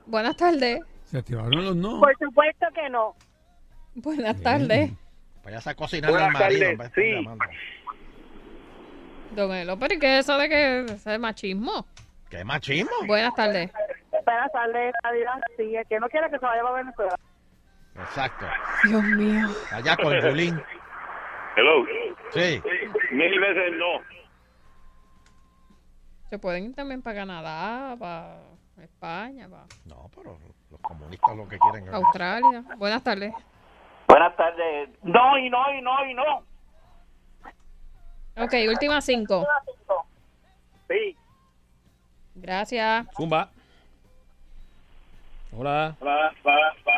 Buenas tardes. Se activaron los no. Por supuesto que no. Buenas tardes. Vayas a cocinarle al Buenas marido en tardes, vez de estar sí. Don Elo, pero ¿y qué es eso de que ese machismo? ¿Qué machismo? Buenas tardes. Buenas tardes, sí. El que no quiere que se vaya para Venezuela. Exacto. Dios mío. Allá con Julín. Hello. Sí. Mil veces no. Se pueden ir también para Canadá, para España, para No, pero los comunistas lo que quieren es... Australia. Buenas tardes. Buenas tardes. No, y no, y no, y no. Ok, últimas cinco. Sí. Gracias. Zumba. Hola.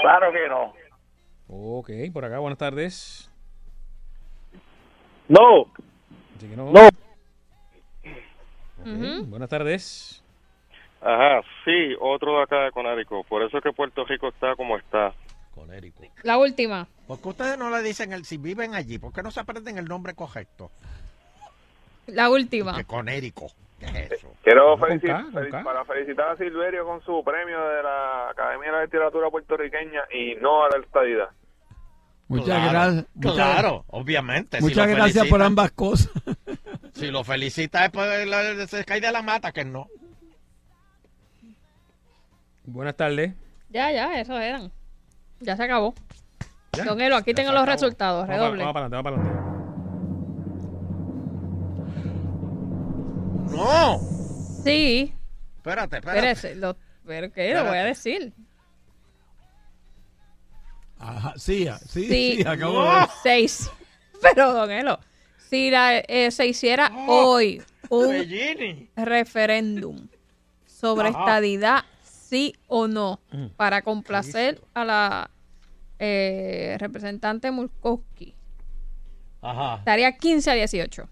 Claro que no. Ok, por acá, buenas tardes. No. Así que no. Buenas tardes. Ajá, sí, otro de acá de Conérico. Por eso es que Puerto Rico está como está. Conérico. La última. ¿Por qué ustedes no le dicen el si viven allí? ¿Por qué no se aprenden el nombre correcto? La última. Conérico. ¿Qué es eso? Quiero Con felicitar, K, con fel- K. para felicitar a Silverio con su premio de la Academia de la Literatura Puertorriqueña y no a la estadidad. Muchas Claro, gracias. muchas- Claro, obviamente. Muchas gracias por ambas cosas. (laughs) Si lo felicita después la- se cae de la mata, que no. Buenas tardes. Ya, ya, eso eran. Ya se acabó. Ya. Don Elo, aquí Ya tengo los acabó. resultados. Vamos para- Redoble. Vamos para adelante, vamos para adelante. ¡No! Sí. Espérate, espérate. Espérese, lo, ¿pero qué? Lo voy a decir. Ajá, sí, sí, Sí, sí, de ver. seis. (laughs) Pero, don Elo, si la, eh, se hiciera hoy un Bellini. referéndum sobre Ajá. estadidad, sí o no, Mm. para complacer a la eh, representante Murkowski, Ajá. estaría 15 a 18.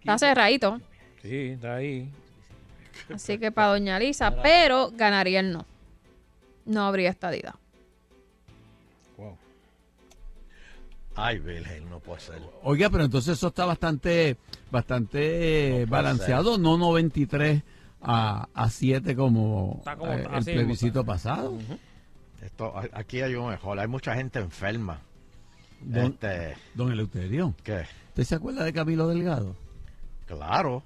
Está cerradito. Sí, está ahí. Así que para doña Lisa, pero ganaría el no. No habría estadidad. Ay, Virgen, no puede ser. Oiga, pero entonces eso está bastante, bastante eh, balanceado, no 93 a, a 7 como, como- eh, el plebiscito pasado. Esto, aquí hay un mejor, hay mucha gente enferma. Don, Este, don Eleuterio, ¿Qué? ¿usted se acuerda de Camilo Delgado? Claro.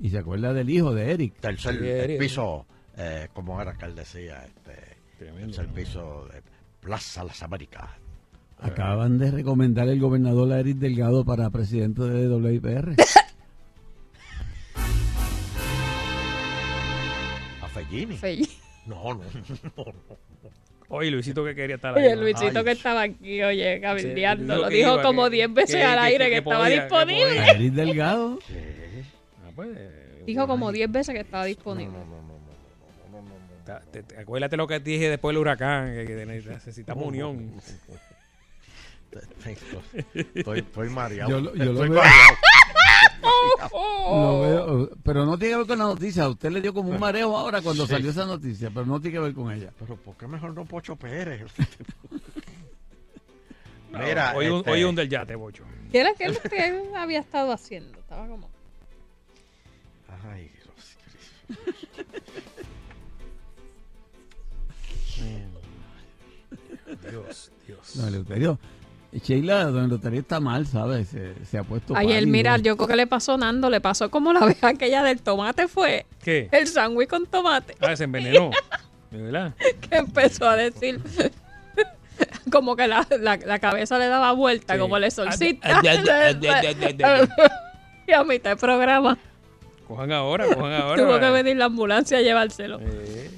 Y se acuerda del hijo de Eric. Tercer Sí, el Eric. piso, eh, como era que él decía, este, tercer piso de Plaza Las Américas. Acaban de recomendar el gobernador a Eric Delgado para presidente de WIPR. A Fellini. Fellini. No, no, no, no. Oye, Luisito que quería estar ahí. Oye, ¿no? Luisito Ay, que estaba aquí, oye, cabildeando, lo dijo iba, como que- 10 veces que- al aire que, que estaba podía, disponible. Eric Delgado. Ah, pues, eh, Dijo como 10 veces que estaba disponible. ta- te- te- acuérdate lo que te dije después del huracán, que, que necesitamos unión. Estoy, estoy mareado. Yo lo- yo lo Estoy veo- mareado. Lo veo, pero no tiene que ver con la noticia. A usted le dio como un mareo ahora cuando Sí. salió esa noticia, pero no tiene que ver con ella. Pero ¿por qué mejor no Pocho Pérez? (laughs) No, Mira, hoy, un, este- hoy un del yate, bocho. ¿Qué era que usted había estado haciendo? Estaba como... Ay, Dios (laughs) Dios, Dios. Eleuterio. Sheila, don Eleuterio está mal, ¿sabes? Se, se ha puesto Ayer, pálido. mira, yo creo que le pasó Nando, le pasó como la vez aquella del tomate fue. ¿Qué? El sándwich con tomate. Ah, se envenenó. (laughs) ¿De verdad? que empezó a decir (laughs) como que la, la, la cabeza le daba vuelta, Sí. como el exorcista. ah, (laughs) y a mitad del programa Cojan ahora, cojan ahora. tuvo que venir la ambulancia a llevárselo. Eh,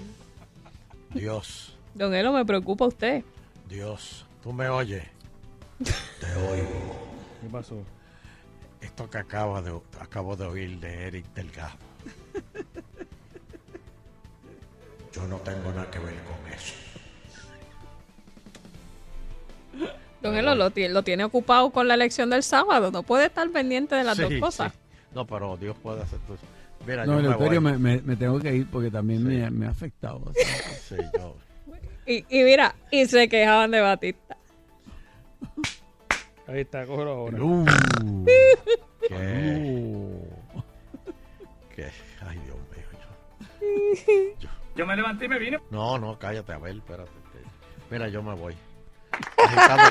Dios, Don Elo, me preocupa usted. Dios, tú me oyes. Te oigo. ¿Qué pasó? Esto que acabo de, acabo de oír de Eric Delgado. Yo no tengo nada que ver con eso. Don Elo lo, ti- lo tiene ocupado con la elección del sábado. No puede estar pendiente de las Sí, dos cosas. sí. No, pero Dios puede hacer todo eso. Mira, No, yo me Eleuterio, voy. me, me- me tengo que ir porque también me, me ha afectado. Sí, yo. Y, y mira, y se quejaban de Batista. Ahí está, cógelo ahora. Uh, (laughs) ¿Qué? ¿Qué? Ay, Dios mío. Yo, Yo me levanté y me vine. No, no, cállate, Abel, espérate. que- Mira, yo me voy. Agitando (laughs)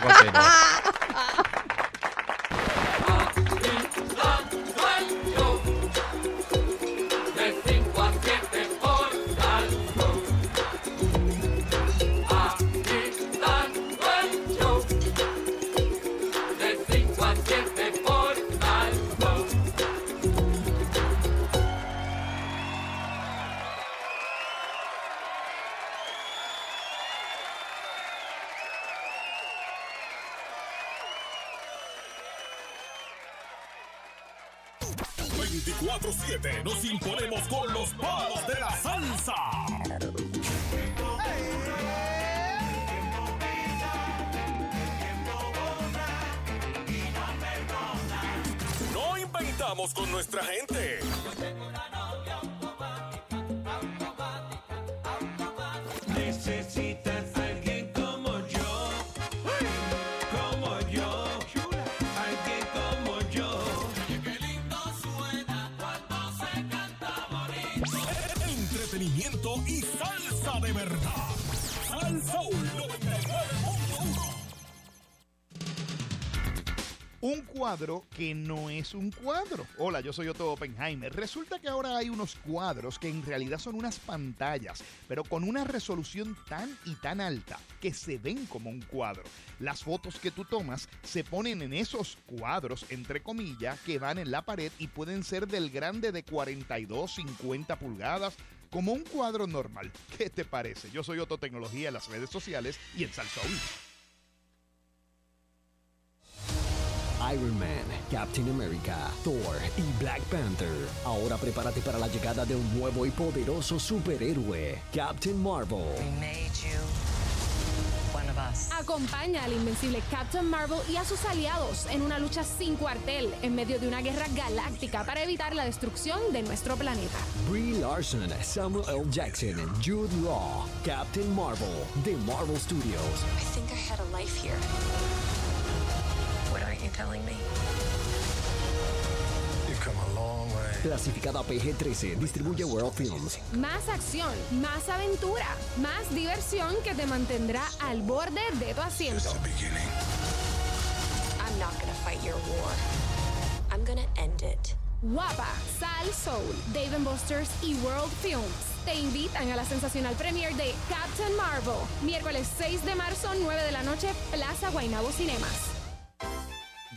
Vamos con nuestra gente. Yo tengo una novia automática, automática, automática. Necesitas alguien como yo. Como yo. Alguien como yo. Oye, qué lindo suena cuando se canta bonito. Entretenimiento y salsa de verdad. Salsa Un cuadro que no es un cuadro. Hola, yo soy Otto Oppenheimer. Resulta que ahora hay unos cuadros que en realidad son unas pantallas, pero con una resolución tan y tan alta que se ven como un cuadro. Las fotos que tú tomas se ponen en esos cuadros, entre comillas, que van en la pared y pueden ser del grande de 42, 50 pulgadas, como un cuadro normal. ¿Qué te parece? Yo soy Otto Tecnología en las redes sociales y en Salsoul. Iron Man, Captain America, Thor y Black Panther. Ahora prepárate para la llegada de un nuevo y poderoso superhéroe, Captain Marvel. Acompaña al invencible Captain Marvel y a sus aliados en una lucha sin cuartel en medio de una guerra galáctica para evitar la destrucción de nuestro planeta. Brie Larson, Samuel L. Jackson, Jude Law, Captain Marvel, de Marvel Studios. I think I had a life here. Telling me? You've come a long way. Clasificada PG-13, distribuye World Films. Más acción, más aventura, más diversión que te mantendrá al borde de tu asiento. I'm not gonna fight your war. I'm gonna end it. Guapa, Sal Soul, Dave Busters y World Films te invitan a la sensacional premiere de Captain Marvel, miércoles 6 de marzo, 9 de la noche, Plaza Guaynabo Cinemas.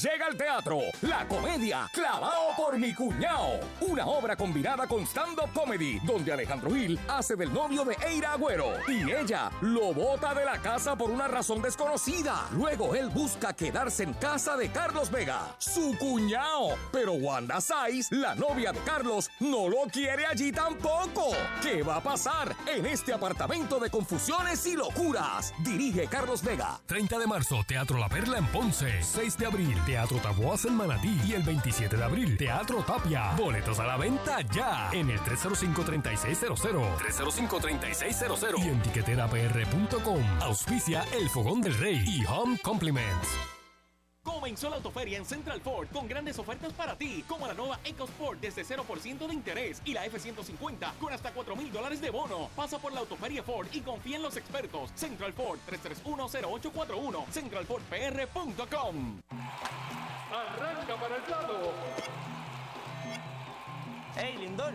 Llega al teatro La Comedia Clavado por mi cuñao. Una obra combinada con stand-up comedy, donde Alejandro Gil hace del novio de Eira Agüero y ella lo bota de la casa por una razón desconocida. Luego él busca quedarse en casa de Carlos Vega, su cuñao. Pero Wanda Saiz, la novia de Carlos, no lo quiere allí tampoco. ¿Qué va a pasar en este apartamento de confusiones y locuras? Dirige Carlos Vega. 30 de marzo, Teatro La Perla en Ponce. 6 de abril, Teatro Taboas en Manatí. Y el 27 de abril, Teatro Tapia. Boletos a la venta ya en el 305-3600. 305-3600. Y en tiqueterapr.com. Auspicia El Fogón del Rey y Home Compliments. Comenzó la autoferia en Central Ford con grandes ofertas para ti, como la nueva EcoSport desde 0% de interés y la F-150 con hasta 4 mil dólares de bono. Pasa por la autoferia Ford y confía en los expertos. Central Ford 3310841, centralfordpr.com. Arranca para el lado. Hey, Lindor,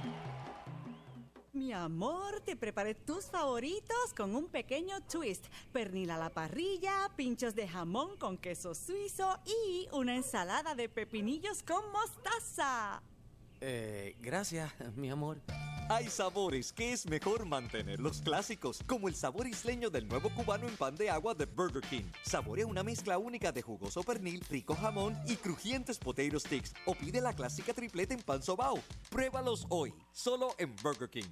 Mi amor, te preparé tus favoritos con un pequeño twist. Pernil a la parrilla, pinchos de jamón con queso suizo y una ensalada de pepinillos con mostaza. Eh, gracias, (laughs) mi amor. Hay sabores que es mejor mantenerlos clásicos, como el sabor isleño del nuevo cubano en pan de agua de Burger King. Saborea una mezcla única de jugoso pernil, rico jamón y crujientes potato sticks. O pide la clásica tripleta en pan sobao. Pruébalos hoy, solo en Burger King.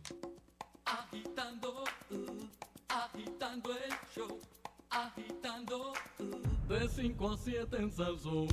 Agitando, uh, agitando el show, agitando, uh, de 5 a 7 en Salsón.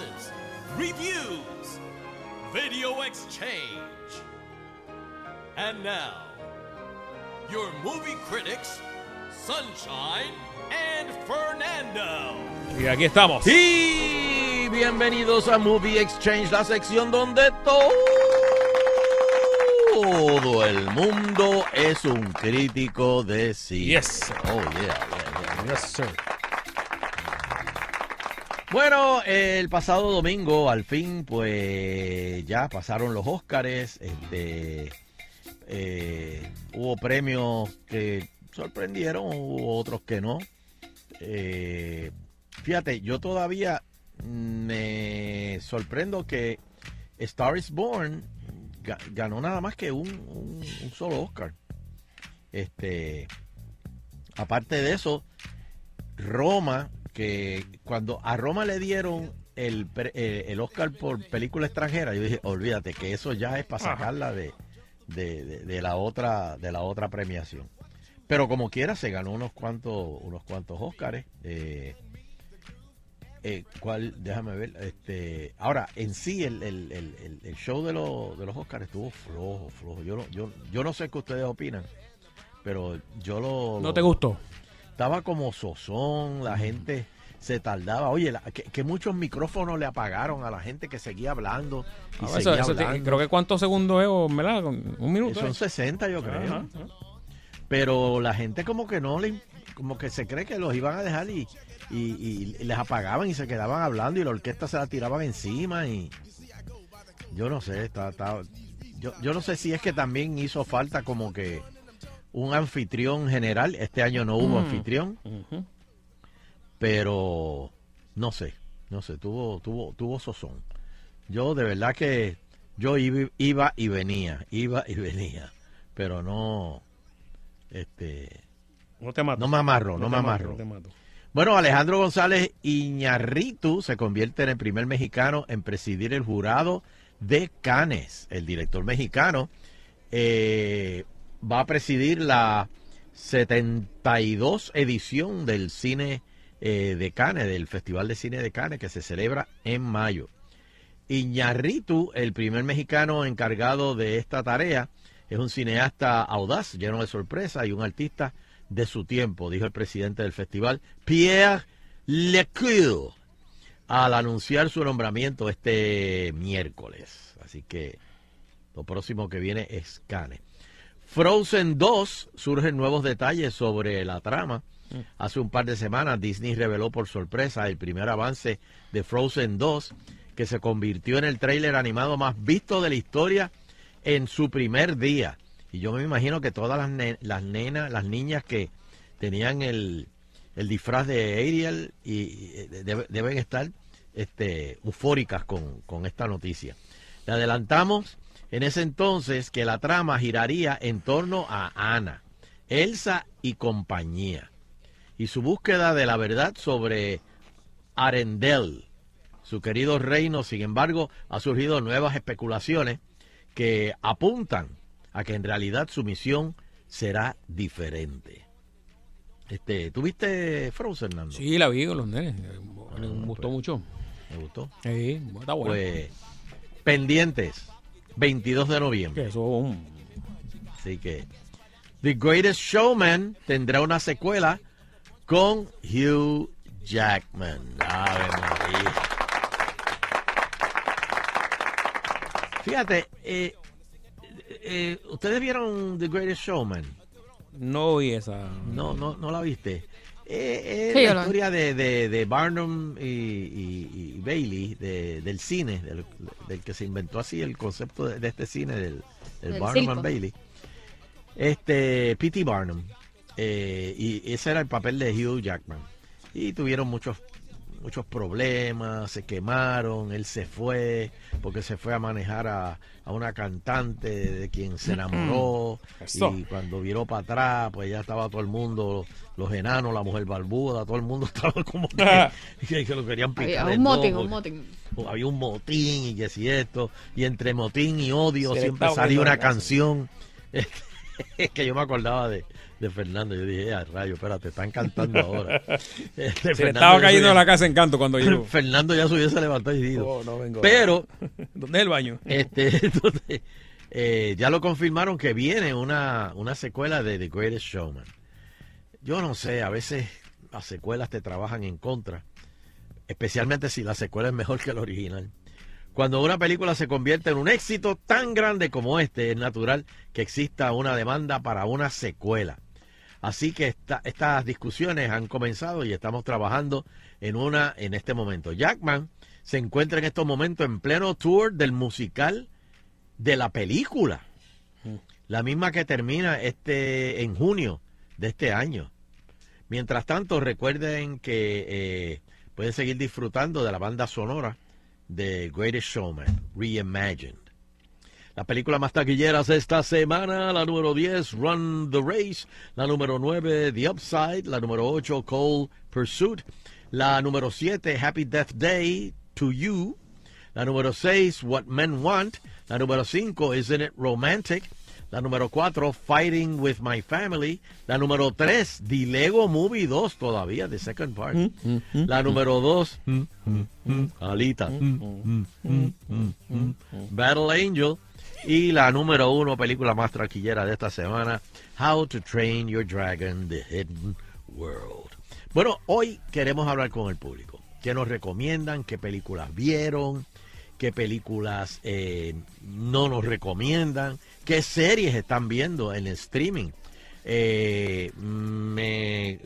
Gossips, reviews. Video Exchange. And now, your movie critics, Sunshine and Fernando. Y aquí estamos. Y bienvenidos a Movie Exchange, la sección donde todo el mundo es un crítico de cine. Yes. Oh, yeah, yeah, yeah. Yes, sir. Bueno, el pasado domingo, al fin, pues ya pasaron los Óscares. Este, eh, hubo premios que sorprendieron, hubo otros que no. Eh, fíjate, yo todavía me sorprendo que Star is Born ga- ganó nada más que un, un- un solo Oscar. Este, aparte de eso, Roma, que cuando a Roma le dieron el, pre- eh, el Oscar por película extranjera, yo dije, olvídate que eso ya es para sacarla de, de- de- de la otra de la otra premiación. Pero como quiera se ganó unos cuantos unos cuantos Óscares. Eh, eh, ¿Cuál? Déjame ver. Este, ahora, en sí, el, el- el- el- el show de, los de los Óscares estuvo flojo, flojo. Yo no, yo, yo no sé qué ustedes opinan, pero yo lo... ¿No lo- te gustó? Estaba como sozón, la gente se tardaba. Oye, la- que, que muchos micrófonos le apagaron a la gente que seguía hablando y Ah, seguía eso- eso te- hablando. creo que cuántos segundos es, o, ¿verdad? Un minuto. Son ¿eh? 60, yo creo. Ajá, Pero la gente como que no le, como que se cree que los iban a dejar y, y- y les apagaban y se quedaban hablando y la orquesta se la tiraban encima y yo no sé, está, está- yo, yo no sé si es que también hizo falta como que un anfitrión general. Este año no hubo Mm. anfitrión, pero no sé, no sé, tuvo, tuvo, tuvo sozón. Yo de verdad que yo iba, y venía, iba y venía, pero no, este, No te mato. no me amarro, No me mato, amarro. no te mato. Bueno, Alejandro González Iñarritu se convierte en el primer mexicano en presidir el jurado de Cannes. El director mexicano eh, va a presidir la 72 edición del cine eh, de Cannes, del Festival de Cine de Cannes, que se celebra en mayo. Iñarritu, el primer mexicano encargado de esta tarea, es un cineasta audaz, lleno de sorpresa y un artista de su tiempo, dijo el presidente del festival, Pierre Lecour, al anunciar su nombramiento este miércoles. Así que lo próximo que viene es Cannes. Frozen 2, surgen nuevos detalles sobre la trama. Hace un par de semanas Disney reveló por sorpresa el primer avance de Frozen 2, que se convirtió en el tráiler animado más visto de la historia en su primer día. Y yo me imagino que todas las, ne- las nenas, las niñas que tenían el, el disfraz de Ariel y, eh, debe- deben estar este, eufóricas con, con esta noticia. Le adelantamos en ese entonces que la trama giraría en torno a Ana, Elsa y compañía, y su búsqueda de la verdad sobre Arendelle, su querido reino. Sin embargo, ha surgido nuevas especulaciones que apuntan a que en realidad su misión será diferente. Este, ¿Tuviste Frozen, Nando? Sí, la vi con los nenes. Me gustó mucho. ¿Me gustó? Sí, está bueno. Pues, pendientes, 22 de noviembre. Que Así que The Greatest Showman tendrá una secuela con Hugh Jackman. Ave María. Fíjate, eh, eh, ¿ustedes vieron The Greatest Showman? No vi esa. No, no, no la viste. Eh, es Sí, la historia de, de- de Barnum y, y- y Bailey, de- del cine, del, del que se inventó así el concepto de, este cine, Del Barnum circo. and Bailey. Este, P.T. Barnum. Eh, y ese era el papel de Hugh Jackman. Y tuvieron muchos muchos problemas, se quemaron, él se fue porque se fue a manejar a, a una cantante de quien se enamoró Eso. y cuando viró para atrás pues ya estaba todo el mundo, los enanos, la mujer barbuda, todo el mundo (laughs) estaba como que, (laughs) que- que lo querían picar. Había un motín, un motín. había un motín y que si esto, y entre motín y odio Se siempre salía una casa. (laughs) que yo me acordaba de, de Fernando. Yo dije, a rayo, espérate, están cantando ahora. (laughs) Este, Se le Fernando estaba cayendo se- la casa en canto cuando llegó. (laughs) Fernando ya se hubiese levantado y dicho. Oh, no vengo. Pero, ¿Dónde es el baño? este, entonces, eh, ya lo confirmaron que viene una, una secuela de The Greatest Showman. Yo no sé, a veces las secuelas te trabajan en contra, especialmente si la secuela es mejor que la original. Cuando una película se convierte en un éxito tan grande como este, es natural que exista una demanda para una secuela. Así que esta- estas discusiones han comenzado y estamos trabajando en una en este momento. Jackman se encuentra en estos momentos en pleno tour del musical de la película. La misma que termina este en junio de este año. Mientras tanto, recuerden que eh, pueden seguir disfrutando de la banda sonora de Greatest Showman, Reimagined. Las películas más taquilleras esta semana, la número 10, Run the Race, la número 9, The Upside, la número 8, Cold Pursuit, la número 7, Happy Death Day to You, la número 6, What Men Want, la número 5, Isn't It Romantic, la número 4, Fighting with My Family, la número 3, The Lego Movie 2 todavía, The Second Part, la número 2, Alita, Battle Angel, y la número 1, película más tranquillera de esta semana, How to Train Your Dragon, The Hidden World. Bueno, hoy queremos hablar con el público. ¿Qué nos recomiendan? ¿Qué películas vieron? ¿Qué películas eh, no nos recomiendan? ¿Qué series están viendo en streaming? Eh, me-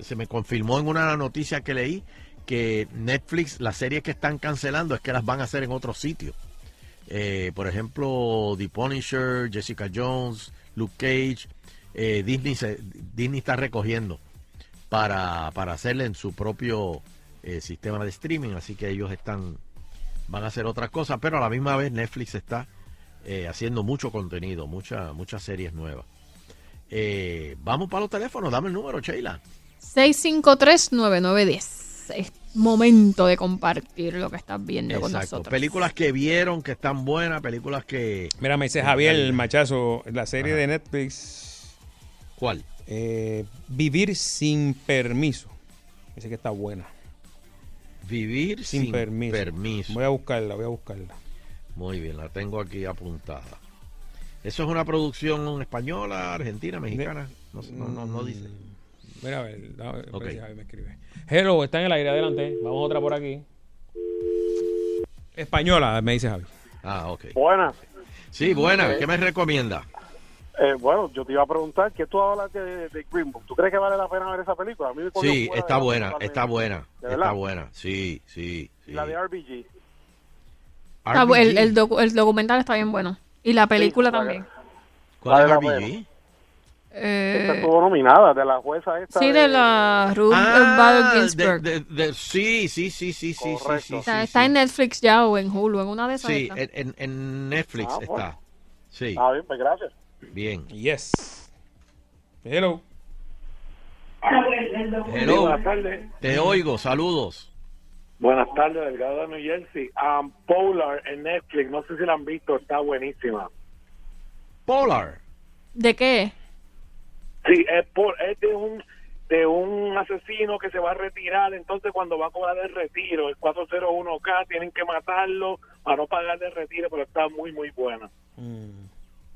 se me confirmó en una noticia que leí que Netflix, las series que están cancelando es que las van a hacer en otros sitios. Eh, por ejemplo, The Punisher, Jessica Jones, Luke Cage, eh, Disney, se- Disney está recogiendo para, para hacerle en su propio eh, sistema de streaming, así que ellos están van a hacer otras cosas, pero a la misma vez Netflix está eh, haciendo mucho contenido, mucha, muchas series nuevas. Eh, vamos para los teléfonos, dame el número, Sheila. 653-9910. Es momento de compartir lo que estás viendo con nosotros. Películas que vieron, que están buenas, películas que... Mira, me dice Javier el Machazo, la serie de Netflix. ¿Cuál? Eh, Vivir sin permiso. Dice que está buena. Vivir sin permiso. Voy a buscarla, voy a buscarla. Muy bien, la tengo aquí apuntada. ¿Eso es una producción española, argentina, mexicana? No, sé, no, no, no dice. Mira, a ver, a ver, Ok. si Javi me escribe. Hello, está en el aire, adelante. Vamos otra por aquí. Española, me dice Javi. Ah, ok. Buenas. Sí, buena. ¿Qué me recomienda? Eh, bueno, yo te iba a preguntar que tú hablas de, de Green Book. ¿Tú crees que vale la pena ver esa película? A mí me Sí, está de- buena, de- está buena, ¿De está buena. Sí, sí, sí. La de RBG. Bu- el, el docu- el documental está bien bueno. Y la película Sí, también. ¿Cuál es la RPG? Eh, Esta estuvo nominada de la jueza esta. sí, de la Ruth Ah, Bader de- Ginsburg. de- de- sí, sí, sí, sí, sí, sí, sí, está está sí. en Netflix ya o en Hulu, en una de esas. Sí, en- en Netflix Ah, está. bueno. Sí, Ah, bien, pues gracias. Bien. Yes. Hello. Hello. buenas tardes. Te oigo, saludos. Buenas tardes, Delgado de New Jersey. Um, Polar en Netflix, no sé si la han visto, está buenísima. Polar. ¿De qué? Sí, es, por, es de un de un asesino que se va a retirar, entonces cuando va a cobrar el retiro, el 401k, tienen que matarlo para no pagar el retiro, pero está muy, muy buena.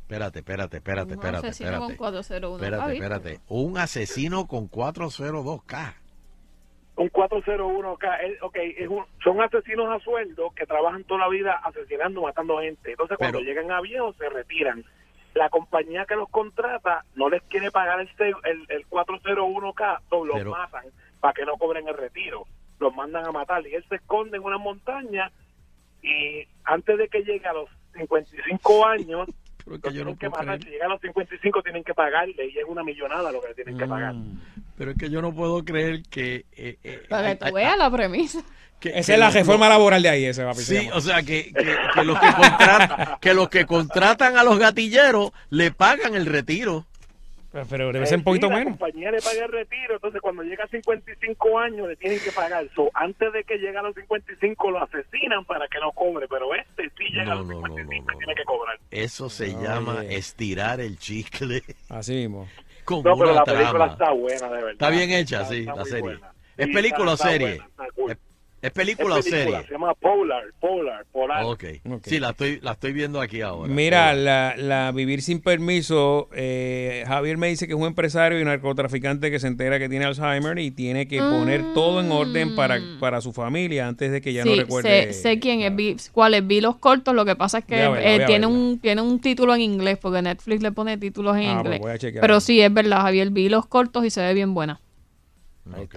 Espérate, espérate, espérate, Un espérate, asesino espérate. con 401. Ah, Espérate, espérate. Un asesino con 402K. Un 401k, es, ok, es un- son asesinos a sueldo que trabajan toda la vida asesinando, matando gente. Entonces cuando Pero- llegan a viejos se retiran. La compañía que los contrata no les quiere pagar el, el, el 401k, o los Pero- matan para que no cobren el retiro. Los mandan a matar y él se esconde en una montaña y antes de que llegue a los 55 años, Pero lo tienen que matar. Si llega a los 55 tienen que pagarle y es una millonada lo que tienen que pagar. Pero es que yo no puedo creer que... eh, eh, Para hay- que tú veas la premisa. que- Esa que es la los- reforma laboral de ahí, ese papi. Sí, o sea, que, que, que los que, contratan, que los que contratan a los gatilleros le pagan el retiro. Pero, debe Eh, ser un poquito sí, La menos. compañía le paga el retiro, entonces cuando llega a 55 años le tienen que pagar. So, antes de que llegue a los 55 lo asesinan para que no cobre, pero este sí llega a los 55 y tiene que cobrar. Eso se llama estirar el chicle. Así mismo. (laughs) Con No, pero una la película trama. está buena, de verdad. Está bien hecha, Está- sí, está la serie. buena. ¿Es Sí, película o serie? buena, está cool. ¿Es, ¿Es película o serie? Se llama Polar, Polar, Polar. Ok. Sí, la estoy, la estoy viendo aquí ahora. Mira, la, la Vivir sin Permiso, eh, Javier me dice que es un empresario y narcotraficante que se entera que tiene Alzheimer y tiene que poner todo en orden para, para su familia antes de que ya no Mm. Sí, recuerde. sé, sé quién es, vi- cuál es, vi los cortos, lo que pasa es que verla, eh, tiene, un, tiene un título en inglés, porque Netflix le pone títulos en Ah, pues inglés. voy a chequear. Pero sí, es verdad, Javier, vi los cortos y se ve bien buena. Ok.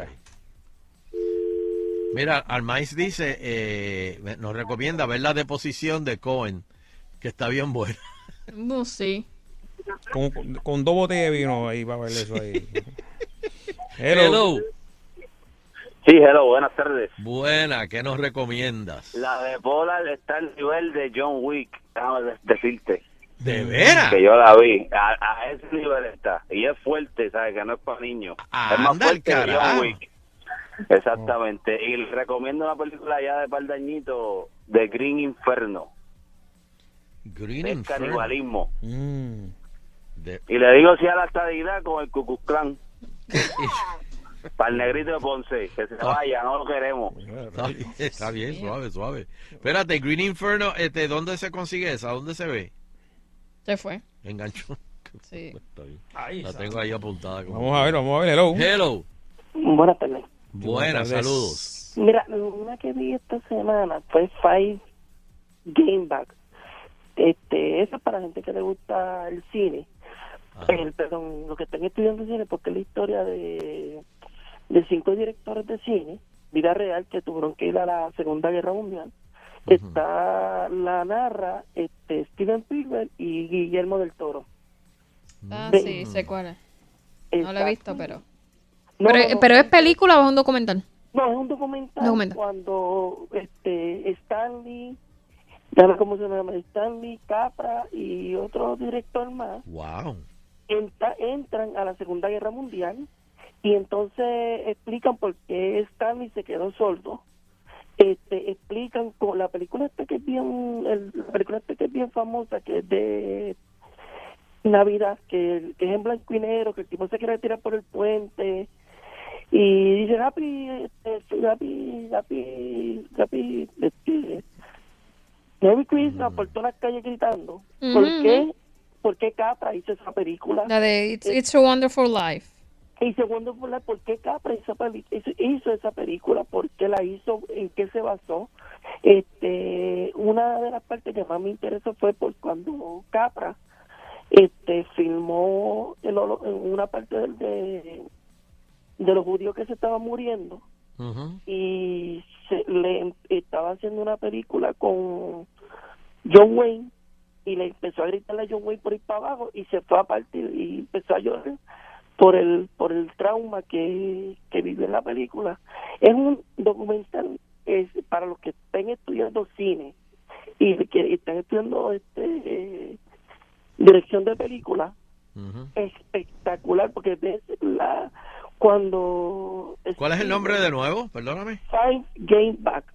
Mira, Armais dice, eh, nos recomienda ver la deposición de Cohen, que está bien buena. No, sí. Con, con dos botellas de vino ahí para ver eso ahí. Hello. Sí, hello, buenas tardes. Buena, ¿qué nos recomiendas? La de Polar está al nivel de John Wick, déjame de- decirte. ¿De veras? Que yo la vi, a, a ese nivel está. Y es fuerte, ¿sabes? Que no es para niños. es más fuerte que John. Wick. (laughs) Exactamente. Y recomiendo una película ya de par de añitos, de Green Inferno, Green de Inferno. canibalismo. Mm. De- Y le digo sí a la estadidad con el Klan. (laughs) Para el negrito de Ponce, que se vaya, no lo queremos. Está bien, está bien, suave, suave. Espérate, Green Inferno, este, ¿dónde se consigue esa? ¿Dónde se ve? Se fue. Enganchó. Sí. (laughs) Está bien. La tengo ahí apuntada. como- Vamos a ver, vamos a ver, hello. Hello. Buenas tardes. Buenas, saludos. Mira, una que vi esta semana fue Five Game Back. Este, eso es para gente que le gusta el cine. El, perdón, los que están estudiando cine, porque es la historia de, de cinco directores de cine, vida real, que tuvieron que ir a la Segunda Guerra Mundial. Está la narra este Steven Spielberg y Guillermo del Toro. Ah, Sí. sí, sé cuál es. No lo he visto, pero... No, pero, no, no. ¿Pero es película o es un documental? No, es un documental, Documental. cuando este Stanley, ya cómo se llama, Stanley, Capra y otro director más Wow. entra- entran a la Segunda Guerra Mundial y entonces explican por qué Stanley se quedó sordo. Este, explican con la película esta que es bien, el- la película esta que es bien famosa, que es de Navidad, que, que es en blanco y negro, que el tipo se quiere tirar por el puente y dice Happy, este, Happy, Happy, Happy, este, Merry Christmas por todas las calles gritando. ¿Por Ujú, qué? ujú. ¿Por qué Capra hizo esa película? La de It's, It's a Wonderful Life. Y segundo, por ¿por qué Capra hizo, hizo- hizo esa película? ¿Por qué la hizo? ¿En qué se basó? Este, una de las partes que más me interesó fue por cuando Capra este filmó el una parte del- de, de los judíos que se estaban muriendo y se, le estaba haciendo una película con John Wayne y le empezó a gritarle a John Wayne por ir para abajo y se fue a partir y empezó a llorar por el por el trauma que, que vivió en la película. Es un documental es para los que estén estudiando cine y que están estudiando este eh, dirección de película espectacular porque ves la cuando ¿Cuál es el nombre de nuevo? Perdóname. Five Game Back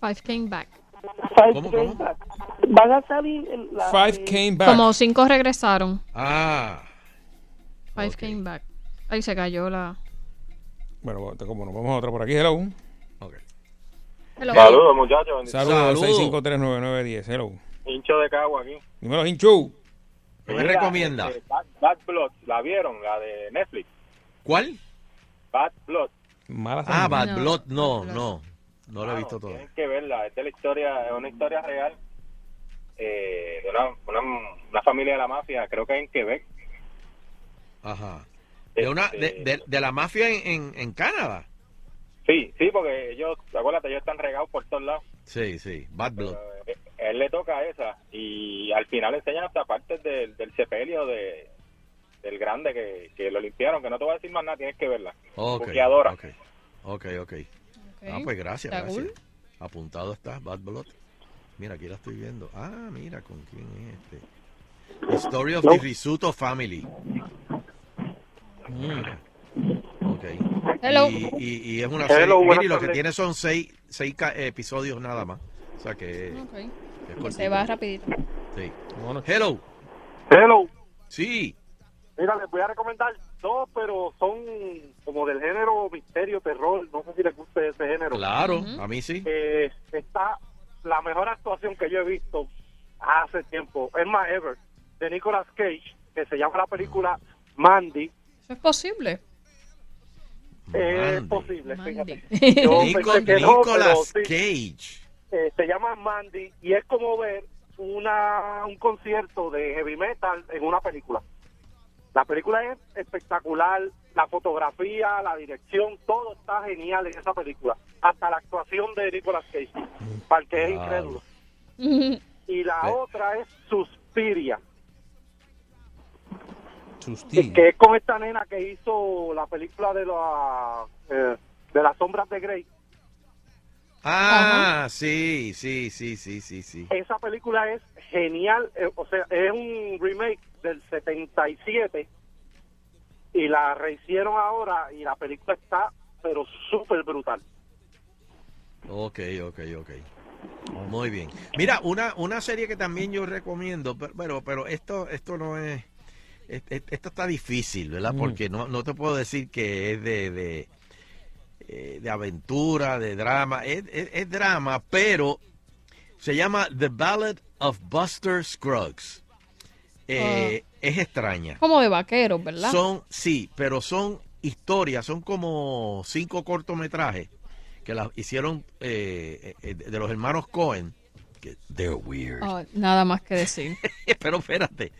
Five Came Back. Five ¿Cómo, Game cómo? Back van a salir en la Five eh, came back. Como cinco regresaron. Ah. Five Came Back. Ahí se cayó la... Bueno, como nos vamos a otra por aquí, hello. Hello. Saludos, muchachos. bendiciones. Saludos, Saludos. 6539910, hello. Hincho de Cagua aquí. Dímelo, Hinchu. ¿Qué me recomienda? este, Bad, Bad Blood, ¿la vieron? La de Netflix. ¿Cuál? Bad Blood. Mala Ah. Bad Blood, no, no. No lo he visto todo. Tienen que verla. Es de la historia, es una historia real eh, de una, una, una familia de la mafia, creo que en Quebec. Ajá. De, una, de, de- de la mafia en, en, en Canadá. Sí, sí, porque ellos, acuérdate, ellos están regados por todos lados. Sí, sí. Bad Blood. Eh, él le toca esa y al final enseñan hasta partes del, del sepelio de, del grande que, que lo limpiaron, que no te voy a decir más nada, tienes que verla. Ok. Buqueadora. Ok, ok. ok. Ah, pues gracias, Está gracias. cool. Apuntado está, Bad Blood. Mira, aquí la estoy viendo. Ah, mira, ¿con quién es este? The Story of No. the Risuto Family. Mira. Ok. Hello. Y, y, y es una Hello, serie. Mira, y lo que tiene son seis, seis ca- episodios nada más. O sea que. Ok. Se va rapidito. Sí. Hello. Hello. Sí. Mira, les voy a recomendar dos, pero son como del género misterio, terror. No sé si les gusta ese género. Claro, a mí sí. Eh, está la mejor actuación que yo he visto hace tiempo, es más ever, de Nicolas Cage, que se llama la película Mandy. Eso es posible. Es posible, fíjate. Nico- pensé que no, Nicolas pero sí. Eh, se llama Mandy y es como ver una un concierto de heavy metal en una película. La película es espectacular, la fotografía, la dirección, todo está genial en esa película. Hasta la actuación de Nicolas Cage, para el que es Wow. incrédulo. (laughs) Y la Sí. otra es Suspiria, Susti. que es con esta nena que hizo la película de la eh, de las sombras de Grey. Ah, sí, sí, sí, sí, sí, sí. Esa película es genial, eh, o sea, es un remake del 77 y la rehicieron ahora y la película está pero súper brutal. Ok, ok, ok. Muy bien. Mira, una, una serie que también yo recomiendo, pero, pero, pero esto, esto no es, es- es- esto está difícil, ¿verdad? Mm. Porque no, no te puedo decir que es de, de, eh, de aventura, de drama, es, es- es drama, pero se llama The Ballad of Buster Scruggs. Eh, Es extraña. Como de vaqueros, ¿verdad? Son, sí, pero son historias, son como cinco cortometrajes que las hicieron eh, eh, de los hermanos Cohen. They're weird. Ah, nada más que decir. (laughs) pero espérate.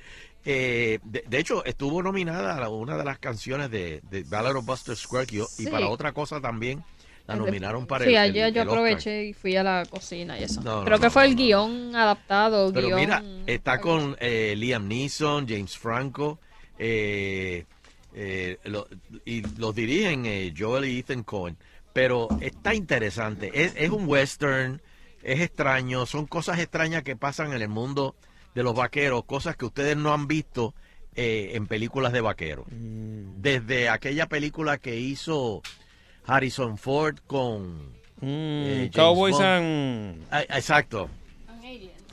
Eh, de, de hecho, estuvo nominada a una de las canciones de, de Ballad of Buster Scruggs y, para otra cosa también la nominaron para sí, el, ayer el- yo el aproveché y fui a la cocina y eso. No, no, Creo que no, fue el guion adaptado, Pero guion... mira, está con eh, Liam Neeson, James Franco, eh, eh, lo- y los dirigen eh, Joel y Ethan Cohen. Pero está interesante. Es, es un western, es extraño, son cosas extrañas que pasan en el mundo de los vaqueros, cosas que ustedes no han visto eh, en películas de vaqueros. Desde aquella película que hizo Harrison Ford con eh, James Cowboys and- Ah, Exacto.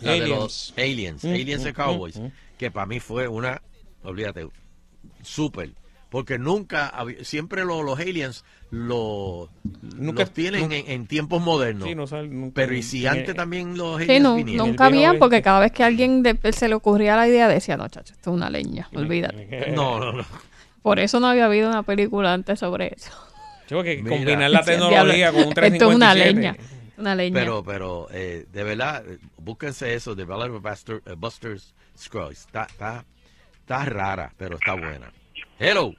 La de Aliens. los aliens, Mm, Aliens mm, and Cowboys, mm, mm. que para mí fue una, olvídate, súper, porque nunca, había- siempre lo- los aliens lo, Nunca- los tienen nunca- en, en tiempos modernos. Sí, no sal- nunca- Pero y si antes también los Sí, aliens no, vinieron. nunca habían, porque cada vez que a alguien de- se le ocurría la idea decía, no, chacho, esto es una leña, olvídate. (laughs) No, no, no. Por eso no había habido una película antes sobre eso. Chico, que Mira. combinar la (laughs) Sí, tecnología con un 357. Esto es una leña, una leña. Pero, pero, eh, de verdad, eh, búsquense eso, de of Buster, eh, Buster's Scruggs. Está, está, está rara, pero está buena. Hello.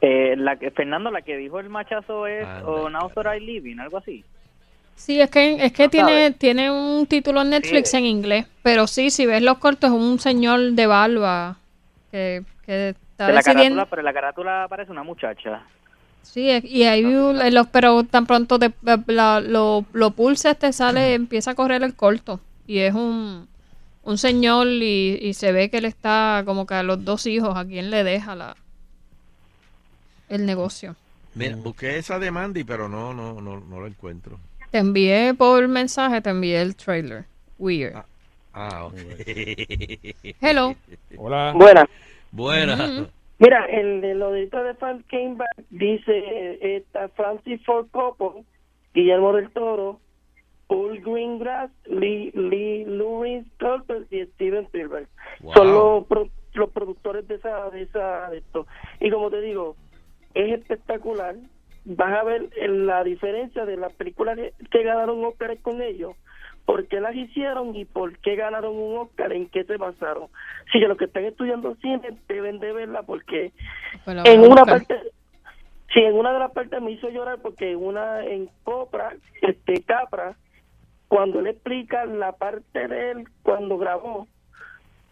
Eh, la que, Fernando, la que dijo el machazo es Anda, o Now That I Living, algo así. Sí, es que, es que No tiene, tiene un título en Netflix en inglés, pero sí, si ves los cortos, es un señor de barba que, que está De la decidiendo... carátula, pero en la carátula parece una muchacha. Sí, es- y ahí en los, pero tan pronto te, la- lo, lo pulsas, te sale, empieza a correr el corto. Y es un, un señor y, y se ve que él está como que a los dos hijos, a quien le deja la el negocio. Mira, busqué esa de Mandy, pero no, no, no, no lo encuentro. Te envié por mensaje, te envié el trailer. Weird. Ah, ok. (laughs) Hello. Hola. Buena. Buena. Ujú. Mira, el de lo de de Fan Came Back dice eh, está Francis Ford Coppola, Guillermo del Toro, Paul Greengrass, Lee, Lee Lawrence Culper y Steven Spielberg. Wow. Son los, pro- los productores de esa, de esa, de esto. Y como te digo, es espectacular. Vas a ver en la diferencia de las películas que, que ganaron Oscar con ellos, por qué las hicieron y por qué ganaron un Oscar, en qué se basaron. Si que los que están estudiando cine deben de verla porque en una parte sí en una de las partes me hizo llorar porque una en Copra este Capra cuando él explica la parte de él cuando grabó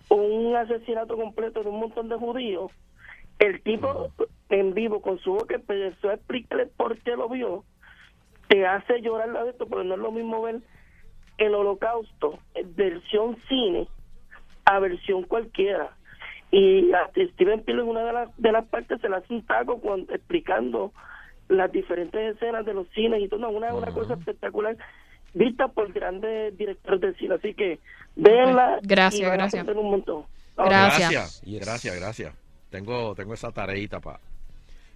un asesinato completo de un montón de judíos el tipo en vivo con su boca empezó a explicarle por qué lo vio te hace llorar la de esto pero no es lo mismo ver el holocausto en versión cine a versión cualquiera. Y a Steven Spielberg en una de las de las partes se le hace un taco cuando, explicando las diferentes escenas de los cines y todo, no, una, una cosa espectacular vista por grandes directores de cine, así que véanla Gracias, y van gracias. un montón. Gracias. Gracias, gracias, gracias. tengo, tengo esa tareita para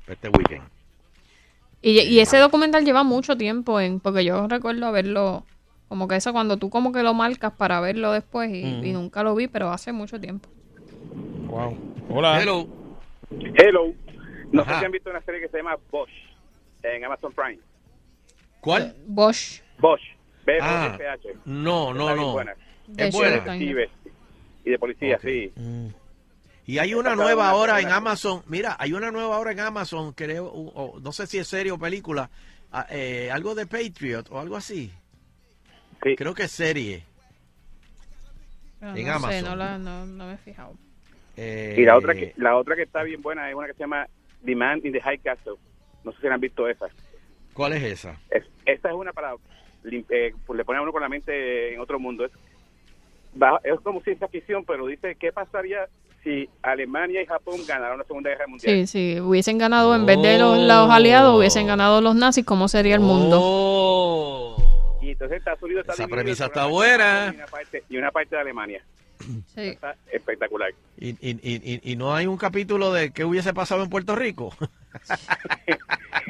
este weekend. Y, y ese documental lleva mucho tiempo en, porque yo recuerdo haberlo, como que eso cuando tú como que lo marcas para verlo después y, Mm. y nunca lo vi, pero hace mucho tiempo. Wow. Hola. Hello. Hello. No Ajá. sé si han visto una serie que se llama Bosch en Amazon Prime. ¿Cuál? Bosch. Bosch. Ah, no, no, no. buena. Es De buena. y de policía, sí. Y hay una nueva ahora en. Amazon. Mira, hay una nueva ahora en Amazon, creo, o- o no sé si es serie o película, eh, algo de Patriot o algo así. Creo que es serie. Pero En no sé, Amazon. no, la, no, no me he fijado. Eh, Y la otra que la otra que está bien buena es una que se llama The Man in the High Castle. No sé si la han visto esa. ¿Cuál es esa? Es, esta es una para eh, pues le pone a uno con la mente en otro mundo. Es, va- es como ciencia ficción, pero dice qué pasaría si Alemania y Japón ganaron la Segunda Guerra Mundial. Sí, sí, hubiesen ganado en vez de los, los aliados, hubiesen ganado los nazis, ¿cómo sería el mundo? Oh. Y entonces Estados Unidos está Esa premisa está buena. Y una, parte, y una parte de Alemania. (clears throat) Sí. Está espectacular. Y, y, y, y- y no hay un capítulo de qué hubiese pasado en Puerto Rico. (laughs)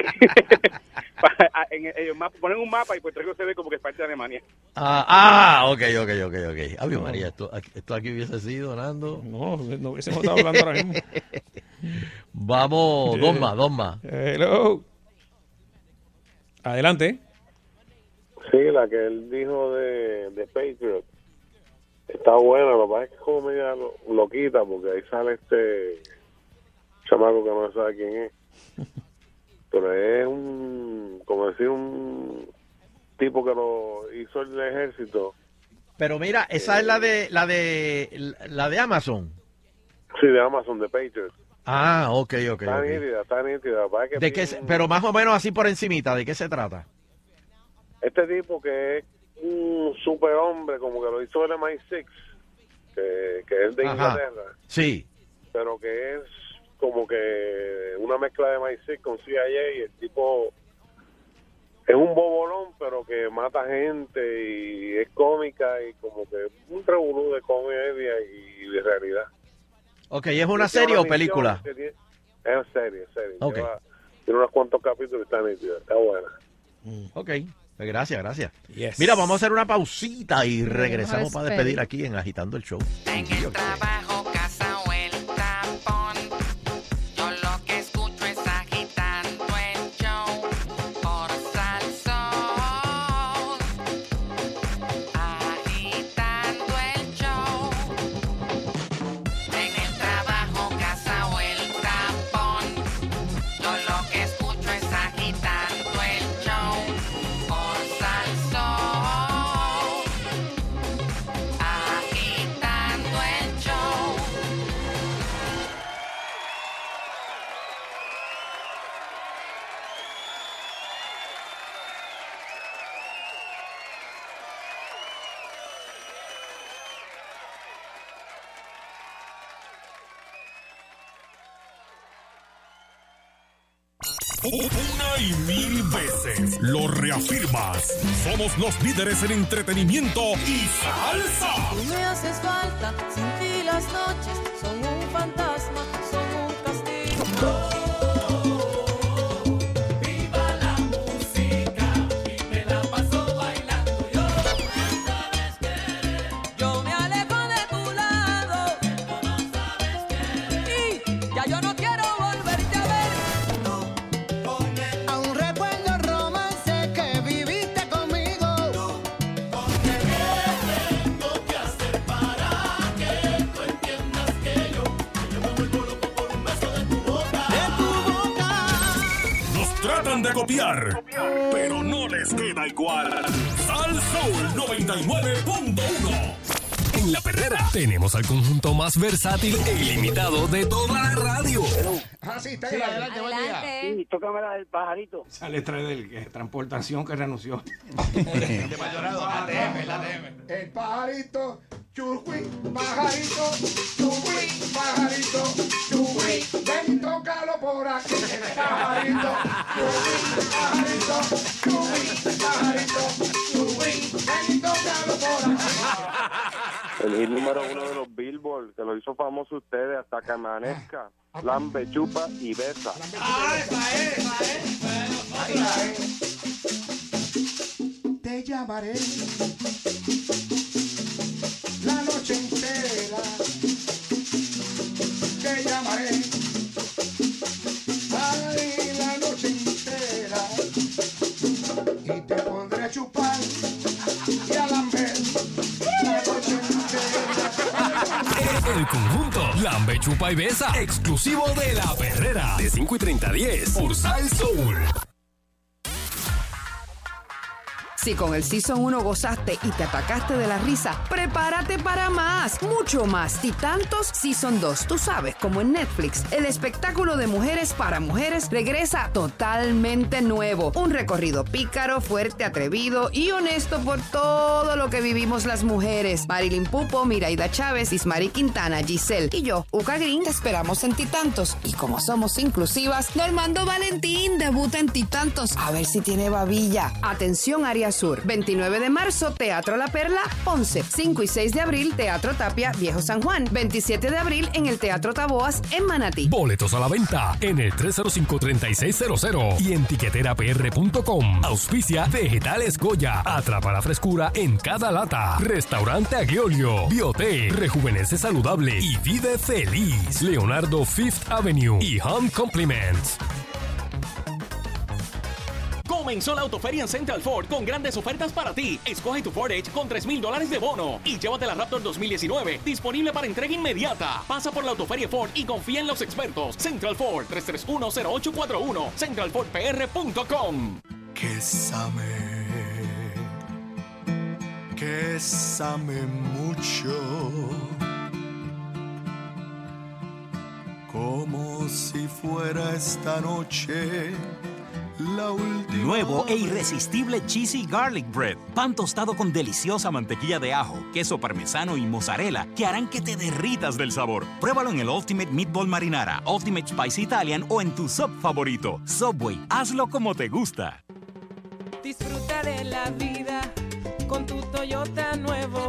(laughs) (laughs) Ah, en el- ponen un mapa y Puerto Rico se ve como que es parte de Alemania. Ah, ah, ok, ok, ok, ok. Ave María, esto, aquí- esto aquí hubiese sido, Nando. No, no hubiésemos estado hablando ahora mismo. (laughs) Vamos, dos más, dos más. Hello. Adelante. Sí, la que él dijo de, de Patriot. Está buena, lo que pasa es que es como media lo- loquita, porque ahí sale este chamaco que no sabe quién es. (laughs) Pero es un, como decir, un tipo que lo hizo el ejército. Pero mira, esa es la de la de la de Amazon. Sí, de Amazon, de Patriot. Ah, ok, ok, está ok. nítida, está nítida. que ¿De qué un- pero más o menos así por encimita, ¿de qué se trata? Este tipo que es un superhombre, como que lo hizo el MI6, que, que es de Ajá. Inglaterra. Sí. pero que es como que una mezcla de MI6 con CIA y el tipo es un bobolón pero que mata gente y es cómica y como que un revolú de comedia y de realidad. Ok, ¿es una serie o película? tiene- Es serie, serie. Ok. Lleva- tiene unos cuantos capítulos y está nítida, está buena. Ok, pues gracias, gracias. Yes. Mira, vamos a hacer una pausita y regresamos para despedir. aquí en Agitando el Show. Trabajo, lo reafirmas. Somos los líderes en entretenimiento y salsa. Tú me haces falta, sin ti las noches son un fantasma, son un castigo. Copiar, pero no les queda igual. Sal Soul 99.1. En La Perrera tenemos al conjunto más versátil e ilimitado de toda la radio. Ah, sí, está ahí, adelante, buen día. Sí, tócame la del pajarito. Esa letra del que transportación que renunció. (laughs) (laughs) El pajarito, churri, pajarito, churri, pajarito, churri, ven y tócalo por aquí. Pajarito, churri, pajarito, churri, pajarito, churri, ven y tócalo por aquí. El hit número uno de los Billboard, que lo hizo famoso ustedes hasta que amanezca. Lambe, chupa y besa. Te llamaré la noche entera. Te llamaré ay, la noche entera. Y te pondré a chupar y a lamber la noche entera. El conjunto Lambe Chupa y Besa, exclusivo de La Perrera, de 5 y 30 a 10, por Sal Soul. Si con el Season 1 gozaste y te atacaste de la risa, prepárate para más, mucho más y tantos Season 2. Tú sabes, como en Netflix, el espectáculo de mujeres para mujeres regresa totalmente nuevo. Un recorrido pícaro, fuerte, atrevido y honesto por todo lo que vivimos las mujeres. Marilyn Pupo, Miraida Chávez, Ismari Quintana, Giselle y yo, Uca Green, te esperamos en Titantos. Y como somos inclusivas, Normando Valentín debuta en Titantos. A ver si tiene babilla. Atención, área Sur. 29 de marzo, Teatro La Perla, 11. 5 y 6 de abril, Teatro Tapia, Viejo San Juan. 27 de abril, en el Teatro Taboas, en Manatí. Boletos a la venta en el 305-3600 y en tiqueterapr.com. Auspicia Vegetales Goya. Atrapa la frescura en cada lata. Restaurante Agliolio. Biote. Rejuvenece saludable y vive feliz. Leonardo Fifth Avenue y Home Compliments. Comenzó la autoferia en Central Ford con grandes ofertas para ti. Escoge tu Ford Edge con 3 mil dólares de bono y llévate la Raptor 2019 disponible para entrega inmediata. Pasa por la autoferia Ford y confía en los expertos. Central Ford 3310841 centralfordpr.com. Quésame, quésame mucho, como si fuera esta noche. Nuevo e irresistible Cheesy Garlic Bread. Pan tostado con deliciosa mantequilla de ajo, queso parmesano y mozzarella que harán que te derritas del sabor. Pruébalo en el Ultimate Meatball Marinara, Ultimate Spice Italian o en tu sub favorito. Subway, hazlo como te gusta. Disfruta de la vida con tu Toyota nuevo,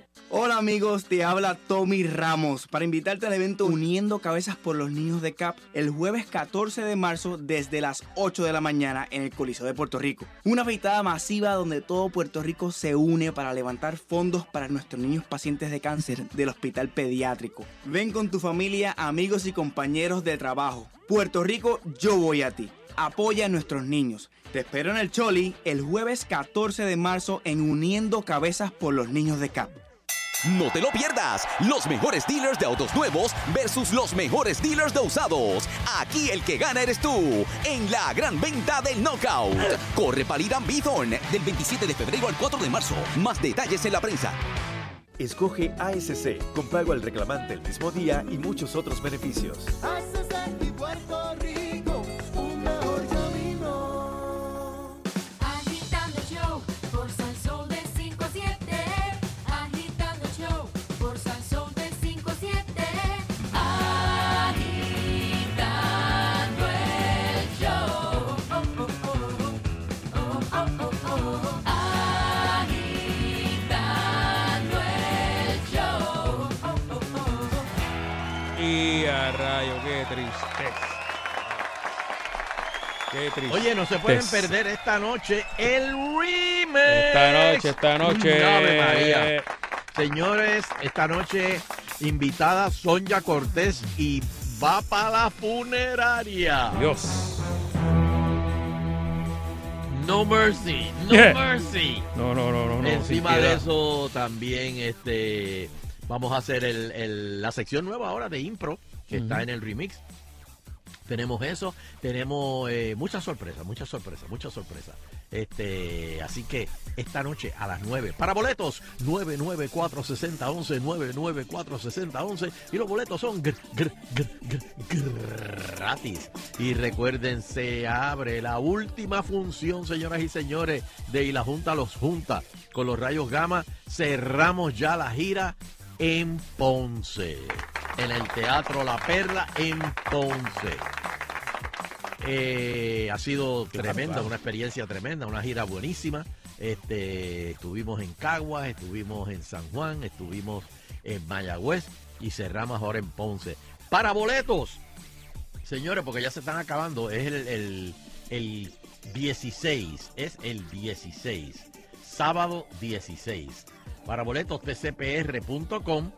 Hola amigos, te habla Tommy Ramos para invitarte al evento Uniendo Cabezas por los Niños de CAP el jueves 14 de marzo desde las 8 de la mañana en el Coliseo de Puerto Rico. Una afeitada masiva donde todo Puerto Rico se une para levantar fondos para nuestros niños pacientes de cáncer del Hospital Pediátrico. Ven con tu familia, amigos y compañeros de trabajo. Puerto Rico, yo voy a ti. Apoya a nuestros niños. Te espero en el Choli el jueves 14 de marzo en Uniendo Cabezas por los Niños de CAP. No te lo pierdas. Los mejores dealers de autos nuevos versus los mejores dealers de usados. Aquí el que gana eres tú. En la gran venta del Knockout. Corre para Irán Bithorn del 27 de febrero al 4 de marzo. Más detalles en la prensa. Escoge ASC con pago al reclamante el mismo día y muchos otros beneficios. Oye, no se pueden perder esta noche el remix. Esta noche, esta noche. María. Señores, esta noche invitada Sonja Cortés y va para la funeraria. Dios. No mercy, no Yeah. mercy. No, no, no, no. no, Encima de eso también este vamos a hacer el- el- la sección nueva ahora de impro que está en el remix. Tenemos eso, tenemos eh, muchas sorpresas, muchas sorpresas, muchas sorpresas. Este, así que esta noche a las 9, para boletos, 994-6011, 994-6011, y los boletos son gr- gr- gr- gr- gratis. Y recuerden, se abre la última función, señoras y señores, de Y la Junta los Junta, con los rayos gamma, cerramos ya la gira en Ponce, en el Teatro La Perla en Ponce. Eh, ha sido tremenda, una experiencia tremenda, una gira buenísima. Este, estuvimos en Caguas, estuvimos en San Juan, estuvimos en Mayagüez y cerramos ahora en Ponce. Para boletos, señores, porque ya se están acabando, es el, el, el 16, es el 16, sábado 16. Para boletos tcpr.com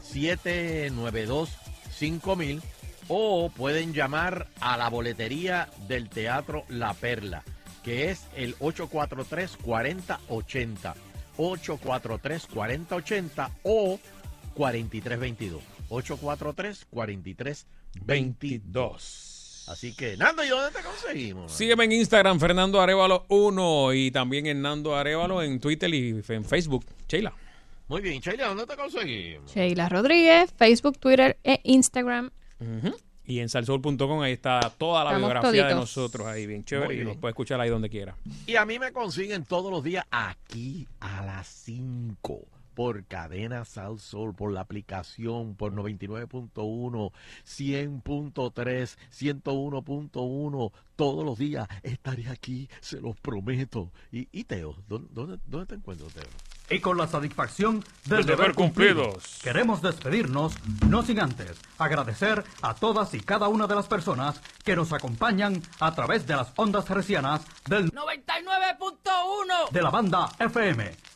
792 5000 o pueden llamar a la boletería del Teatro La Perla, que es el 843-4080, 843-4080 o 4322, 843-4322. Así que, Nando, ¿y dónde te conseguimos? Sígueme en Instagram, Fernando Arevalo 1 y también en Nando Arevalo en Twitter y en Facebook. Sheila. Muy bien, Sheila, ¿dónde te conseguimos? Sheila Rodríguez, Facebook, Twitter e Instagram. Y en salsol.com ahí está toda la Estamos biografía de nosotros ahí, bien chévere. Y nos puede escuchar ahí donde quiera. Y a mí me consiguen todos los días aquí a las 5 por cadena Sal Sol, por la aplicación, por 99.1, 100.3, 101.1. Todos los días estaré aquí, se los prometo. Y, y Teo, ¿dónde, te encuentro, Teo? Y con la satisfacción del deber deber cumplido, cumplidos. queremos despedirnos, no sin antes agradecer a todas y cada una de las personas que nos acompañan a través de las ondas hercianas del 99.1 de la banda FM.